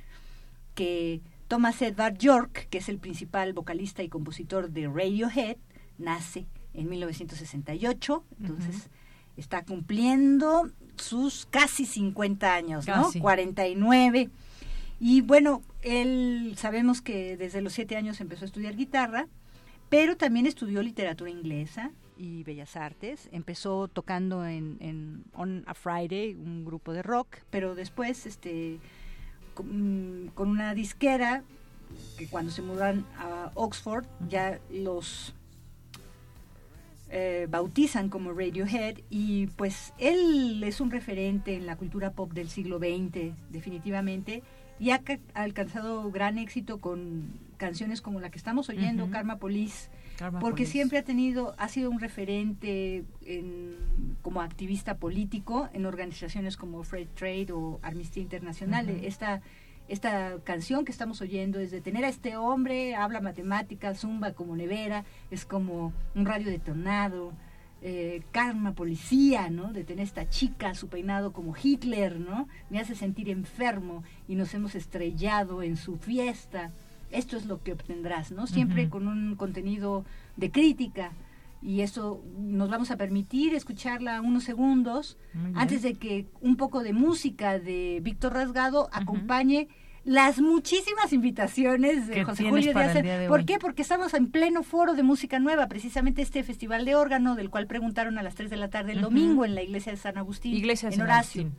que Thomas Edward York, que es el principal vocalista y compositor de Radiohead, nace en 1968, entonces está cumpliendo sus casi 50 años, ¿no? 49. Y bueno, él sabemos que desde los siete años empezó a estudiar guitarra, pero también estudió literatura inglesa y bellas artes. Empezó tocando en, en On a Friday, un grupo de rock, pero después, este, con, con una disquera, que cuando se mudan a Oxford, ya los eh, bautizan como Radiohead y pues él es un referente en la cultura pop del siglo XX definitivamente y ha, alcanzado gran éxito con canciones como la que estamos oyendo, Karma Police, porque siempre ha tenido, ha sido un referente como activista político en organizaciones como Fred Trade o Amnistía Internacional. Esta esta canción que estamos oyendo es de tener a este hombre, habla matemáticas, zumba como nevera, es como un radio detonado, eh, karma, policía, ¿no? De tener esta chica, su peinado como Hitler, ¿no? Me hace sentir enfermo y nos hemos estrellado en su fiesta. Esto es lo que obtendrás, ¿no? Siempre con un contenido de crítica y eso nos vamos a permitir escucharla unos segundos antes de que un poco de música de Víctor Rasgado acompañe las muchísimas invitaciones de José Julio Díaz. ¿Por qué? Porque estamos en pleno foro de música nueva, precisamente este festival de órgano del cual preguntaron a las 3 de la tarde el domingo en la iglesia de San Agustín, iglesia en Horacio.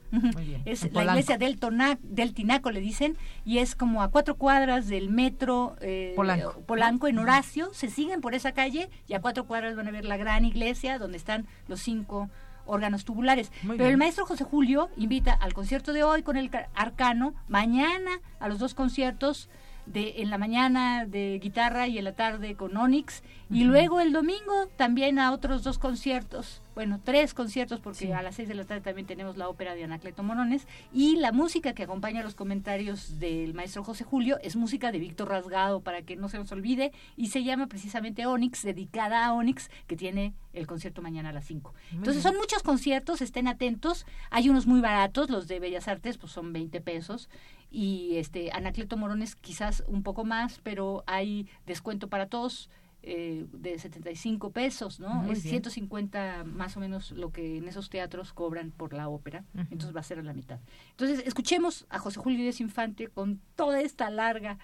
Es la iglesia del, del Tinaco, le dicen, y es como a cuatro cuadras del metro eh, Polanco. en Horacio. Se siguen por esa calle y a cuatro cuadras van a ver la gran iglesia donde están los cinco órganos tubulares. Pero el maestro José Julio invita al concierto de hoy con el arcano, mañana a los dos conciertos de en la mañana de guitarra y en la tarde con Onyx y luego el domingo también a otros dos conciertos bueno, tres conciertos porque a las seis de la tarde también tenemos la ópera de Anacleto Morones y la música que acompaña los comentarios del maestro José Julio es música de Víctor Rasgado para que no se nos olvide y se llama precisamente Onyx, dedicada a Onyx, que tiene el concierto mañana a las cinco. Entonces son muchos conciertos, estén atentos, hay unos muy baratos, los de Bellas Artes pues son 20 pesos y este Anacleto Morones quizás un poco más, pero hay descuento para todos eh, de 75 pesos, ¿no? es 150 más o menos lo que en esos teatros cobran por la ópera, entonces va a ser a la mitad. Entonces, escuchemos a José Julio Díaz Infante con toda esta larga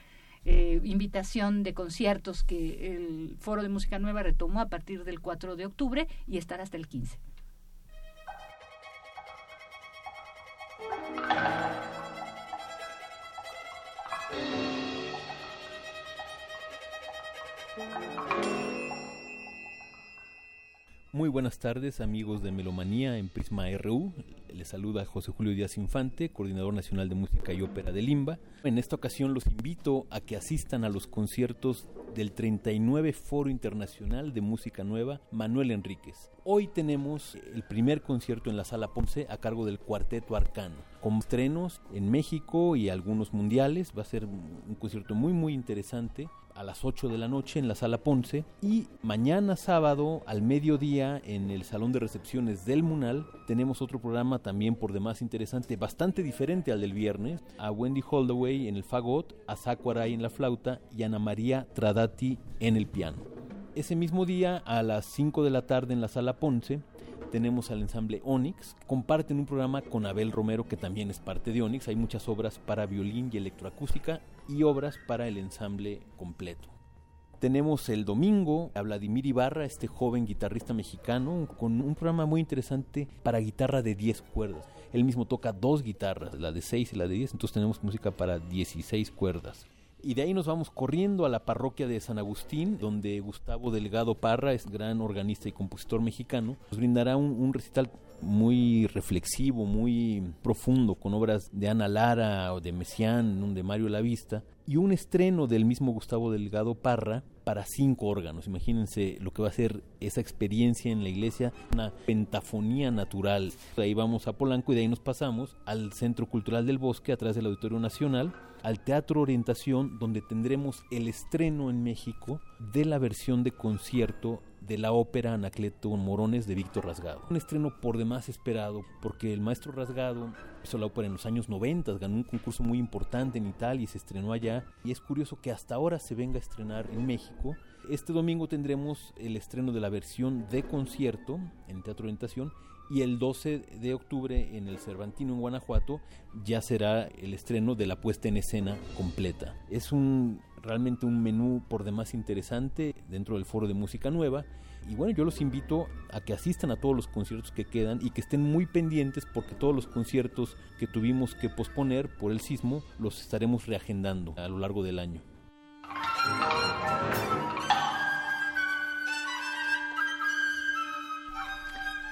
eh, invitación de conciertos que el Foro de Música Nueva retomó a partir del 4 de octubre y estará hasta el 15. Muy buenas tardes amigos de Melomanía en Prisma RU. Les saluda José Julio Díaz Infante, coordinador nacional de música y ópera de Limba. En esta ocasión los invito a que asistan a los conciertos del 39 Foro Internacional de Música Nueva Manuel Enríquez. Hoy tenemos el primer concierto en la Sala Ponce a cargo del Cuarteto Arcano, con estrenos en México y algunos mundiales. Va a ser un concierto muy muy interesante a las 8 de la noche en la sala Ponce y mañana sábado al mediodía en el salón de recepciones del Munal tenemos otro programa también por demás interesante, bastante diferente al del viernes, a Wendy Holdaway en el fagot, a Sakuaray en la flauta y a Ana María Tradati en el piano. Ese mismo día a las 5 de la tarde en la sala Ponce tenemos al ensamble Onyx, comparten un programa con Abel Romero que también es parte de Onyx, hay muchas obras para violín y electroacústica y obras para el ensamble completo. Tenemos el domingo a Vladimir Ibarra, este joven guitarrista mexicano, con un programa muy interesante para guitarra de 10 cuerdas. Él mismo toca dos guitarras, la de 6 y la de 10, entonces tenemos música para 16 cuerdas. Y de ahí nos vamos corriendo a la parroquia de San Agustín, donde Gustavo Delgado Parra es gran organista y compositor mexicano. Nos brindará un, recital muy reflexivo, muy profundo, con obras de Ana Lara o de Messiaen, de Mario Lavista, y un estreno del mismo Gustavo Delgado Parra para cinco órganos. Imagínense lo que va a ser esa experiencia en la iglesia, una pentafonía natural. Ahí vamos a Polanco y de ahí nos pasamos al Centro Cultural del Bosque, atrás del Auditorio Nacional, al Teatro Orientación, donde tendremos el estreno en México de la versión de concierto de la ópera Anacleto Morones de Víctor Rasgado. Un estreno por demás esperado porque el maestro Rasgado hizo la ópera en los años 90, ganó un concurso muy importante en Italia y se estrenó allá y es curioso que hasta ahora se venga a estrenar en México. Este domingo tendremos el estreno de la versión de concierto en Teatro Orientación y el 12 de octubre en el Cervantino en Guanajuato ya será el estreno de la puesta en escena completa. Es un realmente un menú por demás interesante dentro del foro de música nueva y bueno, yo los invito a que asistan a todos los conciertos que quedan y que estén muy pendientes porque todos los conciertos que tuvimos que posponer por el sismo los estaremos reagendando a lo largo del año.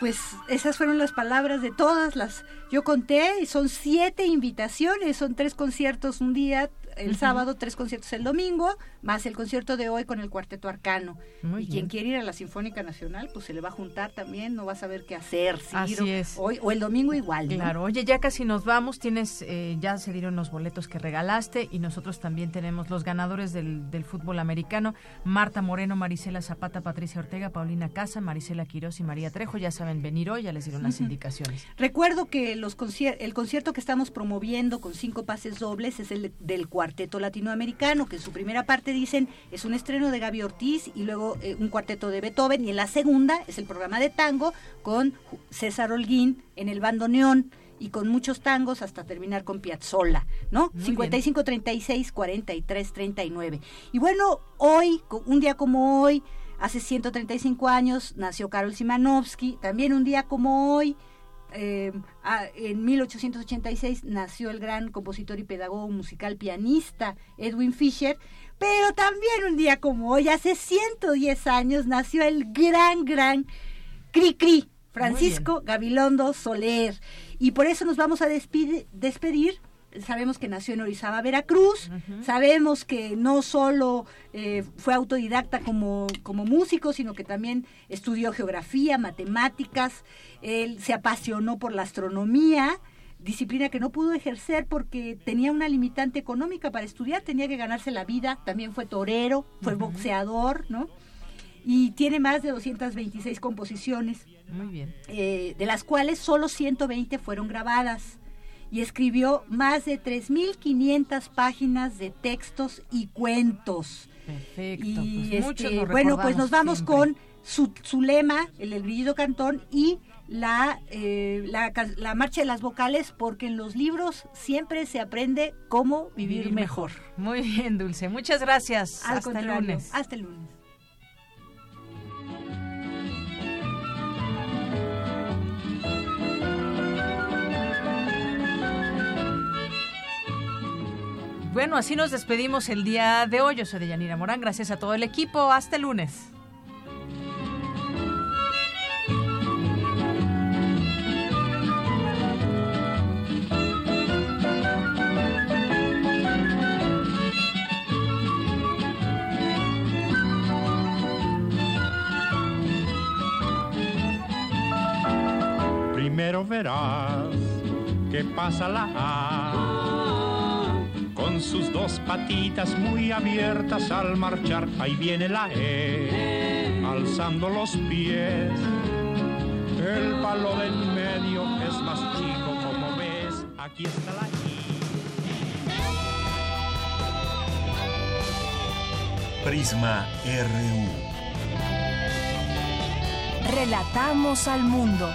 Pues esas fueron las palabras de todas las. Yo conté son siete invitaciones, son tres conciertos un día, el sábado, tres conciertos el domingo, más el concierto de hoy con el Cuarteto Arcano. y quien quiere ir a la Sinfónica Nacional, pues se le va a juntar también, no va a saber qué hacer. Así es. Hoy, o el domingo igual. Claro, oye, ya casi nos vamos, tienes, eh, ya se dieron los boletos que regalaste y nosotros también tenemos los ganadores del, del fútbol americano, Marta Moreno, Marisela Zapata, Patricia Ortega, Paulina Casa, Marisela Quiroz y María Trejo, ya saben venir hoy, ya les dieron las indicaciones. Recuerdo que los el concierto que estamos promoviendo con cinco pases dobles es el del cuarto cuarteto latinoamericano, que en su primera parte dicen es un estreno de Gaby Ortiz y luego eh, un cuarteto de Beethoven, y en la segunda es el programa de tango con César Holguín en el bandoneón y con muchos tangos hasta terminar con Piazzolla, ¿no? 55 36 43 39. Y bueno, hoy, un día como hoy, hace 135 años nació Karol Simanovsky, también un día como hoy eh, en 1886 nació el gran compositor y pedagogo musical pianista Edwin Fischer, pero también un día como hoy, hace 110 años, nació el gran, gran Cri Cri, Francisco Gabilondo Soler. Y por eso nos vamos a despedir sabemos que nació en Orizaba, Veracruz, sabemos que no solo eh, fue autodidacta como, como músico, sino que también estudió geografía, matemáticas, él se apasionó por la astronomía, disciplina que no pudo ejercer porque tenía una limitante económica para estudiar, tenía que ganarse la vida, también fue torero, fue boxeador, ¿no? Y tiene más de 226 composiciones. Muy bien. Eh, de las cuales solo 120 fueron grabadas y escribió más de 3.500 páginas de textos y cuentos. Perfecto. Y pues este, bueno, pues nos vamos con su, su, lema, el del grillido cantón, y la, eh, la, la, marcha de las vocales, porque en los libros siempre se aprende cómo vivir, mejor. Muy bien, Dulce. Muchas gracias. hasta el lunes. Hasta el lunes. Bueno, así nos despedimos el día de hoy. Yo soy de Yanira Morán. Gracias a todo el equipo. Hasta el lunes. Primero verás que pasa la con sus dos patitas muy abiertas al marchar. Ahí viene la E, alzando los pies. El palo del medio es más chico, como ves. Aquí está la I. Prisma RU. Relatamos al mundo.